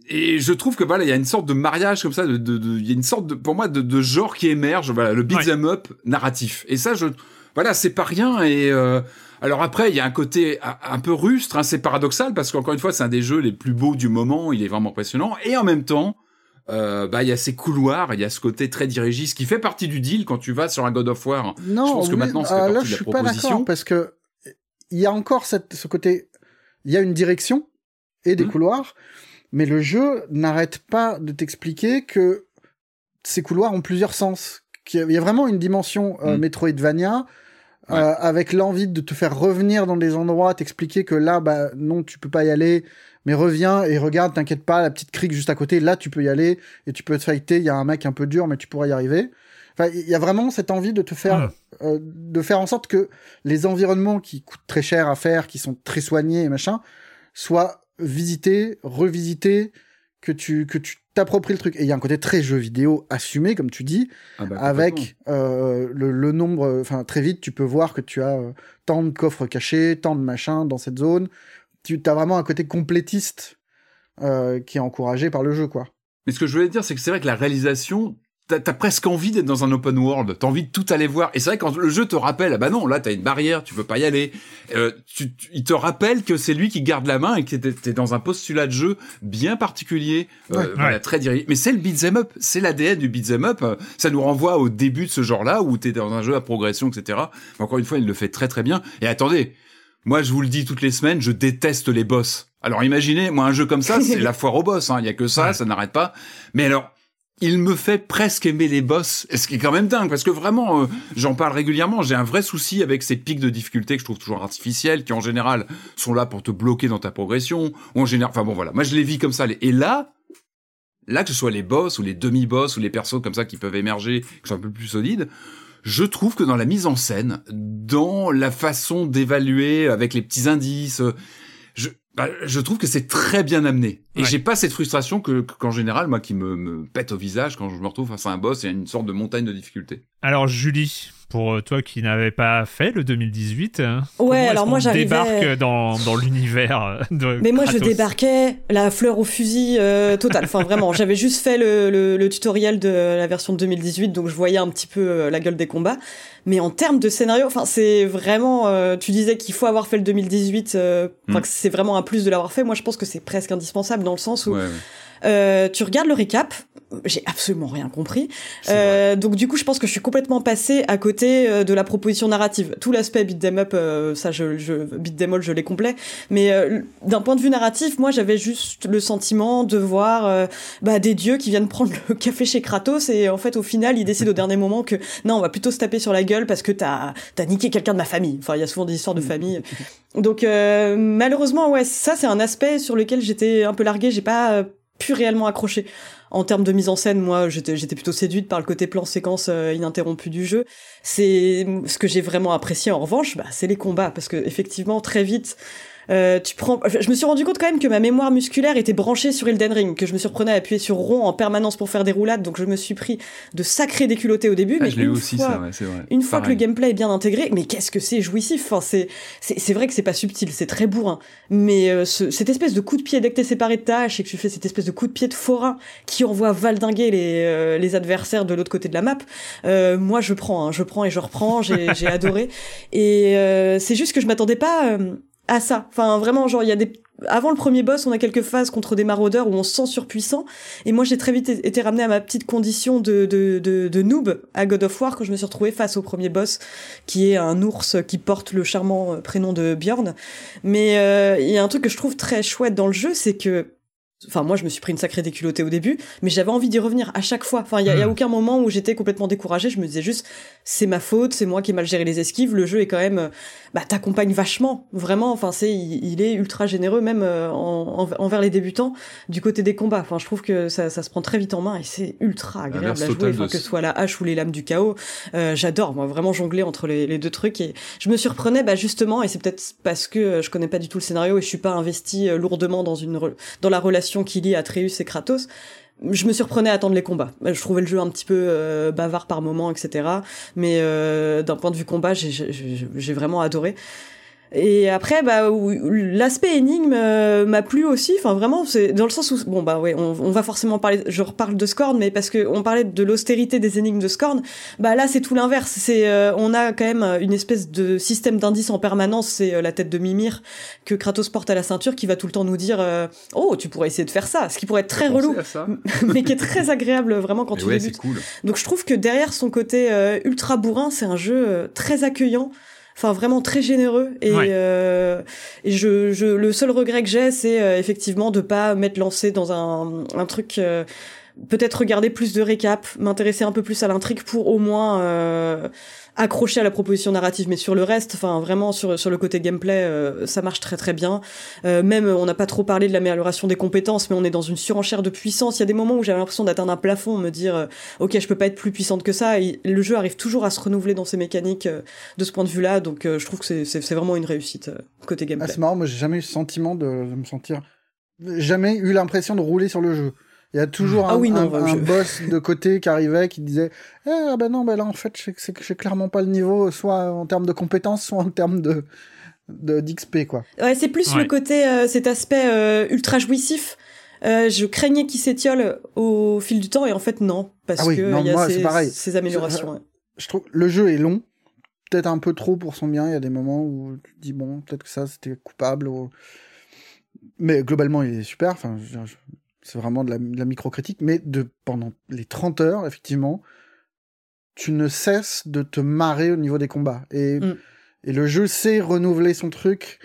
et, et je trouve que voilà, il y a une sorte de mariage comme ça, de, de, y a une sorte de, pour moi, de, de genre qui émerge, voilà, le beat'em up narratif. Et ça, je, voilà, c'est pas rien. Et euh, alors après, il y a un côté un peu rustre, hein, c'est paradoxal parce qu'encore une fois, c'est un des jeux les plus beaux du moment. Il est vraiment impressionnant. Et en même temps, euh, bah il y a ces couloirs, il y a ce côté très dirigiste qui fait partie du deal quand tu vas sur un God of War. Non, je pense que maintenant c'est euh, là, je suis la pas proposition. d'accord parce que il y a encore cette, ce côté, il y a une direction et des Mhm. couloirs, mais le jeu n'arrête pas de t'expliquer que ces couloirs ont plusieurs sens. Il y a vraiment une dimension euh, Mhm. Metroidvania. euh, avec l'envie de te faire revenir dans des endroits, t'expliquer que là, bah non, tu peux pas y aller, mais reviens et regarde, t'inquiète pas, la petite crique juste à côté, là tu peux y aller et tu peux te fighter. Il y a un mec un peu dur, mais tu pourras y arriver. Enfin, il y a vraiment cette envie de te faire, euh, de faire en sorte que les environnements qui coûtent très cher à faire, qui sont très soignés et machin, soient visités, revisités, que tu que tu t'appropries le truc. Et il y a un côté très jeu vidéo assumé, comme tu dis, Ah bah, avec euh, le, le nombre, enfin très vite, tu peux voir que tu as euh, tant de coffres cachés, tant de machins dans cette zone. Tu as vraiment un côté complétiste euh, qui est encouragé par le jeu, quoi. Mais ce que je voulais dire, c'est que c'est vrai que la réalisation, t'as as presque envie d'être dans un open world. T'as envie de tout aller voir. Et c'est vrai que quand le jeu te rappelle, ah bah non, là t'as une barrière, tu peux pas y aller. Euh, tu, tu- il te rappelle que c'est lui qui garde la main et que t'es t'es dans un postulat de jeu bien particulier, euh, Ouais. voilà, Ouais. très dirigé. Mais c'est le beat'em up, c'est l'ADN du beat'em up. Ça nous renvoie au début de ce genre-là où t'es dans un jeu à progression, etc. Encore une fois, il le fait très très bien. Et attendez, moi je vous le dis toutes les semaines, je déteste les boss. Alors imaginez, moi un jeu comme ça, <laughs> c'est la foire aux boss. hein. Il y a que ça, Ouais. ça n'arrête pas. Mais alors, il me fait presque aimer les boss, ce qui est quand même dingue, parce que vraiment, euh, j'en parle régulièrement, j'ai un vrai souci avec ces pics de difficulté que je trouve toujours artificiels, qui en général sont là pour te bloquer dans ta progression, ou en général, enfin bon voilà, moi je les vis comme ça. Et là, là que ce soit les boss ou les demi-boss ou les persos comme ça qui peuvent émerger, qui sont un peu plus solides, je trouve que dans la mise en scène, dans la façon d'évaluer avec les petits indices, bah, je trouve que c'est très bien amené. Et Ouais. j'ai pas cette frustration que, que- qu'en général, moi, qui me, me pète au visage quand je me retrouve face à un boss et à une sorte de montagne de difficulté. Alors Julie, pour euh, toi qui n'avais pas fait le 2018, hein, Ouais, alors moi, j'arrivais- débarque dans, dans l'univers euh, de Mais moi, je débarquais la fleur au fusil euh, total. Enfin, vraiment, j'avais juste fait le, le, le tutoriel de la version de 2018, donc je voyais un petit peu euh, la gueule des combats. Mais en termes de scénario, enfin, c'est vraiment. euh, tu disais qu'il faut avoir fait le 2018, euh, enfin, Mm. que c'est vraiment un plus de l'avoir fait. Moi, je pense que c'est presque indispensable dans le sens où Ouais, ouais. euh, tu regardes le récap. J'ai absolument rien compris. Euh, donc du coup, je pense que je suis complètement passée à côté euh, de la proposition narrative. Tout l'aspect beat 'em up, euh, ça, je, je beat 'em all, je l'ai complet. Mais euh, d'un point de vue narratif, moi, j'avais juste le sentiment de voir euh, bah, des dieux qui viennent prendre le café chez Kratos et en fait, au final, ils décident au <laughs> dernier moment que non, on va plutôt se taper sur la gueule parce que t'as as niqué quelqu'un de ma famille. Enfin, il y a souvent des histoires de famille. <laughs> Donc euh, malheureusement, ouais, ça c'est un aspect sur lequel j'étais un peu larguée. J'ai pas pu réellement accrocher. En termes de mise en scène, moi, j'étais plutôt séduite par le côté plan-séquence euh, ininterrompu du jeu. C'est ce que j'ai vraiment apprécié. En revanche, bah, c'est les combats parce que effectivement, très vite. Euh, tu prends. Je me suis rendu compte quand même que ma mémoire musculaire était branchée sur Elden Ring, que je me surprenais à appuyer sur rond en permanence pour faire des roulades, donc je me suis pris de sacrés déculottés au début. Ah, mais je l'ai aussi, fois, ça, ouais, c'est vrai. une fois que le gameplay est bien intégré, mais qu'est-ce que c'est jouissif enfin, c'est, c'est, c'est vrai que c'est pas subtil, c'est très bourrin. Mais euh, ce- cette espèce de coup de pied dès que t'es séparé de ta hache et que tu fais cette espèce de coup de pied de forain qui envoie valdinguer les, euh, les adversaires de l'autre côté de la map, euh, moi je prends, hein, je prends et je reprends, j'ai, j'ai <laughs> adoré. Et euh, c'est juste que je m'attendais pas à ça. Enfin vraiment, genre il y a des avant le premier boss, on a quelques phases contre des maraudeurs où on se sent surpuissant. Et moi, j'ai très vite été ramené à ma petite condition de, de, de, de noob à God of War quand je me suis retrouvé face au premier boss, qui est un ours qui porte le charmant euh, prénom de Bjorn. Mais euh, il y a un truc que je trouve très chouette dans le jeu, c'est que Enfin, moi, je me suis pris une sacrée déculottée au début, mais j'avais envie d'y revenir à chaque fois. Enfin, il y, a- il y a Mm. aucun moment où j'étais complètement découragée. Je me disais juste, c'est ma faute, c'est moi qui ai mal géré les esquives. Le jeu est quand même, euh, bah, t'accompagne vachement, vraiment. Enfin, c'est, il, il est ultra généreux, même euh, en- en- envers les débutants, du côté des combats. Enfin, je trouve que ça, ça se prend très vite en main et c'est ultra agréable à jouer. Enfin, que ce- soit la hache ou les lames du chaos, Euh, j'adore, moi, vraiment jongler entre les, les deux trucs. Et je me surprenais, bah, justement, et c'est peut-être parce que euh, je connais pas du tout le scénario et je suis pas investi lourdement dans une re- dans la relation qui lie Atreus et Kratos. Je me surprenais à attendre les combats. Je trouvais le jeu un petit peu euh, bavard par moments, etc. Mais euh, d'un point de vue combat, j'ai vraiment adoré. Et après, bah, l'aspect énigme euh, m'a plu aussi. Enfin, vraiment, c'est dans le sens où, bon, bah, ouais, on, on, va forcément parler. Je reparle de Scorn, mais parce que on parlait de l'austérité des énigmes de Scorn. Bah là, c'est tout l'inverse. C'est, euh, on a quand même une espèce de système d'indice en permanence. C'est euh, la tête de Mimir que Kratos porte à la ceinture, qui va tout le temps nous dire, oh, tu pourrais essayer de faire ça, ce qui pourrait être très relou, <laughs> mais qui est très agréable vraiment quand tu ouais, débutes. Cool. Donc, je trouve que derrière son côté ultra bourrin, c'est un jeu très accueillant enfin vraiment très généreux. Et, euh, et je, je, le seul regret que j'ai c'est euh, effectivement de pas m'être lancé dans un, un truc euh, peut-être regarder plus de récap m'intéresser un peu plus à l'intrigue pour au moins euh, accroché à la proposition narrative, mais sur le reste, enfin vraiment sur sur le côté gameplay, euh, ça marche très très bien. Euh, même on n'a pas trop parlé de l'amélioration des compétences, mais on est dans une surenchère de puissance. Il y a des moments où j'avais l'impression d'atteindre un plafond, me dire euh, ok je peux pas être plus puissante que ça. Et le jeu arrive toujours à se renouveler dans ses mécaniques de ce point de vue-là, donc je trouve que c'est c'est vraiment une réussite côté gameplay. Ah, c'est marrant, moi j'ai jamais eu ce sentiment de, de me sentir, jamais eu l'impression de rouler sur le jeu. Il y a toujours ah un, un, boss de côté qui arrivait qui disait eh, ah ben non ben là en fait c'est clairement pas le niveau soit en termes de compétences soit en termes de d'XP quoi. Ouais, c'est plus le côté euh, cet aspect euh, ultra jouissif. Euh, je craignais qu'il s'étiole au fil du temps et en fait non parce ah que il y a ces, ces, améliorations. Je, trouve le jeu est long, peut-être un peu trop pour son bien. Il y a des moments où tu te dis bon peut-être que ça c'était coupable. Mais globalement il est super. Enfin je, c'est vraiment de la, la microcritique, mais de pendant les 30 heures, effectivement, tu ne cesses de te marrer au niveau des combats. Et, mm. et le jeu sait renouveler son truc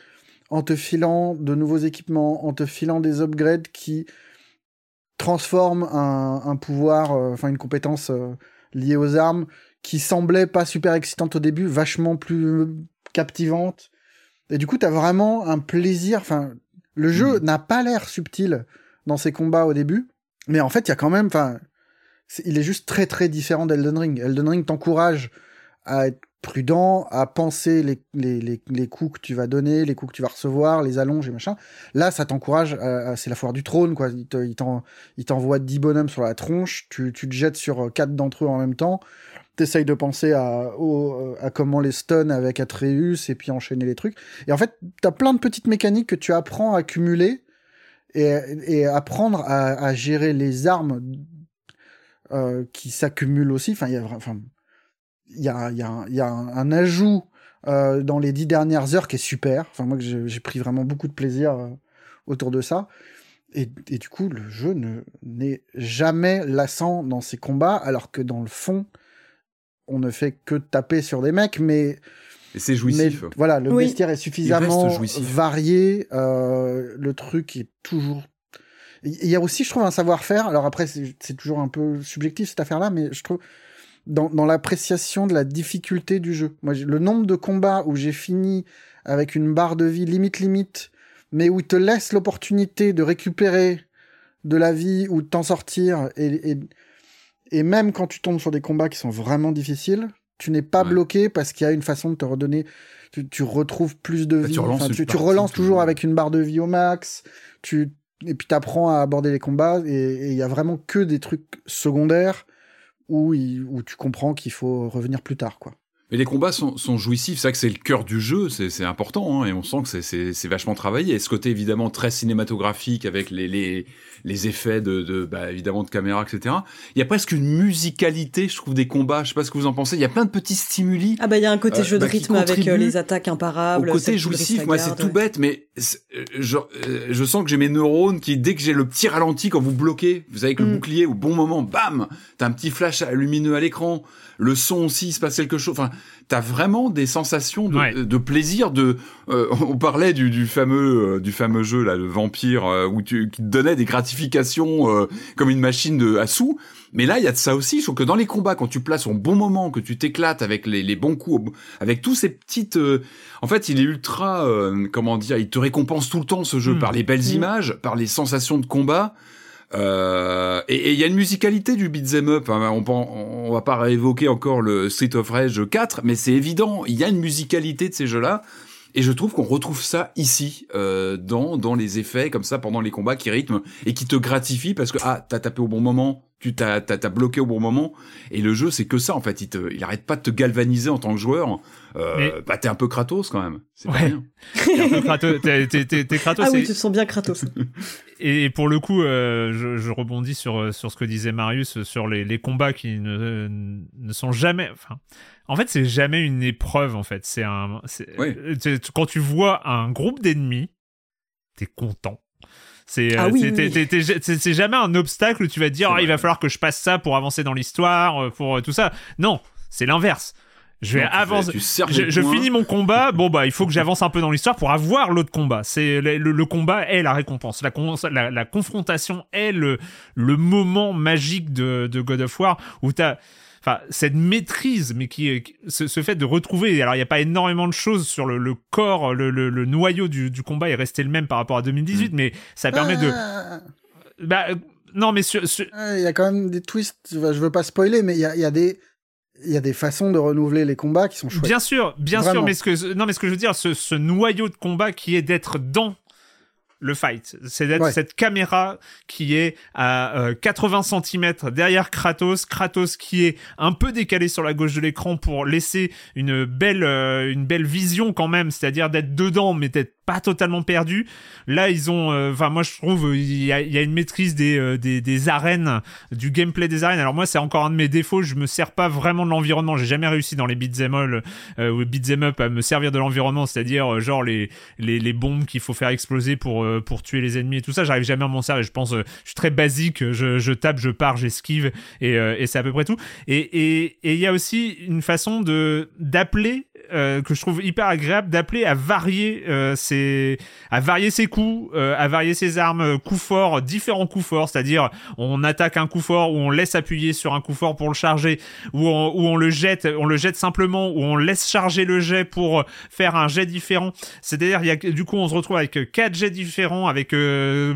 en te filant de nouveaux équipements, en te filant des upgrades qui transforment un, un pouvoir, euh, enfin une compétence euh, liée aux armes, qui semblait pas super excitante au début, vachement plus captivante. Et du coup, t'as vraiment un plaisir. Enfin, le jeu mm. n'a pas l'air subtil dans ses combats au début. Mais en fait, il y a quand même, enfin, il est juste très très différent d'Elden Ring. Elden Ring t'encourage à être prudent, à penser les, les, les, les, coups que tu vas donner, les coups que tu vas recevoir, les allonges et machin. Là, ça t'encourage, c'est la foire du trône, quoi. Il, il t'envoie 10 bonhommes sur la tronche, tu, tu te jettes sur quatre d'entre eux en même temps, t'essayes de penser à, à comment les stun avec Atreus et puis enchaîner les trucs. Et en fait, t'as plein de petites mécaniques que tu apprends à cumuler et, apprendre à, gérer les armes euh, qui s'accumulent aussi. Enfin, il y a, enfin, y a, y a, y a un, ajout euh, dans les dix dernières heures qui est super. Enfin, moi, j'ai pris vraiment beaucoup de plaisir euh, autour de ça. Et, et, du coup, le jeu ne n'est jamais lassant dans ses combats, alors que dans le fond, on ne fait que taper sur des mecs, mais et c'est jouissif. voilà, le bestiaire est suffisamment varié. Euh, le truc est toujours. Il y a aussi, je trouve, un savoir-faire. Alors après, c'est toujours un peu subjectif cette affaire-là, mais je trouve dans, dans l'appréciation de la difficulté du jeu. Moi, le nombre de combats où j'ai fini avec une barre de vie limite limite, mais où il te laisse l'opportunité de récupérer de la vie ou de t'en sortir, et, et, et même quand tu tombes sur des combats qui sont vraiment difficiles, tu n'es pas bloqué parce qu'il y a une façon de te redonner. Tu, retrouves plus de bah, vie. tu relances, toujours avec une barre de vie au max. Tu et puis t'apprends à aborder les combats et il y a vraiment que des trucs secondaires où, où tu comprends qu'il faut revenir plus tard, quoi. Mais les combats sont, sont jouissifs, c'est vrai que c'est le cœur du jeu, c'est important, hein, et on sent que c'est vachement travaillé. Et ce côté évidemment très cinématographique avec les, les, les effets de, de bah, évidemment de caméra, etc. Il y a presque une musicalité, je trouve, des combats. Je sais pas ce que vous en pensez. Il y a plein de petits stimuli. Ah bah il y a un côté euh, jeu de bah, rythme avec euh, les attaques imparables. Au côté jouissif, moi c'est tout bête, mais euh, je, je sens que j'ai mes neurones qui dès que j'ai le petit ralenti quand vous bloquez, vous savez que le mm. bouclier au bon moment, bam, t'as un petit flash lumineux à l'écran le son aussi, il se passe quelque chose. Enfin, t'as vraiment des sensations de, plaisir. De, euh, <laughs> on parlait du, fameux, euh, du fameux jeu là, le vampire, euh, où tu, qui te donnait des gratifications comme une machine de à sous. Mais là, il y a de ça aussi. Je trouve que dans les combats, quand tu places au bon moment, que tu t'éclates avec les, bons coups, avec tous ces petites, en fait, il est ultra, comment dire, il te récompense tout le temps ce jeu hmm. par les belles hmm. images, par les sensations de combat. Euh, et il y a une musicalité du beat'em up. Hein. On, on, va pas réévoquer encore le Street of Rage 4, mais c'est évident. Il y a une musicalité de ces jeux-là. Et je trouve qu'on retrouve ça ici, euh, dans, dans les effets comme ça pendant les combats qui rythment et qui te gratifient parce que ah t'as tapé au bon moment, tu t'as, t'as, bloqué au bon moment. Et le jeu, c'est que ça, en fait. Il, te, il arrête pas de te galvaniser en tant que joueur. Euh, Bah, t'es un peu Kratos quand même. C'est ouais. pas rien. T'es un peu Kratos. T'es, t'es, t'es Kratos. Ah oui, tu te sens bien Kratos. <laughs> et pour le coup, euh, je, je, rebondis sur, sur ce que disait Marius, sur les, les combats qui ne, ne sont jamais. Enfin, en fait, c'est jamais une épreuve, en fait. C'est un. Oui. Quand tu vois un groupe d'ennemis, t'es content c'est ah c'est jamais un obstacle où tu vas te dire ah, il va falloir que je passe ça pour avancer dans l'histoire, euh, pour euh, tout ça. Non, c'est l'inverse. Je vais avancer. Je, finis mon combat. Bon bah il faut que j'avance un peu dans l'histoire pour avoir l'autre combat. C'est le, combat est la récompense. La, la, confrontation est le, le moment magique de, de God of War où t'as enfin cette maîtrise, mais qui, ce, ce, fait de retrouver. Alors il n'y a pas énormément de choses sur le, le corps, le, le, le, noyau du, du, combat est resté le même par rapport à 2018, mm. mais ça permet de. Ah. Bah euh, non, mais sur, il y a quand même des twists. Je veux pas spoiler, mais il y a, y a des il y a des façons de renouveler les combats qui sont chouettes. Bien sûr, bien sûr, mais ce que non, mais ce que je veux dire, ce, ce noyau de combat qui est d'être dans le fight. C'est d'être cette caméra qui est à 80 euh, cm derrière Kratos, Kratos qui est un peu décalé sur la gauche de l'écran pour laisser une belle, euh, une belle vision quand même, c'est-à-dire d'être dedans mais d'être pas totalement perdu. Là, ils ont, euh, enfin, moi je trouve il y a, y a, une maîtrise des, euh, des, des arènes, du gameplay des arènes. Alors moi, c'est encore un de mes défauts. Je me sers pas vraiment de l'environnement. J'ai jamais réussi dans les beat'em all euh, ou beat'em up à me servir de l'environnement, c'est-à-dire genre les, les, les bombes qu'il faut faire exploser pour pour tuer les ennemis et tout ça. J'arrive jamais à m'en servir. Je pense, je suis très basique. Je, je tape, je pars, j'esquive et, et c'est à peu près tout. Et et il y a aussi une façon de d'appeler euh, que je trouve hyper agréable d'appeler à varier euh, ses à varier ses coups, euh, à varier ses armes, coups forts, différents coups forts, c'est-à-dire on attaque un coup fort ou on laisse appuyer sur un coup fort pour le charger ou on, ou on le jette, on le jette simplement ou on laisse charger le jet pour faire un jet différent. C'est-à-dire il y a du coup on se retrouve avec quatre jets différents avec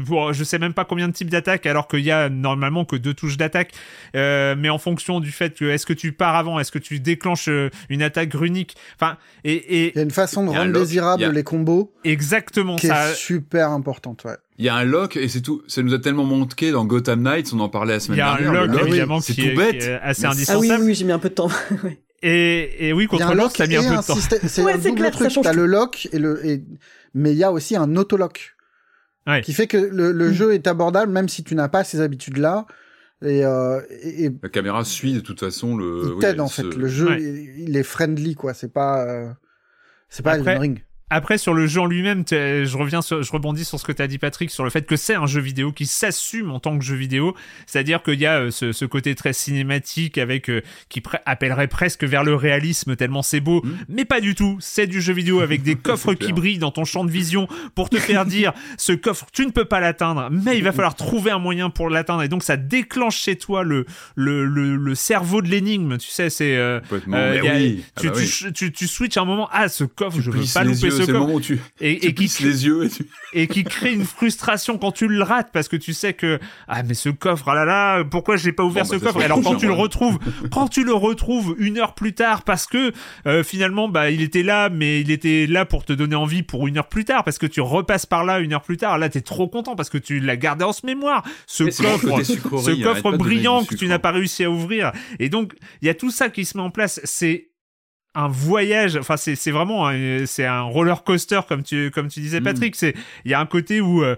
pour, je sais même pas combien de types d'attaques alors qu'il y a normalement que deux touches d'attaque mais en fonction du fait que est-ce que tu pars avant, est-ce que tu déclenches une attaque runique? Et, il y a une façon de rendre désirable les combos. Exactement. Qui est super importante, ouais. Il y a un lock et c'est tout. Ça nous a tellement manqué dans Gotham Knights, on en parlait la semaine dernière. Il y a un lock, évidemment, qui, est, tout bête, assez indispensable. Ah oui, oui, j'ai mis un peu de temps. <laughs> et, et oui, contre l'autre, ça a mis un, peu de temps. C'est ouais, un double truc. T'as le lock et le, et... mais il y a aussi un autolock. Ouais. Qui fait que le, le mm. jeu est abordable même si tu n'as pas ces habitudes-là. Et, euh, et, la caméra suit de toute façon le. Il t'aide en fait. Le jeu, il, est friendly quoi. C'est pas, euh, c'est pas Elden Ring. Après, sur le jeu en lui-même, je reviens, sur, je rebondis sur ce que tu as dit, Patrick, sur le fait que c'est un jeu vidéo qui s'assume en tant que jeu vidéo. C'est-à-dire qu'il y a euh, ce, ce, côté très cinématique avec euh, qui appellerait presque vers le réalisme tellement c'est beau, mmh. mais pas du tout. C'est du jeu vidéo avec des <laughs> coffres qui brillent dans ton champ de vision pour te faire dire <laughs> ce coffre, tu ne peux pas l'atteindre, mais il va falloir trouver un moyen pour l'atteindre. Et donc ça déclenche chez toi le le, le, cerveau de l'énigme. Tu sais, c'est euh, oui. tu, ah bah tu, tu, tu, switches un moment. Ah, ce coffre, je veux pas louper c'est le moment où tu, et, et qui les yeux et, tu... et, qui crée une frustration quand tu le rates parce que tu sais que ah mais ce coffre ah là là pourquoi j'ai pas ouvert bon, ce bah, coffre? et alors quand tu le retrouves <laughs> quand tu le retrouves une heure plus tard parce que euh, finalement bah il était là mais il était là pour te donner envie pour une heure plus tard parce que tu repasses par là une heure plus tard. Là t'es trop content parce que tu l'as gardé en ce mémoire. Ce coffre ce coffre brillant que tu n'as pas réussi à ouvrir. Et donc il y a tout ça qui se met en place. C'est un voyage. Enfin, c'est c'est vraiment c'est un roller coaster comme tu comme tu disais, mm. Patrick. C'est il y a un côté où euh,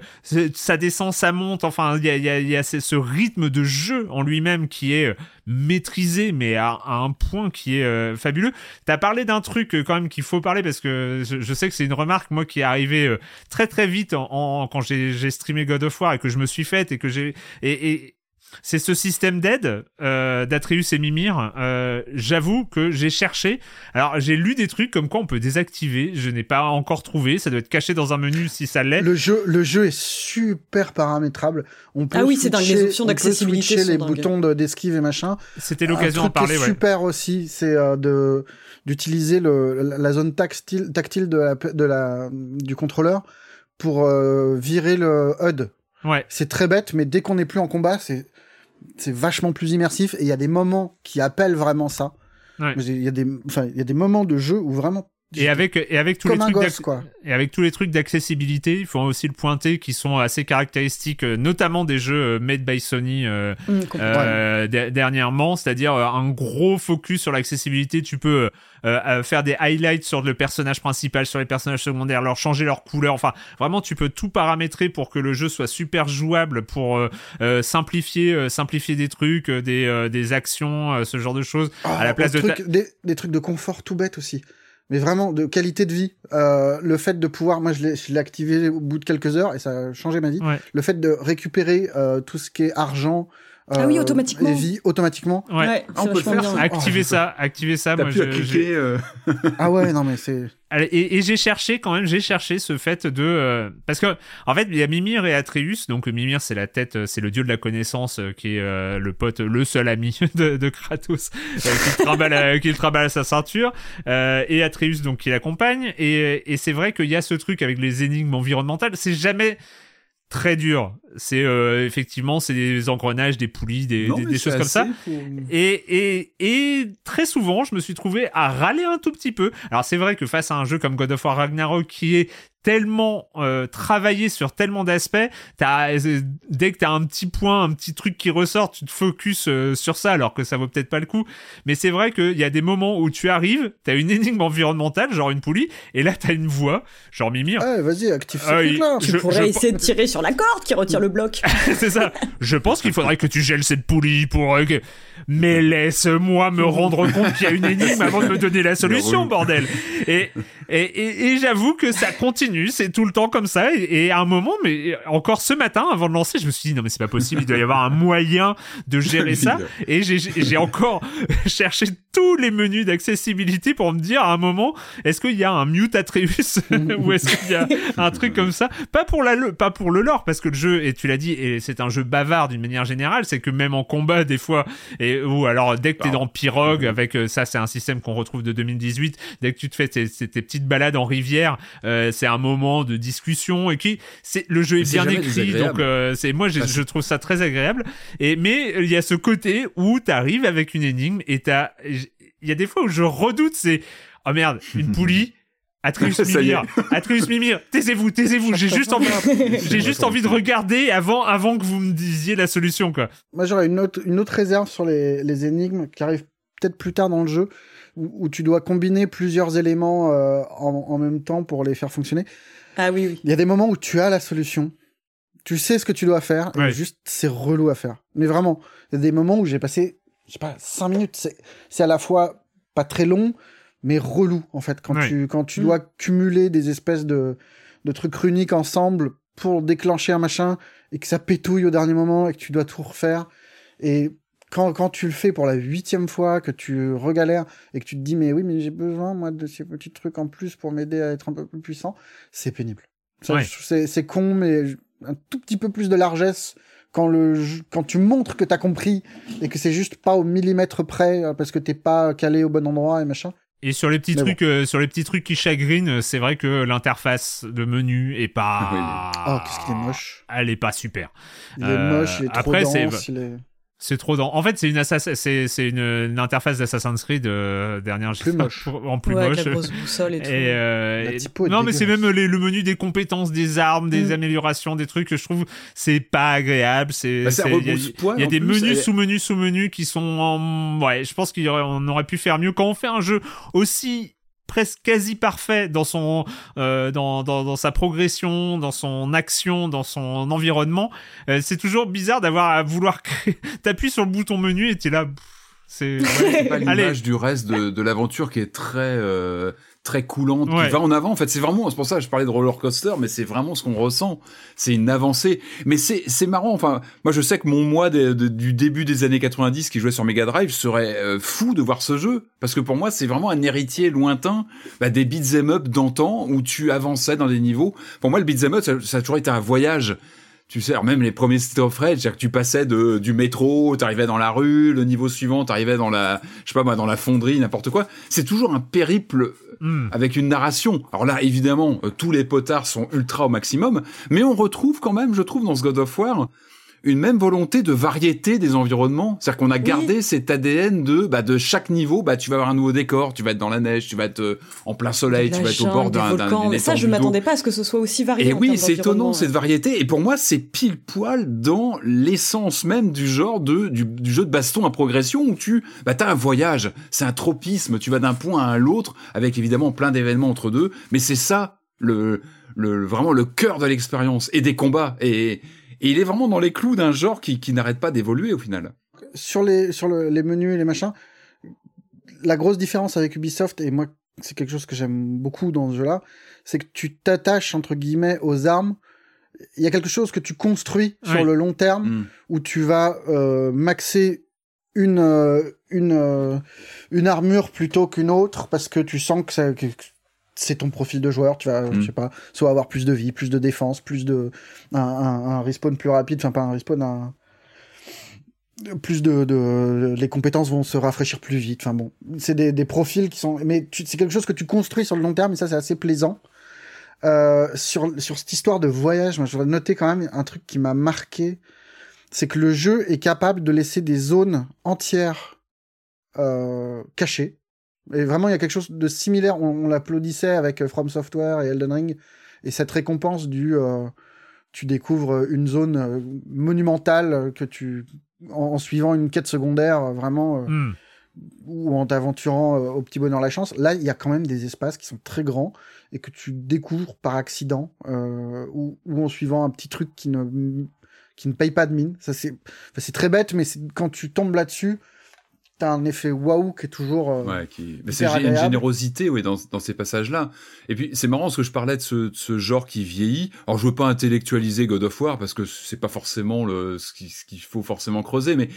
ça descend, ça monte. Enfin, il y a il y a, y a ce rythme de jeu en lui-même qui est euh, maîtrisé, mais à, un point qui est euh, fabuleux. T'as parlé d'un truc quand même qu'il faut parler parce que je, sais que c'est une remarque moi qui est arrivée très très vite en, quand j'ai streamé God of War et que je me suis faite et que j'ai et, et c'est ce système d'aide euh, d'Atreus et Mimir. Euh, J'avoue que j'ai cherché. Alors j'ai lu des trucs comme quoi on peut désactiver. Je n'ai pas encore trouvé. Ça doit être caché dans un menu si ça l'est. Le jeu, le jeu est super paramétrable. On peut ah oui, c'est les options d'accessibilité. les boutons d'esquive et machin. C'était l'occasion d'en parler. Qui est super aussi, c'est euh, de d'utiliser la zone tactile, tactile de la, de la, du contrôleur pour euh, virer le HUD. Ouais. C'est très bête, mais dès qu'on n'est plus en combat, c'est c'est vachement plus immersif et il y a des moments qui appellent vraiment ça. Il y a des, enfin, il y a des moments de jeu où vraiment Et avec, et avec tous Comme les trucs gosse, et avec tous les trucs d'accessibilité, il faut aussi le pointer, qui sont assez caractéristiques, euh, notamment des jeux euh, made by Sony euh, complètement. euh, der- dernièrement, c'est-à-dire un gros focus sur l'accessibilité. Tu peux euh, faire des highlights sur le personnage principal, sur les personnages secondaires, leur changer leur couleur. Enfin, vraiment, tu peux tout paramétrer pour que le jeu soit super jouable, pour simplifier, simplifier des trucs, des, euh, des actions, ce genre de choses. à la place de ta- des, des trucs de confort tout bête aussi. Mais vraiment de qualité de vie. Euh, le fait de pouvoir, moi je l'ai, je l'ai activé au bout de quelques heures et ça a changé ma vie. Ouais. Le fait de récupérer euh, tout ce qui est argent. Ah oui, automatiquement. Et vie automatiquement. Ouais. Ouais, on peut faire, ça. Activer Oh, ça, activer ça. T'as moi, plus je- cliquer. euh, <laughs> Ah ouais, non mais c'est. Allez, Et, et j'ai cherché quand même, j'ai cherché ce fait de euh, parce que en fait il y a Mimir et Atreus, donc Mimir c'est la tête, euh, c'est le dieu de la connaissance euh, qui est euh, le pote, le seul ami <laughs> de, de Kratos euh, qui le trimballe, à, qui le trimballe à sa ceinture, euh, et Atreus donc qui l'accompagne et, et c'est vrai qu'il y a ce truc avec les énigmes environnementales, c'est jamais très dur. C'est euh, effectivement c'est des engrenages, des poulies, des, non, des- choses comme ça. pour- Et, et, et très souvent, je me suis trouvé à râler un tout petit peu. Alors c'est vrai que face à un jeu comme God of War Ragnarok qui est tellement euh, travaillé sur tellement d'aspects, t'as, euh, dès que t'as un petit point, un petit truc qui ressort, tu te focus euh, sur ça alors que ça vaut peut-être pas le coup. Mais c'est vrai qu'il y a des moments où tu arrives, t'as une énigme environnementale, genre une poulie, et là t'as une voix, genre Mimir. Ouais, vas-y, active ce Ah, truc-là. il- Tu je- pourrais je- essayer de tirer sur la corde qui retire le bloc. <laughs> c'est ça. Je pense qu'il faudrait que tu gèles cette poulie pour. euh, que- Mais laisse-moi me rendre compte qu'il y a une énigme avant de me donner la solution, bordel. Et, et, et, et j'avoue que ça continue, c'est tout le temps comme ça. Et, et à un moment, mais encore ce matin, avant de lancer, je me suis dit non mais c'est pas possible, il doit y avoir un moyen de gérer <laughs> ça. Et j'ai- encore <laughs> cherché tous les menus d'accessibilité pour me dire à un moment, est-ce qu'il y a un mute Atreus <laughs> ou est-ce qu'il y a un truc comme ça? Pas pour la le- pas pour le lore parce que le jeu et tu l'as dit et c'est un jeu bavard d'une manière générale, c'est que même en combat des fois et ou alors dès que t'es dans Pirogue avec euh, ça c'est un système qu'on retrouve de 2018, dès que tu te fais tes petites balades en rivière, euh, c'est un moment de discussion et qui c'est le jeu est bien écrit donc euh, c'est moi je trouve ça très agréable et mais il y a ce côté où t'arrives avec une énigme et t'as il y a des fois où je redoute c'est oh merde une poulie <laughs> Atreus. Mimir, Atreus Mimir, taisez-vous, taisez-vous. J'ai juste envie, <laughs> j'ai juste envie de regarder avant, avant que vous me disiez la solution, quoi. Moi, j'aurais une autre, une autre réserve sur les, les énigmes qui arrivent peut-être plus tard dans le jeu, où, où tu dois combiner plusieurs éléments euh, en, en même temps pour les faire fonctionner. Ah oui, oui. Il y a des moments où tu as la solution, tu sais ce que tu dois faire, Ouais. juste c'est relou à faire. Mais vraiment, il y a des moments où j'ai passé, je sais pas, cinq minutes. C'est, à la fois pas très long, mais relou en fait quand Ouais. tu quand tu Mm. dois cumuler des espèces de de trucs runiques ensemble pour déclencher un machin et que ça pétouille au dernier moment et que tu dois tout refaire et quand, quand tu le fais pour la huitième fois, que tu regalères et que tu te dis mais oui mais j'ai besoin moi de ces petits trucs en plus pour m'aider à être un peu plus puissant, c'est pénible. Ouais. c'est c'est con mais un tout petit peu plus de largesse quand le quand tu montres que t'as compris et que c'est juste pas au millimètre près euh, parce que t'es pas calé au bon endroit et machin. Et sur les petits Mais trucs, euh, sur les petits trucs qui chagrinent, euh, c'est vrai que l'interface de menu est pas. Oh, qu'est-ce qu'il est moche. Elle est pas super. Il est Euh, moche, il est trop après, c'est- dense, il est C'est trop dans. En fait, c'est une c'est c'est une, une interface d'Assassin's Creed euh, dernière Plus moche. en plus ouais, moche. avec la grosse boussole et tout. Et, euh, La et- typo est non, mais c'est même les- le menu des compétences, des armes, des Mm. améliorations, des trucs que je trouve c'est pas agréable. C'est Bah, il y a, y des plus, menus elle- sous-menus sous-menus qui sont en... ouais. Je pense qu'on aurait pu faire mieux quand on fait un jeu aussi presque quasi parfait dans son euh, dans, dans, dans sa progression dans son action dans son environnement. Euh, c'est toujours bizarre d'avoir à vouloir <laughs> créer t'appuies sur le bouton menu et t'es là c'est c'est pas <laughs> l'image du reste de, de l'aventure qui est très euh, très coulante, Ouais. qui va en avant. En fait, c'est vraiment, c'est pour ça que je parlais de roller coaster, mais c'est vraiment ce qu'on ressent. C'est une avancée. Mais c'est c'est marrant. Enfin, moi, je sais que mon moi de- de- du début des années 90 qui jouait sur Mega Drive serait euh, fou de voir ce jeu parce que pour moi, c'est vraiment un héritier lointain bah, des beat'em up d'antan où tu avançais dans des niveaux. Pour moi, le beat'em up, ça, ça a toujours été un voyage. Tu sais, alors même les premiers Rage, c'est-à-dire que tu passais de, du métro, t'arrivais dans la rue, le niveau suivant, t'arrivais dans la, je sais pas moi, dans la fonderie, n'importe quoi. C'est toujours un périple Hmm. avec une narration. Alors là, évidemment, euh, tous les potards sont ultra au maximum, mais on retrouve quand même, je trouve, dans ce God of War, une même volonté de variété des environnements. C'est-à-dire qu'on a gardé cet ADN de, bah, de chaque niveau, bah, tu vas avoir un nouveau décor, tu vas être dans la neige, tu vas être euh, en plein soleil, tu vas être au bord d'un, d'un, Mais ça, je m'attendais pas à ce que ce soit aussi varié. Et oui, c'est étonnant, cette variété. Et pour moi, c'est pile poil dans l'essence même du genre de, du, jeu de baston à progression où tu, bah, t'as un voyage. C'est un tropisme. Tu vas d'un point à l'autre avec évidemment plein d'événements entre deux. Mais c'est ça, le, le, vraiment le cœur de l'expérience et des combats. Et, et il est vraiment dans les clous d'un genre qui, qui n'arrête pas d'évoluer au final. Sur les, sur les menus et les machins, la grosse différence avec Ubisoft, et moi, c'est quelque chose que j'aime beaucoup dans ce jeu-là, c'est que tu t'attaches, entre guillemets, aux armes. Il y a quelque chose que tu construis sur le long terme, mm. où tu vas euh, maxer une, euh, une, euh, une armure plutôt qu'une autre, parce que tu sens que ça, c'est ton profil de joueur. Tu vas, je mm. sais pas, soit avoir plus de vie, plus de défense, plus de un, un, respawn plus rapide. Enfin, pas un respawn, un plus de, de, les compétences vont se rafraîchir plus vite. Enfin bon, c'est des, des profils qui sont, mais c'est quelque chose que tu construis sur le long terme et ça c'est assez plaisant. Euh, sur sur cette histoire de voyage, moi je voudrais noter quand même un truc qui m'a marqué, c'est que le jeu est capable de laisser des zones entières euh, cachées et vraiment, il y a quelque chose de similaire. On, l'applaudissait avec euh, From Software et Elden Ring. Et cette récompense du. Euh, tu découvres une zone euh, monumentale que tu. En, suivant une quête secondaire, vraiment. Hmm. Ou en t'aventurant au petit bonheur la chance. Là, il y a quand même des espaces qui sont très grands et que tu découvres par accident ou, ou, en suivant un petit truc qui ne, qui ne paye pas de mine. Ça, c'est, c'est très bête, mais quand tu tombes là-dessus, t'as un effet waouh qui est toujours euh, ouais qui mais c'est une générosité oui dans, dans ces passages là et puis c'est marrant parce que je parlais de ce, de ce genre qui vieillit. Alors je veux pas intellectualiser God of War parce que c'est pas forcément le ce qu'il faut forcément creuser mais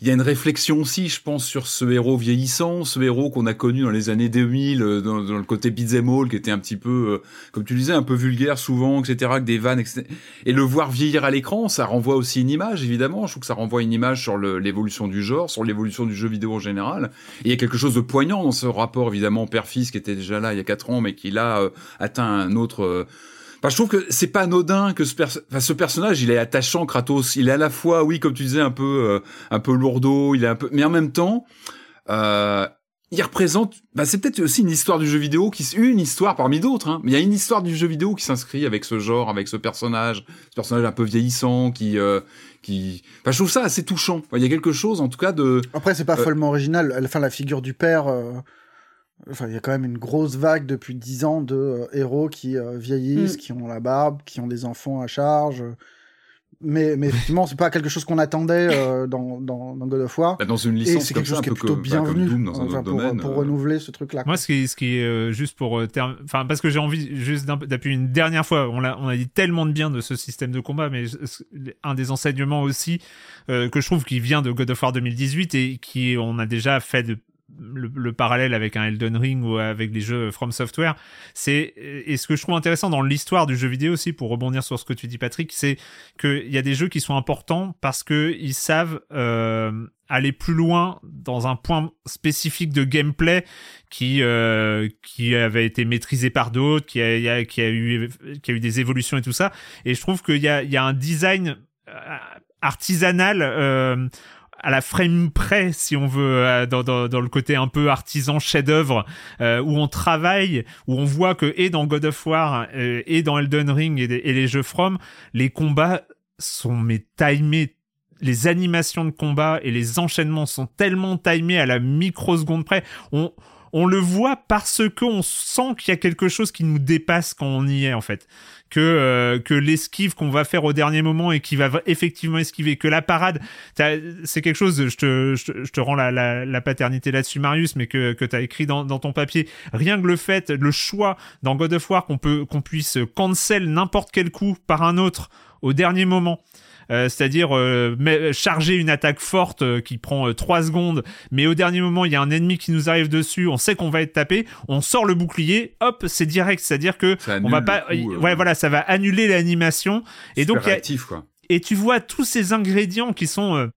il y a une réflexion aussi, je pense, sur ce héros vieillissant, ce héros qu'on a connu dans les années 2000, euh, dans, dans le côté beat'em qui était un petit peu, euh, comme tu disais, un peu vulgaire souvent, etc., avec des vannes, etc. Et le voir vieillir à l'écran, ça renvoie aussi une image, évidemment. Je trouve que ça renvoie une image sur l'évolution du genre, sur l'évolution du jeu vidéo en général. Et il y a quelque chose de poignant dans ce rapport, évidemment, père-fils, qui était déjà là il y a quatre ans, mais qui là euh, atteint un autre je trouve que c'est pas anodin que ce, ce personnage, il est attachant, Kratos. Il est à la fois, oui, comme tu disais, un peu, euh, un peu lourdeau. Il est un peu, mais en même temps, euh, il représente. Bah, c'est peut-être aussi une histoire du jeu vidéo qui, une histoire parmi d'autres. Hein, mais il y a une histoire du jeu vidéo qui s'inscrit avec ce genre, avec ce personnage, ce personnage un peu vieillissant, qui, euh, qui. Enfin, je trouve ça assez touchant. il y a quelque chose, en tout cas, de. Après, c'est pas euh, follement original. Enfin, la figure du père. Enfin, il y a quand même une grosse vague depuis dix ans de euh, héros qui euh, vieillissent, mm. qui ont la barbe, qui ont des enfants à charge. Mais, mais effectivement, c'est pas quelque chose qu'on attendait euh, dans, dans, dans, God of War. Bah, dans une licence c'est quelque chose qui est plutôt bienvenu pour, pour renouveler ce truc-là. Moi, ce qui, ce qui est juste pour enfin parce que j'ai envie juste d'appuyer une dernière fois. On a on a dit tellement de bien de ce système de combat, mais un des enseignements aussi que je trouve qui vient de God of War 2018 et qui on a déjà fait de le, parallèle avec un Elden Ring ou avec des jeux From Software, c'est et ce que je trouve intéressant dans l'histoire du jeu vidéo aussi, pour rebondir sur ce que tu dis Patrick, c'est qu'il y a des jeux qui sont importants parce que ils savent euh, aller plus loin dans un point spécifique de gameplay qui euh, qui avait été maîtrisé par d'autres, qui a, qui a eu qui a eu des évolutions et tout ça. Et je trouve qu'il y a il y a un design euh, artisanal à la frame près, si on veut, euh, dans, dans, le côté un peu artisan, chef-d'œuvre, euh, où on travaille, où on voit que et dans God of War euh, et dans Elden Ring et, et, les jeux From, les combats sont mais timés les animations de combat et les enchaînements sont tellement timés à la microseconde près. On, on le voit parce qu'on sent qu'il y a quelque chose qui nous dépasse quand on y est en fait. Que euh, que l'esquive qu'on va faire au dernier moment et qui va effectivement esquiver, que la parade, c'est quelque chose. Je te je te, rends la, la, paternité là-dessus, Marius, mais que que t'as écrit dans, dans ton papier. Rien que le fait, le choix dans God of War qu'on qu'on puisse cancel n'importe quel coup par un autre au dernier moment. Euh, c'est-à-dire euh, charger une attaque forte euh, qui prend 3 secondes, mais au dernier moment il y a un ennemi qui nous arrive dessus, on sait qu'on va être tapé, on sort le bouclier, hop, c'est direct, c'est-à-dire que on va pas, ouais voilà, ça va annuler l'animation et donc actif, quoi. et tu vois tous ces ingrédients qui sont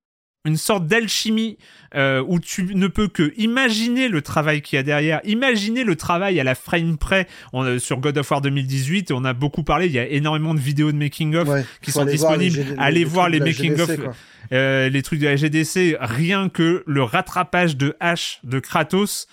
une sorte d'alchimie euh, où tu ne peux que imaginer le travail qu'il y a derrière, imaginer le travail à la frame près. On, sur God of War 2018, on a beaucoup parlé, il y a énormément de vidéos de making-of qui sont disponibles. Allez voir les, making-of, euh, les trucs de la GDC, rien que le rattrapage de H de Kratos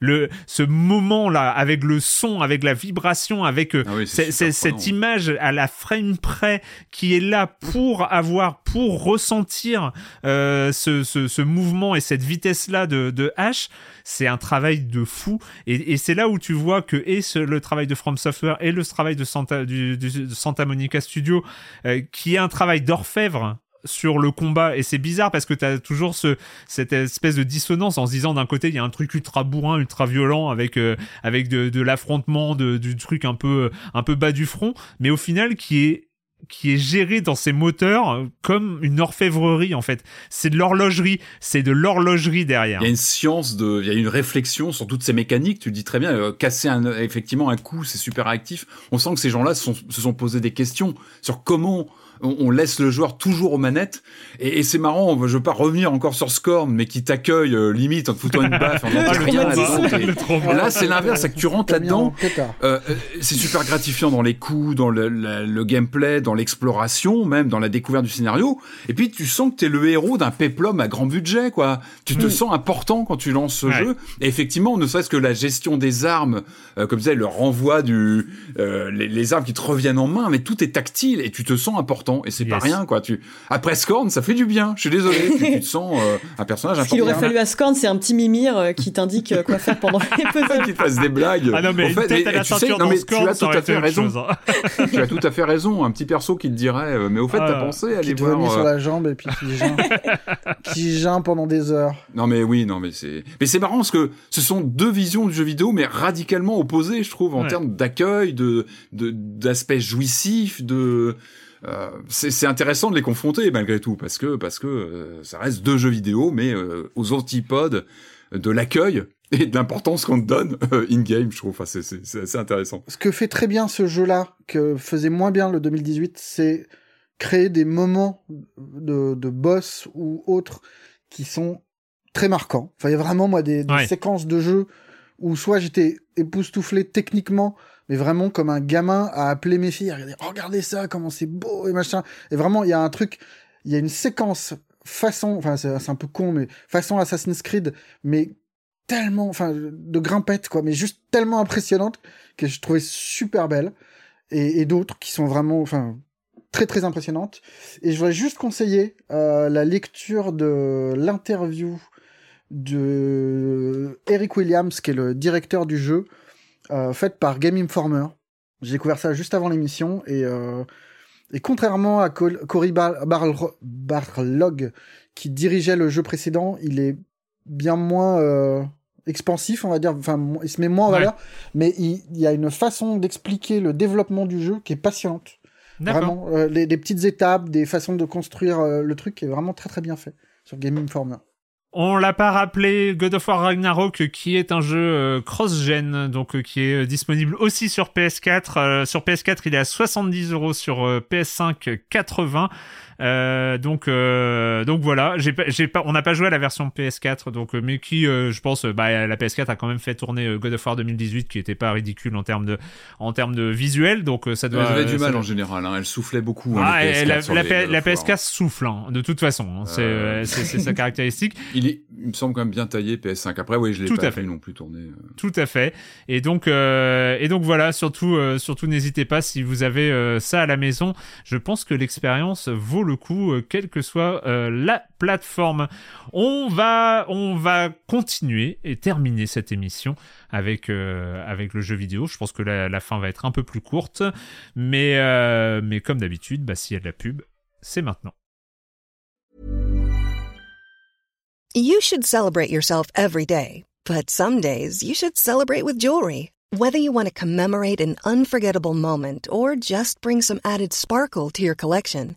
le ce moment là avec le son, avec la vibration, avec euh, ah cette image à la frame près qui est là pour avoir, pour ressentir euh, ce, ce, ce, mouvement et cette vitesse là de, de H, c'est un travail de fou. Et, et c'est là où tu vois que et le travail de From Software et le travail de Santa, du, du Santa Monica Studio euh, qui est un travail d'orfèvre sur le combat et c'est bizarre parce que tu as toujours ce cette espèce de dissonance en se disant d'un côté il y a un truc ultra bourrin ultra violent avec euh, avec de, de l'affrontement du truc un peu un peu bas du front mais au final qui est qui est géré dans ses moteurs comme une orfèvrerie en fait. C'est de l'horlogerie, c'est de l'horlogerie derrière. Il y a une science de, il y a une réflexion sur toutes ces mécaniques. Tu le dis très bien, euh, casser un, effectivement un coup, c'est super actif. On sent que ces gens-là se sont posé des questions sur comment on, laisse le joueur toujours aux manettes. Et, c'est marrant, je veux pas revenir encore sur Scorn, mais qui t'accueille euh, limite en te foutant une baffe. En <laughs> ah, <laughs> là, c'est l'inverse, c'est que tu rentres là-dedans. Euh, euh, c'est super gratifiant dans les coups, dans le, gameplay, dans l'exploration, même dans la découverte du scénario. Et puis tu sens que t'es le héros d'un péplum à grand budget, quoi. Tu te sens important quand tu lances ce jeu. Et effectivement, ne serait-ce que la gestion des armes, comme ça, le renvoi du, les, les armes qui te reviennent en main, mais tout est tactile et tu te sens important et c'est pas rien quoi. Tu après Scorn, ça fait du bien. Je suis désolé, <laughs> tu, te sens euh, un personnage important. Ce qu'il aurait fallu à Scorn, c'est un petit mimir euh, qui t'indique euh, quoi faire pendant <laughs> les puzzles. qui fasse des blagues. Ah non mais, en fait, tu sais, non, mais tu as tout à fait raison. Hein. <laughs> tu as tout à fait raison. Un petit perso qui te dirait, mais au fait, t'as ah. pensé à aller voir sur la jambe et puis qui gêne, qui gêne pendant des heures. Non mais oui, non mais c'est, mais c'est marrant parce que ce sont deux visions du jeu vidéo, mais radicalement opposées, je trouve, en termes d'accueil, de d'aspect jouissif, de euh, c'est intéressant de les confronter malgré tout parce que parce que euh, ça reste deux jeux vidéo mais euh, aux antipodes de l'accueil <laughs> et de l'importance qu'on te donne in game je trouve. Enfin, c'est assez intéressant. Ce que fait très bien ce jeu là que faisait moins bien le 2018 c'est créer des moments de, de boss ou autres qui sont très marquants. Enfin il y a vraiment moi des, des séquences de jeu où soit j'étais époustouflé techniquement mais vraiment comme un gamin à appeler mes filles, à regarder, regardez ça, comment c'est beau et machin. Et vraiment, il y a un truc, il y a une séquence façon, enfin c'est un peu con, mais façon Assassin's Creed, mais tellement, enfin de grimpette quoi, mais juste tellement impressionnante que je trouvais super belle. Et, d'autres qui sont vraiment, enfin très très impressionnantes. Et je voudrais juste conseiller euh, la lecture de l'interview de Eric Williams, qui est le directeur du jeu, faite par Game Informer. J'ai découvert ça juste avant l'émission et, euh, et contrairement à Cory Barlog qui dirigeait le jeu précédent, il est bien moins euh, expansif, on va dire. Enfin, il se met moins en valeur, mais il, y a une façon d'expliquer le développement du jeu qui est passionnante. Vraiment, euh, les, les, petites étapes, des façons de construire euh, le truc qui est vraiment très très bien fait sur Game Informer. On l'a pas rappelé, God of War Ragnarok, qui est un jeu euh, cross-gen, donc euh, qui est disponible aussi sur PS4. Euh, sur PS4, il est à 70 euros, sur PS5 80. Euh, donc euh, donc voilà, j'ai j'ai pas on n'a pas joué à la version PS4 donc euh, mais qui je pense bah la PS4 a quand même fait tourner God of War 2018 qui était pas ridicule en termes de en termes de visuel donc ça doit Elle avait du mal en général hein, elle soufflait beaucoup hein, ah, la, PS4 souffle hein, de toute façon c'est c'est sa <laughs> caractéristique. Il est il me semble quand même bien taillé PS5 après oui je l'ai pas fait non plus tourné. Tout à fait. Et donc et donc voilà surtout surtout n'hésitez pas si vous avez ça à la maison. Je pense que l'expérience vaut le coup, euh, quelle que soit euh, la plateforme. On va, on va continuer et terminer cette émission avec, euh, avec le jeu vidéo. Je pense que la, fin va être un peu plus courte, mais, mais comme d'habitude, bah, s'il y a de la pub, c'est maintenant. You should celebrate yourself every day, but some days you should celebrate with jewelry. Whether you want to commemorate an unforgettable moment or just bring some added sparkle to your collection.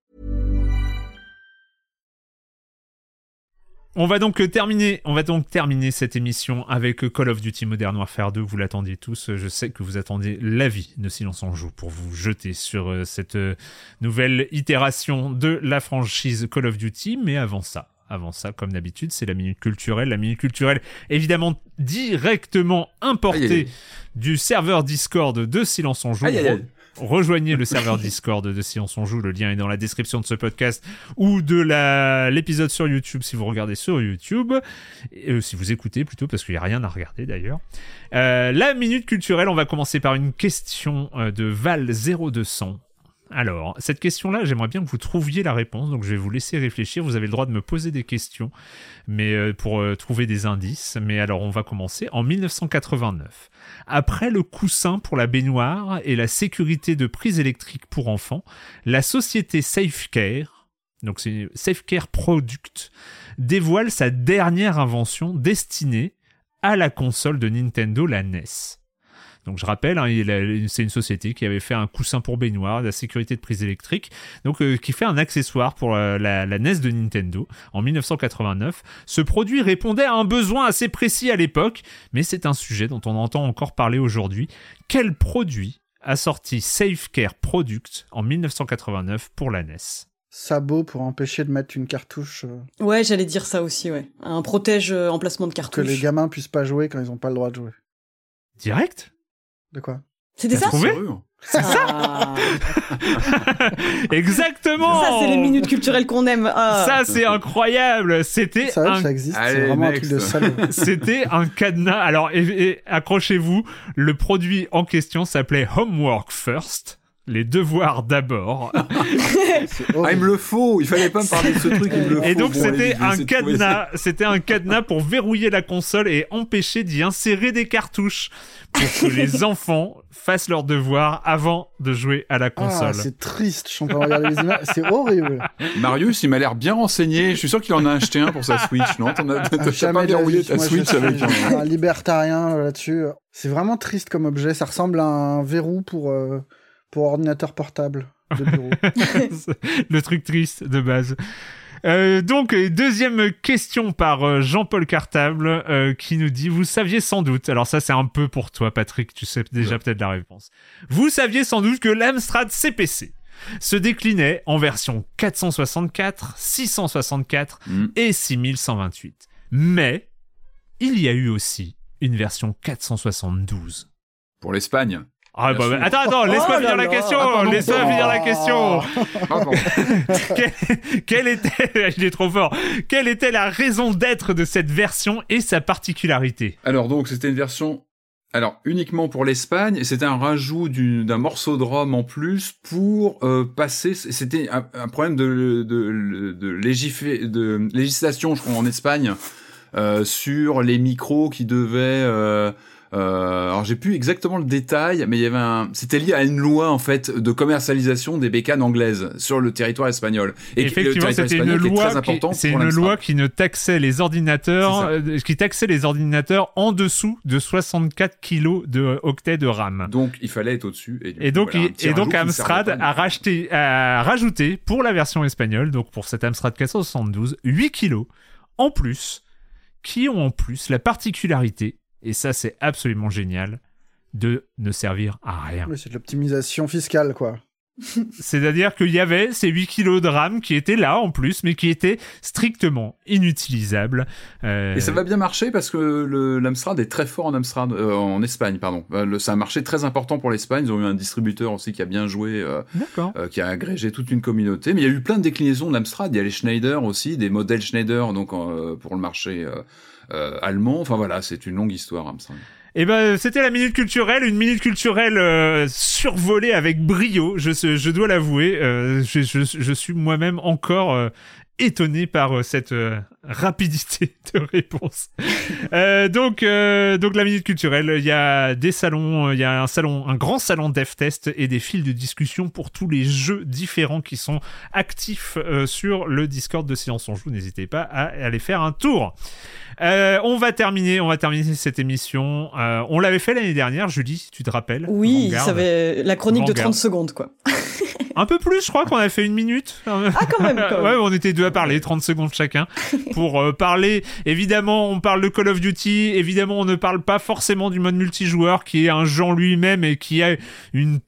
On va donc terminer, on va donc terminer cette émission avec Call of Duty Modern Warfare 2. Vous l'attendiez tous. Je sais que vous attendez l'avis de Silence en Joue pour vous jeter sur euh, cette euh, nouvelle itération de la franchise Call of Duty. Mais avant ça, avant ça, comme d'habitude, c'est la minute culturelle. La minute culturelle, évidemment, directement importée Aïe, aïe, aïe. du serveur Discord de Silence en Joue. Aïe. Rejoignez le serveur <laughs> Discord de Silence on Joue. Le lien est dans la description de ce podcast ou de la- l'épisode sur YouTube si vous regardez sur YouTube. Et, euh, si vous écoutez plutôt, parce qu'il n'y a rien à regarder d'ailleurs. Euh, la minute culturelle, on va commencer par une question euh, de Val0200. Alors, cette question-là, j'aimerais bien que vous trouviez la réponse, donc je vais vous laisser réfléchir. Vous avez le droit de me poser des questions, mais euh, pour euh, trouver des indices. Mais alors, on va commencer en 1989. Après le coussin pour la baignoire et la sécurité de prise électrique pour enfants, la société Safecare, donc c'est Safecare Product, dévoile sa dernière invention destinée à la console de Nintendo, la NES. Donc je rappelle, hein, c'est une société qui avait fait un coussin pour baignoire, de la sécurité de prise électrique, donc euh, qui fait un accessoire pour euh, la, la NES de Nintendo en 1989. Ce produit répondait à un besoin assez précis à l'époque, mais c'est un sujet dont on entend encore parler aujourd'hui. Quel produit a sorti Safecare Product en 1989 pour la NES Sabot pour empêcher de mettre une cartouche, euh, Ouais, j'allais dire ça aussi, ouais. Un protège emplacement de que cartouche. les gamins puissent pas jouer quand ils ont pas le droit de jouer. Direct? De quoi? C'était ça? trouvé? C'est ça Ah. <laughs> Exactement Ça, c'est les minutes culturelles qu'on aime. Ah. Ça, c'est incroyable C'était un ça existe, Allez, c'est vraiment un truc de salaud. <laughs> C'était un cadenas. Alors, et- et accrochez-vous, le produit en question s'appelait Homework First. Les devoirs d'abord. Ah, <laughs> il me le faut. Il fallait pas me parler de ce truc. Il me le Et faut. donc, Bon, c'était je un cadenas. C'était un cadenas pour verrouiller la console et empêcher d'y insérer des cartouches pour que les <laughs> enfants fassent leurs devoirs avant de jouer à la Ah, console. c'est triste, je suis en train de regarder les images. C'est horrible. Marius, il m'a l'air bien renseigné. Je suis sûr qu'il en a acheté un pour sa Switch, non? T'en as- Ah, pas la verrouillé ta Moi, je Switch suis avec un... un libertarien là-dessus. C'est vraiment triste comme objet. Ça ressemble à un verrou pour, euh, pour ordinateur portable de bureau. <laughs> le truc triste de base. Euh, donc, deuxième question par euh, Jean-Paul Cartable euh, qui nous dit Vous saviez sans doute, alors ça c'est un peu pour toi Patrick, tu sais déjà peut-être la réponse. Vous saviez sans doute que l'Amstrad CPC se déclinait en version 464, 664 Mm. et 6128. Mais il y a eu aussi une version 472. Pour l'Espagne. Ah bah, bah, attends, attends, laisse-moi Oh finir la question, laisse-moi finir la <laughs> question. Quelle, quelle était, <laughs> il est trop fort, quelle était la raison d'être de cette version et sa particularité? Alors donc c'était une version alors uniquement pour l'Espagne et c'était un rajout du- d'un morceau de ROM en plus pour euh, passer c'était un, un problème de de, de, légifé- de législation je crois en Espagne euh, sur les micros qui devaient euh, euh, alors j'ai plus exactement le détail, mais il y avait un, c'était lié à une loi en fait de commercialisation des bécanes anglaises sur le territoire espagnol. Et Effectivement, c'était une loi, qui, c'est une loi qui ne taxait les ordinateurs, euh, qui taxait les ordinateurs en dessous de 64 kilos de octets de RAM. Donc il fallait être au-dessus. Et, donc, voilà, il- et donc Amstrad a, racheté, a rajouté pour la version espagnole, donc pour cette Amstrad 472, 8 kilos en plus, qui ont en plus la particularité, et ça c'est absolument génial, de ne servir à rien. Oui, c'est de l'optimisation fiscale, quoi. <laughs> C'est-à-dire qu'il y avait ces 8 kilos de RAM qui étaient là en plus, mais qui étaient strictement inutilisables. Euh, Et ça va bien marcher parce que l'Amstrad est très fort en Amstrad, euh, en Espagne, pardon. Euh, le- c'est un marché très important pour l'Espagne. Ils ont eu un distributeur aussi qui a bien joué, euh, euh, qui a agrégé toute une communauté. Mais il y a eu plein de déclinaisons de l'Amstrad. Il y a les Schneider aussi, des modèles Schneider donc euh, pour le marché allemand. Enfin voilà, c'est une longue histoire Amstrad. Et ben, c'était la minute culturelle, une minute culturelle euh, survolée avec brio. Je, je dois l'avouer, euh, je, je, je suis moi-même encore euh, étonné par euh, cette euh, rapidité de réponse. Euh, donc, euh, donc la minute culturelle, il y a des salons, euh, il y a un salon, un grand salon dev test et des fils de discussion pour tous les jeux différents qui sont actifs euh, sur le Discord de Silence on joue. N'hésitez pas à aller faire un tour. Euh, on va terminer, on va terminer cette émission. Euh, on l'avait fait l'année dernière, Julie, tu te rappelles Oui, Vanguard. ça avait la chronique de Vanguard. 30 secondes, quoi. Un peu plus, je crois qu'on a fait une minute. Ah, quand même, quand même. ouais, on était deux à parler, 30 secondes chacun, pour euh, parler. Évidemment, on parle de Call of Duty. Évidemment, on ne parle pas forcément du mode multijoueur, qui est un genre lui-même et qui a une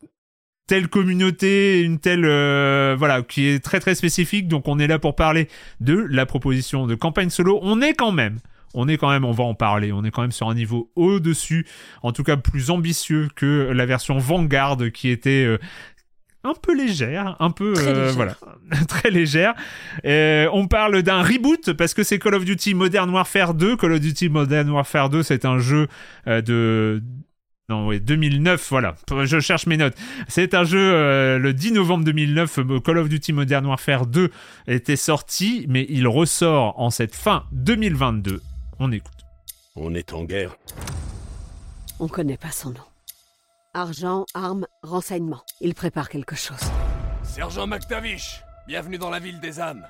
telle communauté, une telle euh, voilà, qui est très très spécifique. Donc, on est là pour parler de la proposition de campagne solo. On est quand même on est quand même, on va en parler, on est quand même sur un niveau au-dessus, en tout cas plus ambitieux que la version Vanguard qui était euh, un peu légère, un peu Très euh, légère. voilà, <laughs> très légère. Euh, on parle d'un reboot parce que c'est Call of Duty Modern Warfare 2. Call of Duty Modern Warfare 2, c'est un jeu euh, de non, oui, 2009, voilà. Je cherche mes notes. C'est un jeu, euh, le 10 novembre 2009, euh, Call of Duty Modern Warfare 2 était sorti, mais il ressort en cette fin 2022. On écoute. On est en guerre. On connaît pas son nom. Argent, armes, renseignements. Il prépare quelque chose. Sergent McTavish, bienvenue dans la ville des âmes.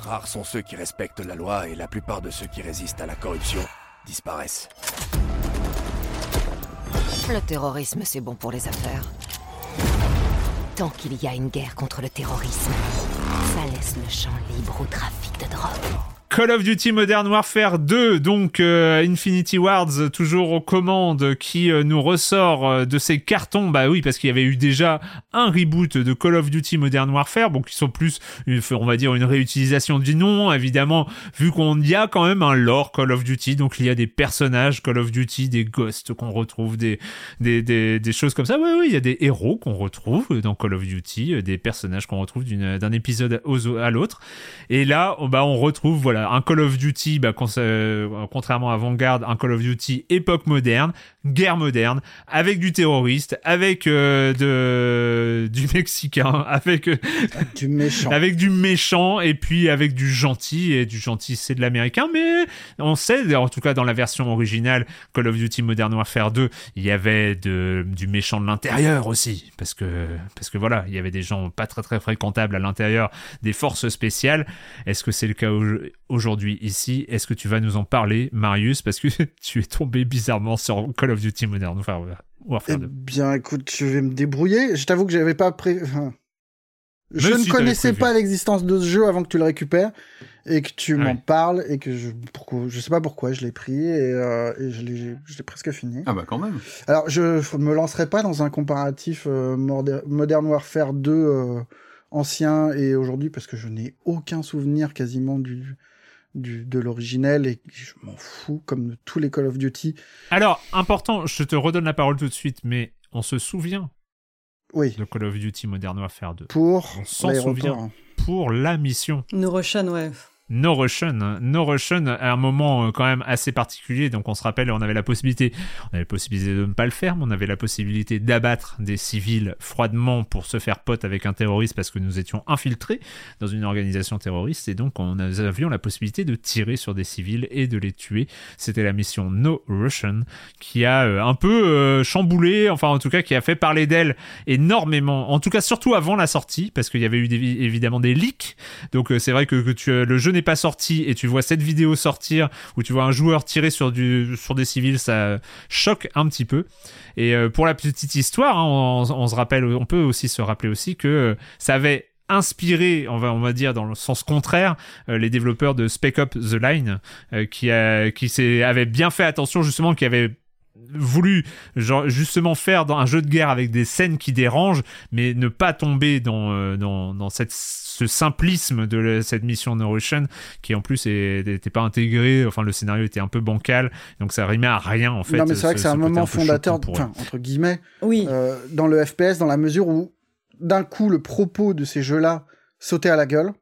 Rares sont ceux qui respectent la loi et la plupart de ceux qui résistent à la corruption disparaissent. Le terrorisme, c'est bon pour les affaires. Tant qu'il y a une guerre contre le terrorisme, ça laisse le champ libre au trafic de drogue. Call of Duty Modern Warfare 2, donc euh, Infinity Wards toujours aux commandes, qui euh, nous ressort euh, de ces cartons. Bah oui, parce qu'il y avait eu déjà un reboot de Call of Duty Modern Warfare, bon, qui sont plus, on va dire, une réutilisation du nom, évidemment, vu qu'on y a quand même un lore Call of Duty, donc il y a des personnages Call of Duty, des ghosts qu'on retrouve, des, choses comme ça. Oui, oui, il y a des héros qu'on retrouve dans Call of Duty, des personnages qu'on retrouve d'un épisode aux- à l'autre. Et là, on- bah, on retrouve voilà un Call of Duty, bah, euh, contrairement à Vanguard, un Call of Duty époque moderne, guerre moderne, avec du terroriste, avec euh, de du <laughs> mexicain, avec euh, Du méchant. avec du méchant et puis avec du gentil et du gentil c'est de l'américain mais on sait en tout cas dans la version originale Call of Duty Modern Warfare 2 il y avait de, du méchant de l'intérieur aussi parce que parce que voilà il y avait des gens pas très très fréquentables à l'intérieur des forces spéciales. Est-ce que c'est le cas au- aujourd'hui ici? Est-ce que tu vas nous en parler Marius? Parce que <laughs> tu es tombé bizarrement sur Call of Duty Modern Warfare, Warfare Eh 2 bien, écoute, je vais me débrouiller. Je t'avoue que j'avais pas pré... enfin, Je ne si, connaissais pas l'existence de ce jeu avant que tu le récupères et que tu m'en parles et que je pourquoi je sais pas pourquoi je l'ai pris et, euh, et je l'ai je l'ai presque fini. Ah bah quand même. Alors je me lancerai pas dans un comparatif euh, Modern Warfare 2 euh, ancien et aujourd'hui parce que je n'ai aucun souvenir quasiment du du de l'originel et je m'en fous comme de tous les Call of Duty. alors important je te redonne la parole tout de suite mais on se souvient Oui, de Call of Duty Modern Warfare 2 pour On s'en souvient. pour la mission. Russian, ouais. No Russian. No Russian à un moment euh, quand même assez particulier. Donc on se rappelle, on avait la possibilité, on avait la possibilité de ne pas le faire, mais on avait la possibilité d'abattre des civils froidement pour se faire pote avec un terroriste parce que nous étions infiltrés dans une organisation terroriste et donc on nous avions la possibilité de tirer sur des civils et de les tuer. C'était la mission No Russian qui a euh, un peu euh, chamboulé, enfin en tout cas qui a fait parler d'elle énormément. En tout cas surtout avant la sortie parce qu'il y avait eu évidemment des leaks. Donc c'est vrai que, le jeu n'est pas sorti et tu vois cette vidéo sortir où tu vois un joueur tirer sur, du, sur des civils, ça choque un petit peu. Et euh, pour la petite histoire, hein, on, se rappelle, on peut aussi se rappeler aussi que euh, ça avait inspiré, on va, on va dire dans le sens contraire, euh, les développeurs de Spec Up The Line, qui, a, qui avaient bien fait attention justement, qui avaient voulu justement faire dans un jeu de guerre avec des scènes qui dérangent, mais ne pas tomber dans, dans, dans cette, ce simplisme de la- cette mission No Russian, qui en plus n'était pas intégré, enfin le scénario était un peu bancal, donc ça rimait à rien en fait. non mais c'est vrai ce- que c'est ce un moment fondateur, enfin entre guillemets, Oui. euh, dans le FPS, dans la mesure où d'un coup le propos de ces jeux-là sautait à la gueule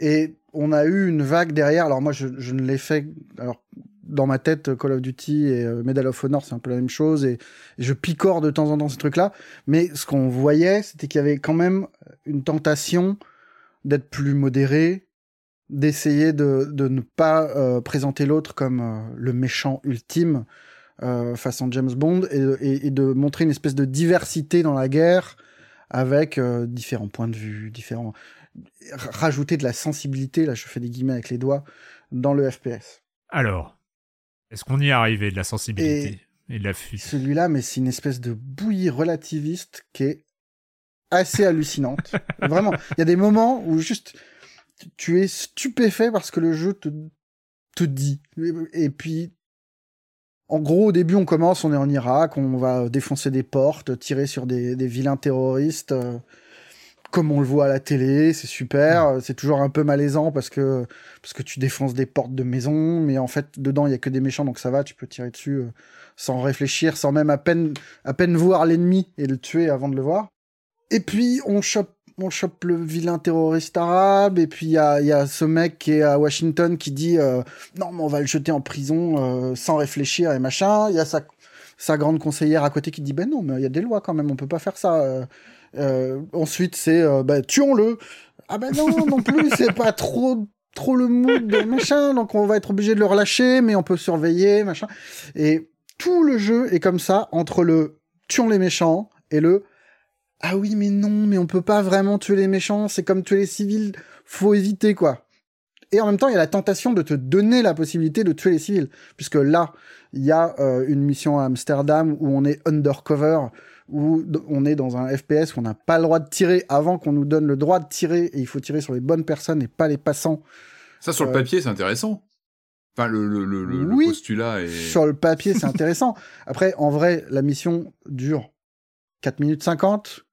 et on a eu une vague derrière. Alors moi je, je ne l'ai fait, alors dans ma tête Call of Duty et euh, Medal of Honor c'est un peu la même chose et, et je picore de temps en temps ces trucs-là, mais ce qu'on voyait c'était qu'il y avait quand même une tentation d'être plus modéré, d'essayer de, de ne pas euh, présenter l'autre comme euh, le méchant ultime euh, façon James Bond et, et- et de montrer une espèce de diversité dans la guerre avec différents points de vue, différents rajouter de la sensibilité là je fais des guillemets avec les doigts dans le FPS. Alors, est-ce qu'on y est arrivé de la sensibilité et, de la fuite? Celui-là mais c'est une espèce de bouillie relativiste qui est assez hallucinante. <laughs> Vraiment, il y a des moments où juste tu es stupéfait parce que le jeu te, te dit. Et puis, en gros, au début, on commence, on est en Irak, on va défoncer des portes, tirer sur des, des vilains terroristes. Euh, comme on le voit à la télé, c'est super. C'est toujours un peu malaisant parce que parce que tu défonces des portes de maison, mais en fait dedans il y a que des méchants, donc ça va, tu peux tirer dessus euh, sans réfléchir, sans même à peine à peine voir l'ennemi et le tuer avant de le voir. Et puis on chope on chope le vilain terroriste arabe, et puis il y a, y a ce mec qui est à Washington qui dit euh, non mais on va le jeter en prison euh, sans réfléchir et machin. Il y a sa sa grande conseillère à côté qui dit ben non mais il y a des lois quand même, on peut pas faire ça. Euh, ensuite, c'est euh, bah, tuons-le. Ah ben non, non plus, c'est pas trop trop le mood de machin, donc on va être obligé de le relâcher, mais on peut surveiller, machin. Et tout le jeu est comme ça, entre le tuons les méchants et le ah oui, mais non, mais on peut pas vraiment tuer les méchants, c'est comme tuer les civils, faut éviter, quoi. Et en même temps, il y a la tentation de te donner la possibilité de tuer les civils, puisque là, il y a euh, une mission à Amsterdam où on est undercover, où on est dans un FPS où on n'a pas le droit de tirer avant qu'on nous donne le droit de tirer et il faut tirer sur les bonnes personnes et pas les passants. Ça, sur le euh, papier, c'est intéressant. Enfin, le, le, le, le postulat est... Sur le papier, c'est intéressant. Après, en vrai, la mission dure 4 minutes 50.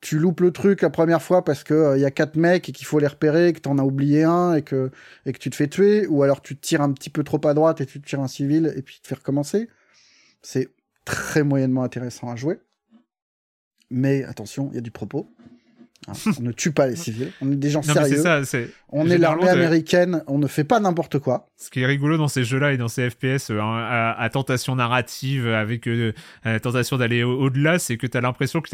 Tu loupes le truc la première fois parce que il euh, y a quatre mecs et qu'il faut les repérer, que t'en as oublié un et que, et que tu te fais tuer, ou alors tu tires un petit peu trop à droite et tu tires un civil et puis tu te fais recommencer. C'est très moyennement intéressant à jouer. Mais attention, il y a du propos. Hein, on ne tue pas les civils. On est des gens sérieux. on est l'armée américaine. On ne fait pas n'importe quoi. Ce qui est rigolo dans ces jeux-là et dans ces FPS euh, à, tentation narrative, avec euh, la tentation d'aller au-delà, c'est que tu as l'impression que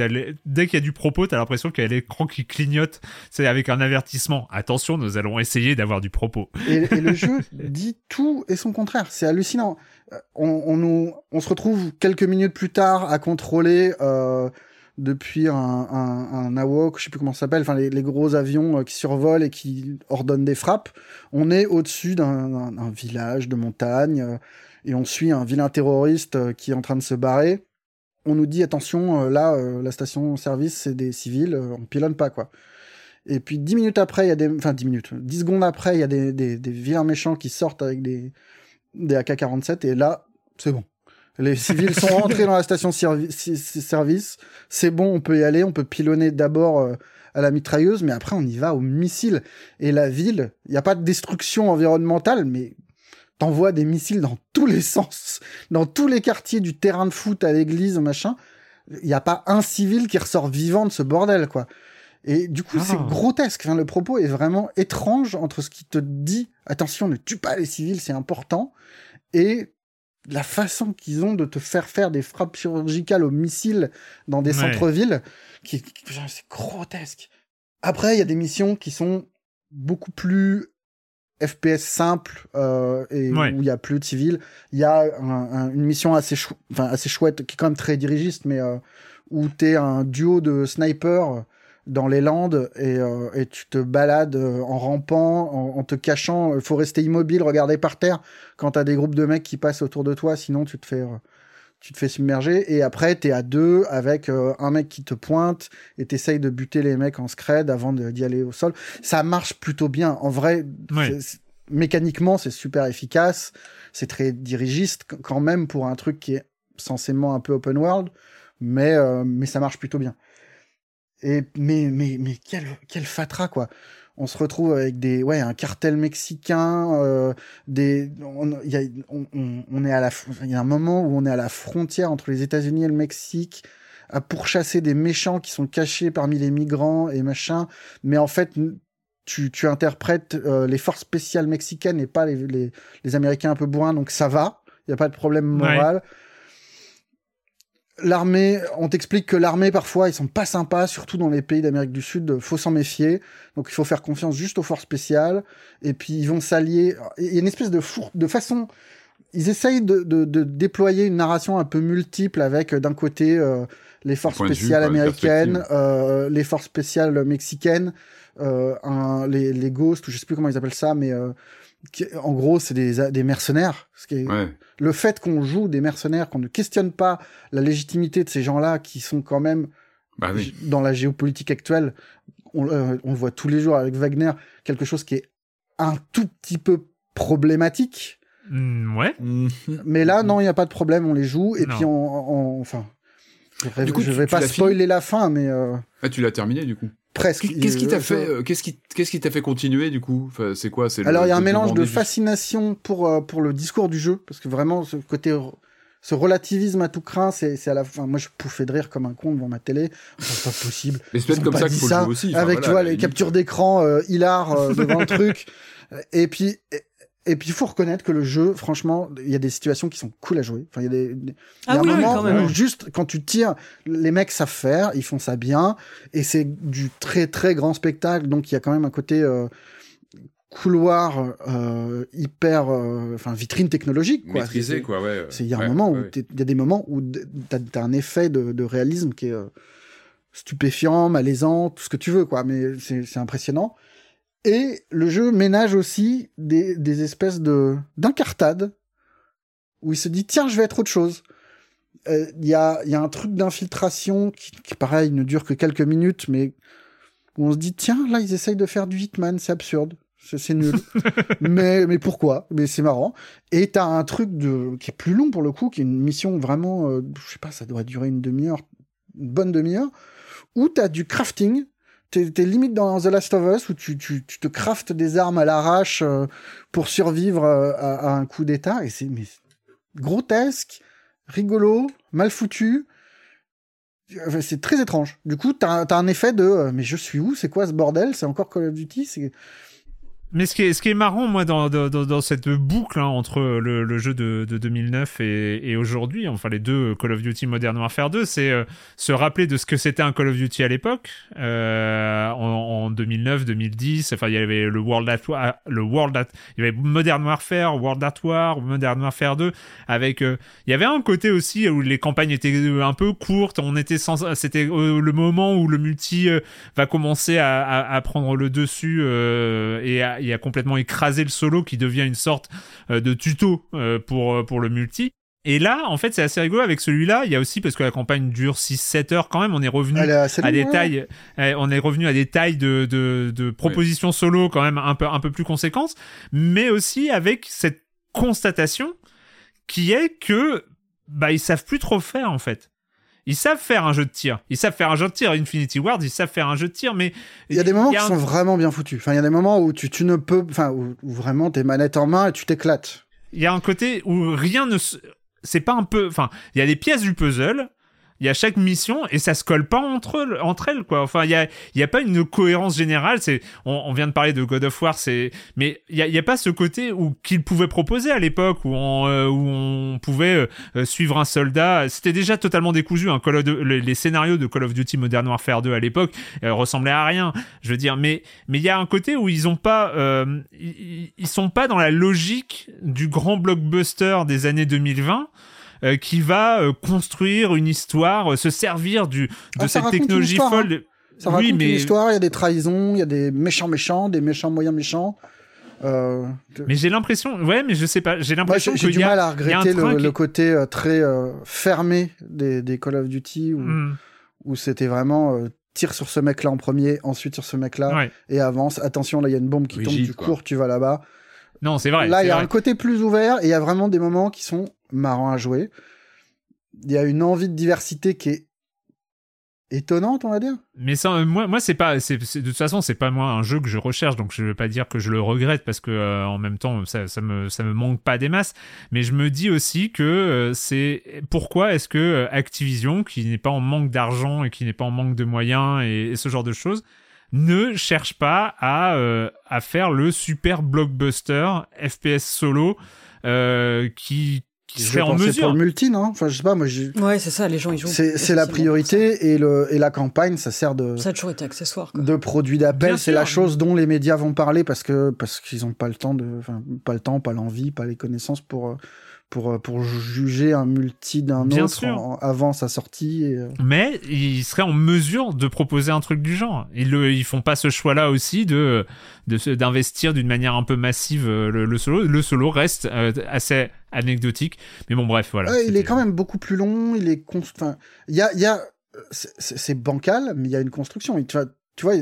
dès qu'il y a du propos, tu as l'impression qu'il y a l'écran qui clignote. C'est avec un avertissement. Attention, nous allons essayer d'avoir du propos. Et, le jeu <laughs> dit tout et son contraire. C'est hallucinant. Euh, on se retrouve quelques minutes plus tard à contrôler depuis un, un, un AWOC, je sais plus comment ça s'appelle, enfin les, les, gros avions euh, qui survolent et qui ordonnent des frappes. On est au-dessus d'un village de montagne euh, et on suit un vilain terroriste euh, qui est en train de se barrer. On nous dit attention, là la station service c'est des civils, on pilonne pas quoi. Et puis dix minutes après, il y a des, enfin dix minutes, dix secondes après, il y a des, des, des vilains méchants qui sortent avec des des AK-47 et là c'est bon les civils sont rentrés dans la station service. C'est bon, on peut y aller. On peut pilonner d'abord euh, à la mitrailleuse, mais après on y va au missile. Et la ville, il n'y a pas de destruction environnementale, mais t'envoies des missiles dans tous les <laughs> sens, dans tous les quartiers du terrain de foot à l'église, machin. Il n'y a pas un civil qui ressort vivant de ce bordel, quoi. Et du coup, c'est ah. grotesque. Enfin, le propos est vraiment étrange entre ce qui te dit attention, ne tue pas les civils, c'est important, et la façon qu'ils ont de te faire faire des frappes chirurgicales aux missiles dans des centres-villes, qui, c'est grotesque. Après, il y a des missions qui sont beaucoup plus FPS simples euh, et où il y a plus de civils. Il y a une mission assez, enfin, assez chouette, qui est quand même très dirigiste, mais euh, où t'es un duo de snipers dans les Landes et, euh, et tu te balades euh, en rampant, en, te cachant. Il faut rester immobile, regarder par terre quand t'as des groupes de mecs qui passent autour de toi, sinon tu te fais euh, tu te fais submerger et après t'es à deux avec un mec qui te pointe et t'essayes de buter les mecs en scred avant d'y aller au sol. Ça marche plutôt bien. En vrai, mécaniquement c'est super efficace. C'est très dirigiste quand même pour un truc qui est censément un peu open world, mais mais ça marche plutôt bien. Et mais mais mais quel quel fatra quoi. On se retrouve avec des ouais un cartel mexicain, euh, des on, y a, on, on, est à la il y a un moment où on est à la frontière entre les États-Unis et le Mexique à pourchasser des méchants qui sont cachés parmi les migrants et machin. Mais en fait, tu, tu interprètes euh, les forces spéciales mexicaines et pas les, les, les Américains un peu bourrins, donc ça va. Il n'y a pas de problème moral l'armée, on t'explique que l'armée parfois ils sont pas sympas, surtout dans les pays d'Amérique du Sud, faut s'en méfier. Donc il faut faire confiance juste aux forces spéciales. Et puis ils vont s'allier. Il y a une espèce de de façon. Ils essayent de, de, de, déployer une narration un peu multiple avec euh, d'un côté euh, les forces spéciales américaines, euh, les forces spéciales mexicaines, euh, un, les, les ghosts, ou je sais plus comment ils appellent ça, mais euh, en gros, c'est des, des mercenaires. Ce qui est, Le fait qu'on joue des mercenaires, qu'on ne questionne pas la légitimité de ces gens-là, qui sont quand même Bah oui. dans la géopolitique actuelle, on, euh, on le voit tous les jours avec Wagner, quelque chose qui est un tout petit peu problématique. Mm, ouais. Mais là, non, il n'y a pas de problème, on les joue, et Non. puis on, on- enfin, je, Du coup, je tu- vais tu pas spoiler la fin, mais euh, Ah, tu l'as terminé du coup. Presque. Qu'est-ce qui t'a Euh, fait euh, Qu'est-ce qui qu'est-ce qui t'a fait continuer du coup? Enfin, C'est quoi C'est le- Alors il y a un mélange de fascination pour euh, pour le discours du jeu parce que vraiment ce côté ce relativisme à tout craint, c'est c'est à la fin. Moi, je pouffais de rire comme un con devant ma télé. C'est pas possible. Mais c'est comme ça qu'il faut le jouer aussi, enfin, avec voilà, tu vois les limite. captures d'écran euh, hilar devant le truc. <laughs> Et puis et, et puis il faut reconnaître que le jeu, franchement, il y a des situations qui sont cool à jouer. Enfin, il y a des y Ah a un oui, oui, moment où juste quand tu tires, les mecs savent faire, ils font ça bien, et c'est du très très grand spectacle. Donc il y a quand même un côté euh, couloir euh, hyper, euh, enfin vitrine technologique quoi. maîtrisé C'est- quoi, ouais. c'est il y a ouais, un moment ouais, où ouais. il y a des moments où t'as as un effet de, de réalisme qui est euh, stupéfiant, malaisant, tout ce que tu veux quoi, mais c'est c'est impressionnant. Et le jeu ménage aussi des, des espèces de d'incartades où il se dit tiens je vais être autre chose. Euh, Il y, a, il y a un truc d'infiltration qui, qui pareil ne dure que quelques minutes mais où on se dit tiens là ils essayent de faire du Hitman c'est absurde. C'est c'est nul. <laughs> Mais mais pourquoi? Mais c'est marrant. Et t'as un truc de qui est plus long pour le coup qui est une mission vraiment euh, je sais pas ça doit durer une demi-heure une bonne demi-heure où t'as du crafting t'es limite dans The Last of Us où tu, tu, te craftes des armes à l'arrache euh, pour survivre euh, à, un coup d'état et c'est grotesque rigolo mal foutu. C'est très étrange. Du coup, t'as as un effet de euh, mais je suis où? C'est quoi ce bordel? C'est encore Call of Duty? Mais ce qui est, ce qui est marrant, moi, dans, dans, cette boucle hein, entre le, jeu de, de 2009 et, aujourd'hui, enfin les deux Call of Duty Modern Warfare 2, c'est euh, se rappeler de ce que c'était un Call of Duty à l'époque, euh, en, en 2009, 2010. Enfin, il y avait le World at War, le World at, il y avait Modern Warfare, World at War, Modern Warfare 2, avec, euh, il y avait un côté aussi où les campagnes étaient un peu courtes. On était sans, c'était le moment où le multi va commencer à, à, prendre le dessus et, à, et à complètement écraser le solo qui devient une sorte euh, de tuto euh, pour, pour le multi. Et là, en fait, c'est assez rigolo avec celui-là. Il y a aussi, parce que la campagne dure 6-7 heures quand même, on est revenu à des tailles, euh, on est revenu à des tailles de, de, de propositions solo quand même un peu, un peu plus conséquentes, mais aussi avec cette constatation qui est que, bah, ils savent plus trop faire, en fait. Ils savent faire un jeu de tir. Ils savent faire un jeu de tir. Infinity Ward, ils savent faire un jeu de tir, mais Il y a des moments a qui un- sont vraiment bien foutus. Enfin, il y a des moments où tu, tu ne peux, enfin, où, où vraiment t'es manette en main et tu t'éclates. il y a un côté où rien ne se... c'est pas un peu enfin il y a des pièces du puzzle il y a chaque mission et ça se colle pas entre entre elles quoi. Enfin il y a y a pas une cohérence générale c'est on, vient de parler de God of War c'est mais il y a, y a pas ce côté où qu'il pouvait proposer à l'époque où on euh, où on pouvait euh, euh, suivre un soldat. C'était déjà totalement décousu Duty- les, scénarios de Call of Duty Modern Warfare 2 à l'époque ressemblaient à rien je veux dire. Mais mais il y a un côté où ils ont pas ils sont pas dans la logique du grand blockbuster des années 2020 euh, qui va euh, construire une histoire, euh, se servir du, de Ah, cette technologie histoire, hein. folle. Ça oui, raconte mais, une histoire, il y a des trahisons, il y a des méchants méchants, des méchants moyens méchants. Euh, mais j'ai l'impression, ouais, mais je sais pas, j'ai l'impression j'ai j'ai qu'il du y a, mal à regretter le, qui- le côté euh, très euh, fermé des, des Call of Duty où, Hmm. où c'était vraiment euh, tire sur ce mec-là en premier, ensuite sur ce mec-là Ouais. et avance. Attention, là il y a une bombe qui tombe, tu quoi. cours, tu vas là-bas. Non, c'est vrai. Là, il y a vrai. un côté plus ouvert et il y a vraiment des moments qui sont marrants à jouer. Il y a une envie de diversité qui est étonnante, on va dire. Mais ça, euh, moi, moi, c'est pas, c'est, de toute façon, c'est pas moi un jeu que je recherche, donc je vais pas dire que je le regrette parce que euh, en même temps, ça, ça me, ça me manque pas des masses. Mais je me dis aussi que euh, c'est pourquoi est-ce que Activision, qui n'est pas en manque d'argent et qui n'est pas en manque de moyens et, et ce genre de choses, ne cherche pas à, à faire le super blockbuster FPS solo qui, qui Je serait en mesure. pour le multi, non? Enfin, je sais pas, moi, j'ai- Ouais, c'est ça, les gens ils jouent. c'est c'est la priorité et, le, et la campagne, ça sert de, Ça a toujours été accessoire. Quoi. de produit d'appel. C'est la chose dont les médias vont parler parce que parce qu'ils ont pas le temps de, enfin, pas le temps, pas l'envie, pas les connaissances pour euh, pour euh, pour juger un multi d'un autre en- avant sa sortie. Et, euh, mais ils seraient en mesure de proposer un truc du genre. Ils le, ils font pas ce choix-là aussi de, de se- d'investir d'une manière un peu massive euh, le, le solo. Le solo reste assez anecdotique. Mais bon, bref, voilà. Il est quand même beaucoup plus long. Il est enfin, il y a, y a c'est bancal, mais il y a une construction. tu vois, tu vois,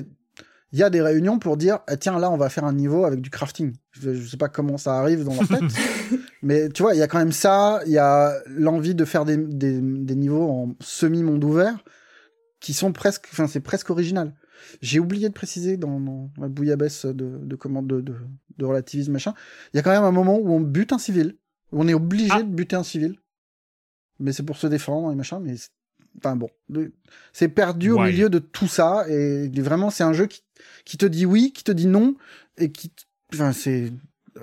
il y a des réunions pour dire ah, tiens là on va faire un niveau avec du crafting. Je, je sais pas comment ça arrive dans leur tête, <laughs> mais tu vois il y a quand même ça. Il y a l'envie de faire des, des, des niveaux en semi monde ouvert qui sont presque, enfin c'est presque original. J'ai oublié de préciser dans, dans la bouillabaisse de, de, comment, de, de, de, relativisme machin. Il y a quand même un moment où on bute un civil, où on est obligé ah. de buter un civil, mais c'est pour se défendre et machin. Mais enfin bon, c'est perdu au milieu de tout ça et vraiment c'est un jeu qui, qui te dit oui, qui te dit non et qui, enfin c'est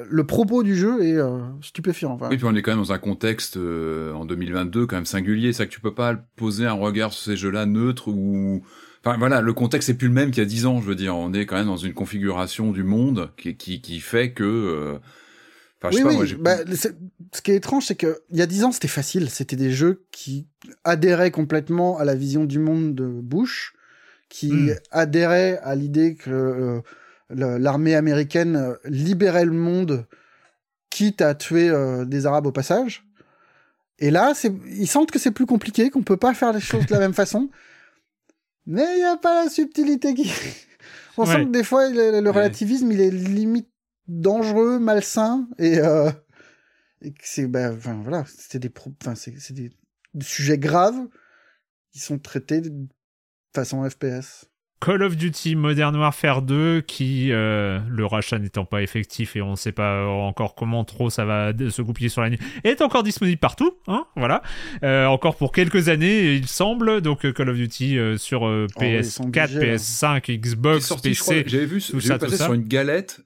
le propos du jeu est euh, stupéfiant. Enfin. Oui, puis on est quand même dans un contexte euh, en 2022 quand même singulier, c'est que tu peux pas poser un regard sur ces jeux-là neutre ou Enfin voilà, le contexte est plus le même qu'il y a dix ans, je veux dire. On est quand même dans une configuration du monde qui, qui, qui fait que. Euh... Enfin, oui, pas, oui. Moi, bah, ce qui est étrange, c'est que il y a dix ans, c'était facile. C'était des jeux qui adhéraient complètement à la vision du monde de Bush, qui mm. adhéraient à l'idée que euh, l'armée américaine euh, libérait le monde, quitte à tuer euh, des Arabes au passage. Et là, ils sentent que c'est plus compliqué, qu'on peut pas faire les choses de la même façon. Mais il n'y a pas la subtilité qui. <laughs> On sent que des fois, le, relativisme, il est limite dangereux, malsain, et, euh, et que c'est. Ben, voilà, c'est des, enfin, c'est, des sujets graves qui sont traités façon FPS. Call of Duty Modern Warfare 2 qui, euh, le rachat n'étant pas effectif et on ne sait pas encore comment trop ça va se goupiller sur la nuit, est encore disponible partout, hein, voilà. Euh, encore pour quelques années, il semble. Donc euh, Call of Duty sur PS4, PS5, Xbox, PC. J'avais vu, tout ça, passer sur une galette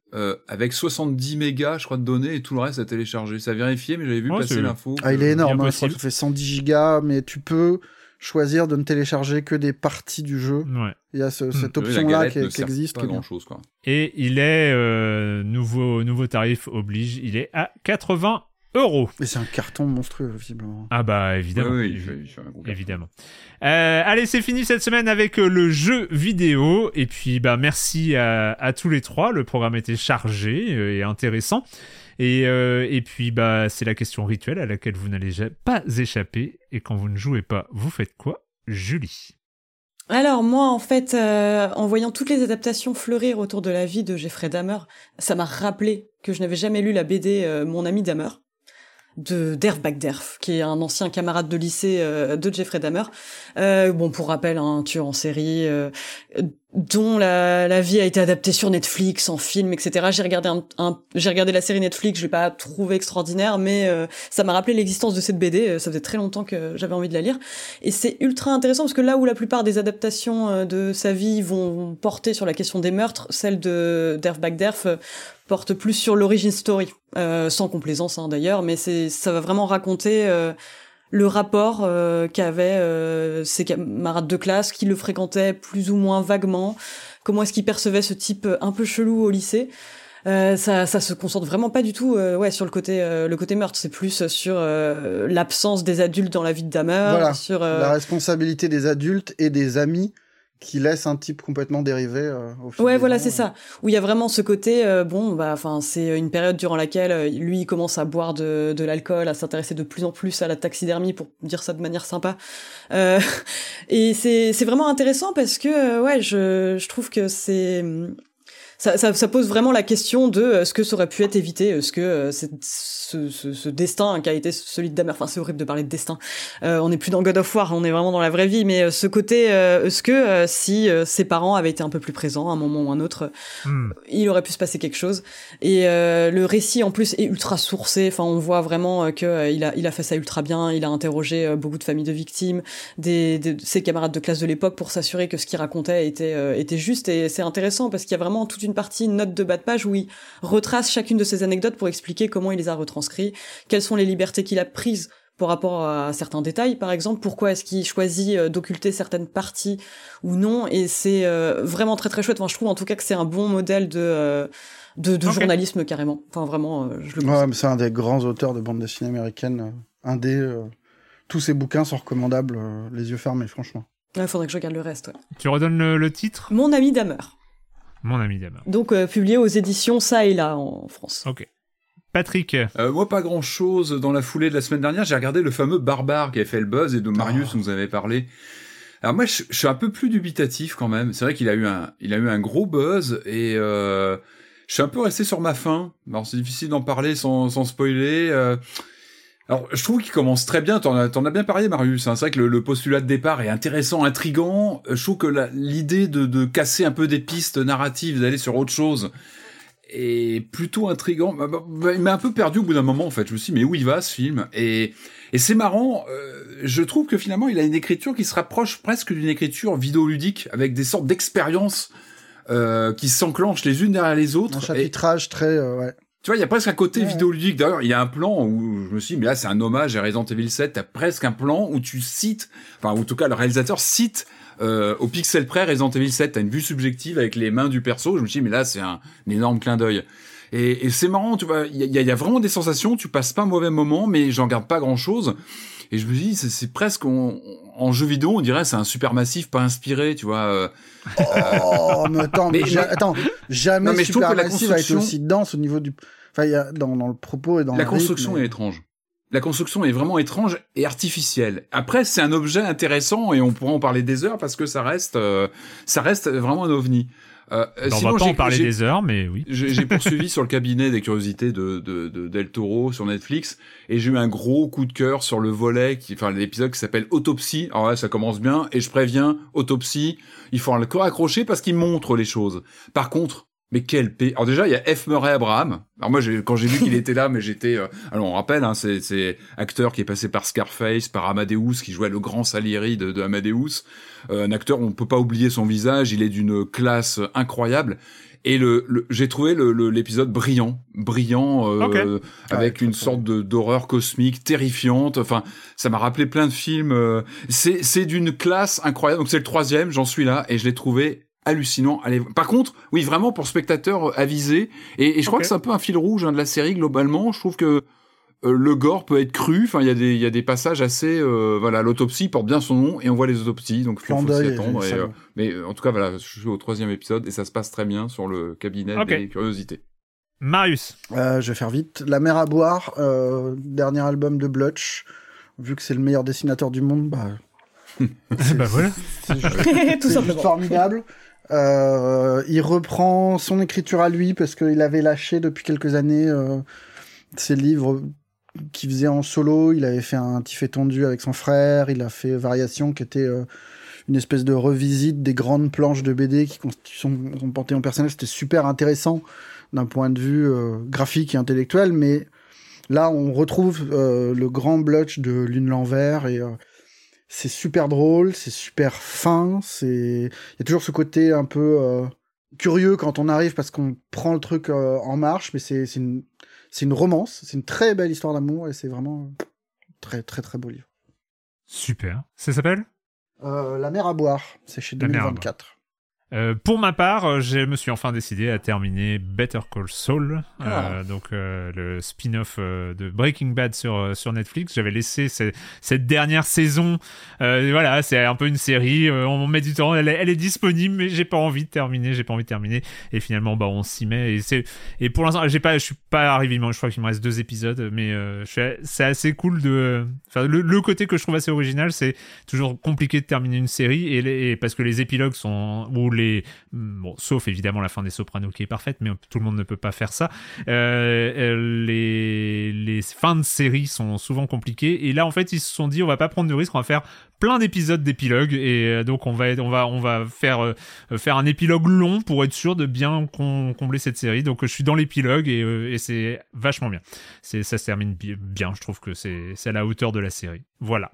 avec 70 mégas, je crois, de données et tout le reste à télécharger. Ça a vérifié, mais j'avais vu passer l'info. Ah, il est énorme, hein, je crois que ça fait 110 gigas, mais tu peux choisir de ne télécharger que des parties du jeu. Il y a ce, cette option-là qui, qui, existe. Pas grand chose, quoi. Et il est, euh, nouveau, nouveau tarif oblige, il est à 80 euros. Et c'est un carton monstrueux, visiblement. Ah bah évidemment. Oui, évidemment. Euh, allez, c'est fini cette semaine avec euh, le jeu vidéo. Et puis bah merci à, à tous les trois. Le programme était chargé et intéressant. Et, euh, et puis, bah, c'est la question rituelle à laquelle vous n'allez pas échapper. Et quand vous ne jouez pas, vous faites quoi Julie? Alors moi, en fait, euh, en voyant toutes les adaptations fleurir autour de la vie de Jeffrey Dahmer, ça m'a rappelé que je n'avais jamais lu la BD euh, Mon ami Dahmer de Derf Bagderf, qui est un ancien camarade de lycée de Jeffrey Dahmer. bon, pour rappel, un tueur en série dont la, la, vie a été adaptée sur Netflix en film etc j'ai regardé un, j'ai regardé la série Netflix je l'ai pas trouvé extraordinaire mais euh, ça m'a rappelé l'existence de cette BD euh, ça faisait très longtemps que j'avais envie de la lire. Et c'est ultra intéressant parce que là où la plupart des adaptations euh, de sa vie vont porter sur la question des meurtres celle de Derf Bagderf porte plus sur l'origine story sans complaisance hein, d'ailleurs mais c'est ça va vraiment raconter le rapport euh, qu'avaient euh, ses camarades de classe, qui le fréquentaient plus ou moins vaguement, comment est-ce qu'il percevait ce type un peu chelou au lycée. Euh, ça, ça se concentre vraiment pas du tout ouais sur le côté le côté meurtre. C'est plus sur l'absence des adultes dans la vie de Dahmer voilà, sur la responsabilité des adultes et des amis qui laisse un type complètement dérivé euh, au Ouais, voilà, c'est ça. Où il y a vraiment ce côté, euh, bon, bah, enfin, c'est une période durant laquelle euh, lui il commence à boire de, de l'alcool, à s'intéresser de plus en plus à la taxidermie, pour dire ça de manière sympa. Euh, <laughs> et c'est c'est vraiment intéressant parce que ouais, je je trouve que c'est ça, ça, ça, pose vraiment la question de euh, ce que ça aurait pu être évité, est-ce que euh, ce, ce, ce, destin qui a été celui de Damer, enfin c'est horrible de parler de destin, euh, on n'est plus dans God of War, on est vraiment dans la vraie vie, mais ce côté, est-ce que si ses parents avaient été un peu plus présents à un moment ou un autre, hmm. il aurait pu se passer quelque chose. Et le récit en plus est ultra sourcé, enfin on voit vraiment que il a il a fait ça ultra bien, il a interrogé beaucoup de familles de victimes, des, de ses camarades de classe de l'époque pour s'assurer que ce qu'il racontait était était juste. Et c'est intéressant parce qu'il y a vraiment toute une partie, une note de bas de page où il retrace chacune de ces anecdotes pour expliquer comment il les a retranscrits, quelles sont les libertés qu'il a prises par rapport à certains détails, par exemple, pourquoi est-ce qu'il choisit euh, d'occulter certaines parties ou non, et c'est euh, vraiment très très chouette. Enfin, je trouve en tout cas que c'est un bon modèle de euh, de, journalisme carrément. Enfin, vraiment, je le. Ouais, c'est un des grands auteurs de bande dessinée américaine, un des tous ses bouquins sont recommandables, les yeux fermés, franchement. Il faudrait que je regarde le reste. Tu redonnes le, le titre? Mon ami Damer. Mon ami Damer. Donc euh, publié aux éditions Ça et là en France. Ok. Patrick euh, Moi, pas grand-chose. Dans la foulée de la semaine dernière, j'ai regardé le fameux Barbare qui a fait le buzz et de Marius oh. nous avait parlé. Alors moi, je, suis un peu plus dubitatif quand même. C'est vrai qu'il a eu un, il a eu un gros buzz et euh, je suis un peu resté sur ma faim. Alors c'est difficile d'en parler sans, sans spoiler. Euh. Alors je trouve qu'il commence très bien. T'en as, as bien parlé, Marius. Hein. C'est vrai que le, postulat de départ est intéressant, intrigant. Je trouve que l'idée de, de casser un peu des pistes narratives, d'aller sur autre chose, est plutôt intrigant. Bah, bah, bah, il m'a un peu perdu au bout d'un moment en fait. Je me suis dit mais où il va ce film? Et et c'est marrant, euh, je trouve que finalement il a une écriture qui se rapproche presque d'une écriture vidéoludique avec des sortes d'expériences euh, qui s'enclenchent les unes derrière les autres. Un chapitrage très euh, ouais. Tu vois, il y a presque un côté vidéoludique. D'ailleurs, il y a un plan où je me suis dit, mais là, c'est un hommage à Resident Evil 7. T'as presque un plan où tu cites, enfin, en tout cas, le réalisateur cite euh, au pixel près Resident Evil 7. T'as une vue subjective avec les mains du perso. Je me suis dit, mais là, c'est un, un énorme clin d'œil. Et, et c'est marrant, tu vois, il y a, y a, vraiment des sensations, tu passes pas un mauvais moment, mais j'en garde pas grand chose. Et je me dis, c'est presque en, jeu vidéo, on dirait c'est un super massif pas inspiré, tu vois. Euh, oh, mais attends, mais, attends, jamais non, super massif a été aussi dense au niveau du, enfin, y a, dans, dans le propos et dans la construction est étrange. La construction est vraiment étrange et artificielle. Après, c'est un objet intéressant et on pourra en parler des heures parce que ça reste, euh, ça reste vraiment un ovni. Euh, on va pas en parler des heures, mais oui. J'ai poursuivi sur le cabinet des curiosités de, de, de, Del Toro sur Netflix et j'ai eu un gros coup de cœur sur le volet, qui, enfin l'épisode qui s'appelle Autopsie. Alors là, ça commence bien et je préviens, Autopsie, il faut le corps accroché parce qu'il montre les choses. Par contre, mais quel p... Alors déjà, il y a F. Murray Abraham. Alors moi, quand j'ai vu qu'il <laughs> était là, mais j'étais... Euh, alors on rappelle, hein, c'est acteur qui est passé par Scarface, par Amadeus, qui jouait le grand Salieri de, de Amadeus. Euh, un acteur, on peut pas oublier son visage, il est d'une classe incroyable. Et le, j'ai trouvé l'épisode brillant, brillant, euh, avec une sorte de d'horreur cosmique terrifiante. Enfin, ça m'a rappelé plein de films. c'est d'une classe incroyable. Donc c'est le troisième, j'en suis là, et je l'ai trouvé hallucinant. Allez, par contre, oui, vraiment pour spectateurs avisés. Et, et je crois que c'est un peu un fil rouge hein, de la série globalement. Je trouve que euh, le gore peut être cru. Enfin, il y a des il y a des passages assez euh, voilà. L'autopsie porte bien son nom et on voit les autopsies, donc il faut s'y attendre. Euh, mais en tout cas, voilà, je suis au troisième épisode et ça se passe très bien sur le cabinet des curiosités. Marius. je vais faire vite. La mer à boire, dernier album de Blutch. Vu que c'est le meilleur dessinateur du monde, bah. <laughs> bah voilà. C'est juste <laughs> formidable. Euh, il reprend son écriture à lui parce qu'il avait lâché depuis quelques années euh, ses livres qu'il faisait en solo. Il avait fait un Tif tondu avec son frère. Il a fait Variation qui était euh, une espèce de revisite des grandes planches de BD qui constituent son, son panthéon personnel. C'était super intéressant d'un point de vue euh, graphique et intellectuel, mais là on retrouve euh, le grand blotch de Lune l'envers et c'est super drôle, c'est super fin, c'est il y a toujours ce côté un peu euh, curieux quand on arrive parce qu'on prend le truc euh, en marche, mais c'est c'est une c'est une romance, c'est une très belle histoire d'amour et c'est vraiment très très très beau livre. Super. Ça s'appelle? Euh, La mer à boire. C'est chez 2024. Euh, pour ma part, euh, je me suis enfin décidé à terminer Better Call Saul, euh, ah. donc le spin-off de Breaking Bad sur sur Netflix. J'avais laissé cette dernière saison. voilà, c'est un peu une série. on met du temps. Elle est, elle est disponible, mais j'ai pas envie de terminer. J'ai pas envie de terminer. Et finalement, bah, on s'y met. Et c'est et pour l'instant, j'ai pas, je suis pas arrivé. Je crois qu'il me reste deux épisodes, mais c'est assez cool de. Enfin, le, côté que je trouve assez original, c'est toujours compliqué de terminer une série et, et parce que les épilogues sont ou les bon, sauf évidemment la fin des Sopranos qui est parfaite, mais tout le monde ne peut pas faire ça. Euh, euh, les, les fins de série sont souvent compliquées et là en fait ils se sont dit on va pas prendre de risque, on va faire plein d'épisodes d'épilogue et euh, donc on va on va on va faire faire un épilogue long pour être sûr de bien combler cette série. Donc je suis dans l'épilogue et, c'est vachement bien. C'est ça se termine bien, je trouve que c'est à la hauteur de la série. Voilà.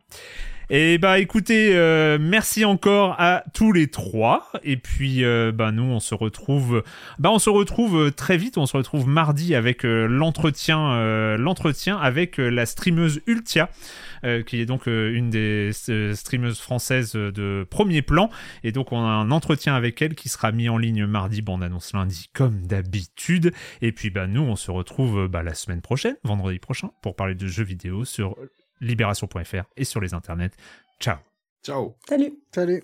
Et bah écoutez, euh, merci encore à tous les trois. Et puis euh, bah nous on se retrouve, bah on se retrouve euh, très vite. On se retrouve mardi avec l'entretien, l'entretien avec la streameuse Ultia. Qui est donc une des streameuses françaises de premier plan. Et donc, on a un entretien avec elle qui sera mis en ligne mardi, bon, on annonce lundi comme d'habitude. Et puis, bah, nous, on se retrouve bah, la semaine prochaine, vendredi prochain, pour parler de jeux vidéo sur libération.fr et sur les internets. Ciao. Ciao. Salut. Salut.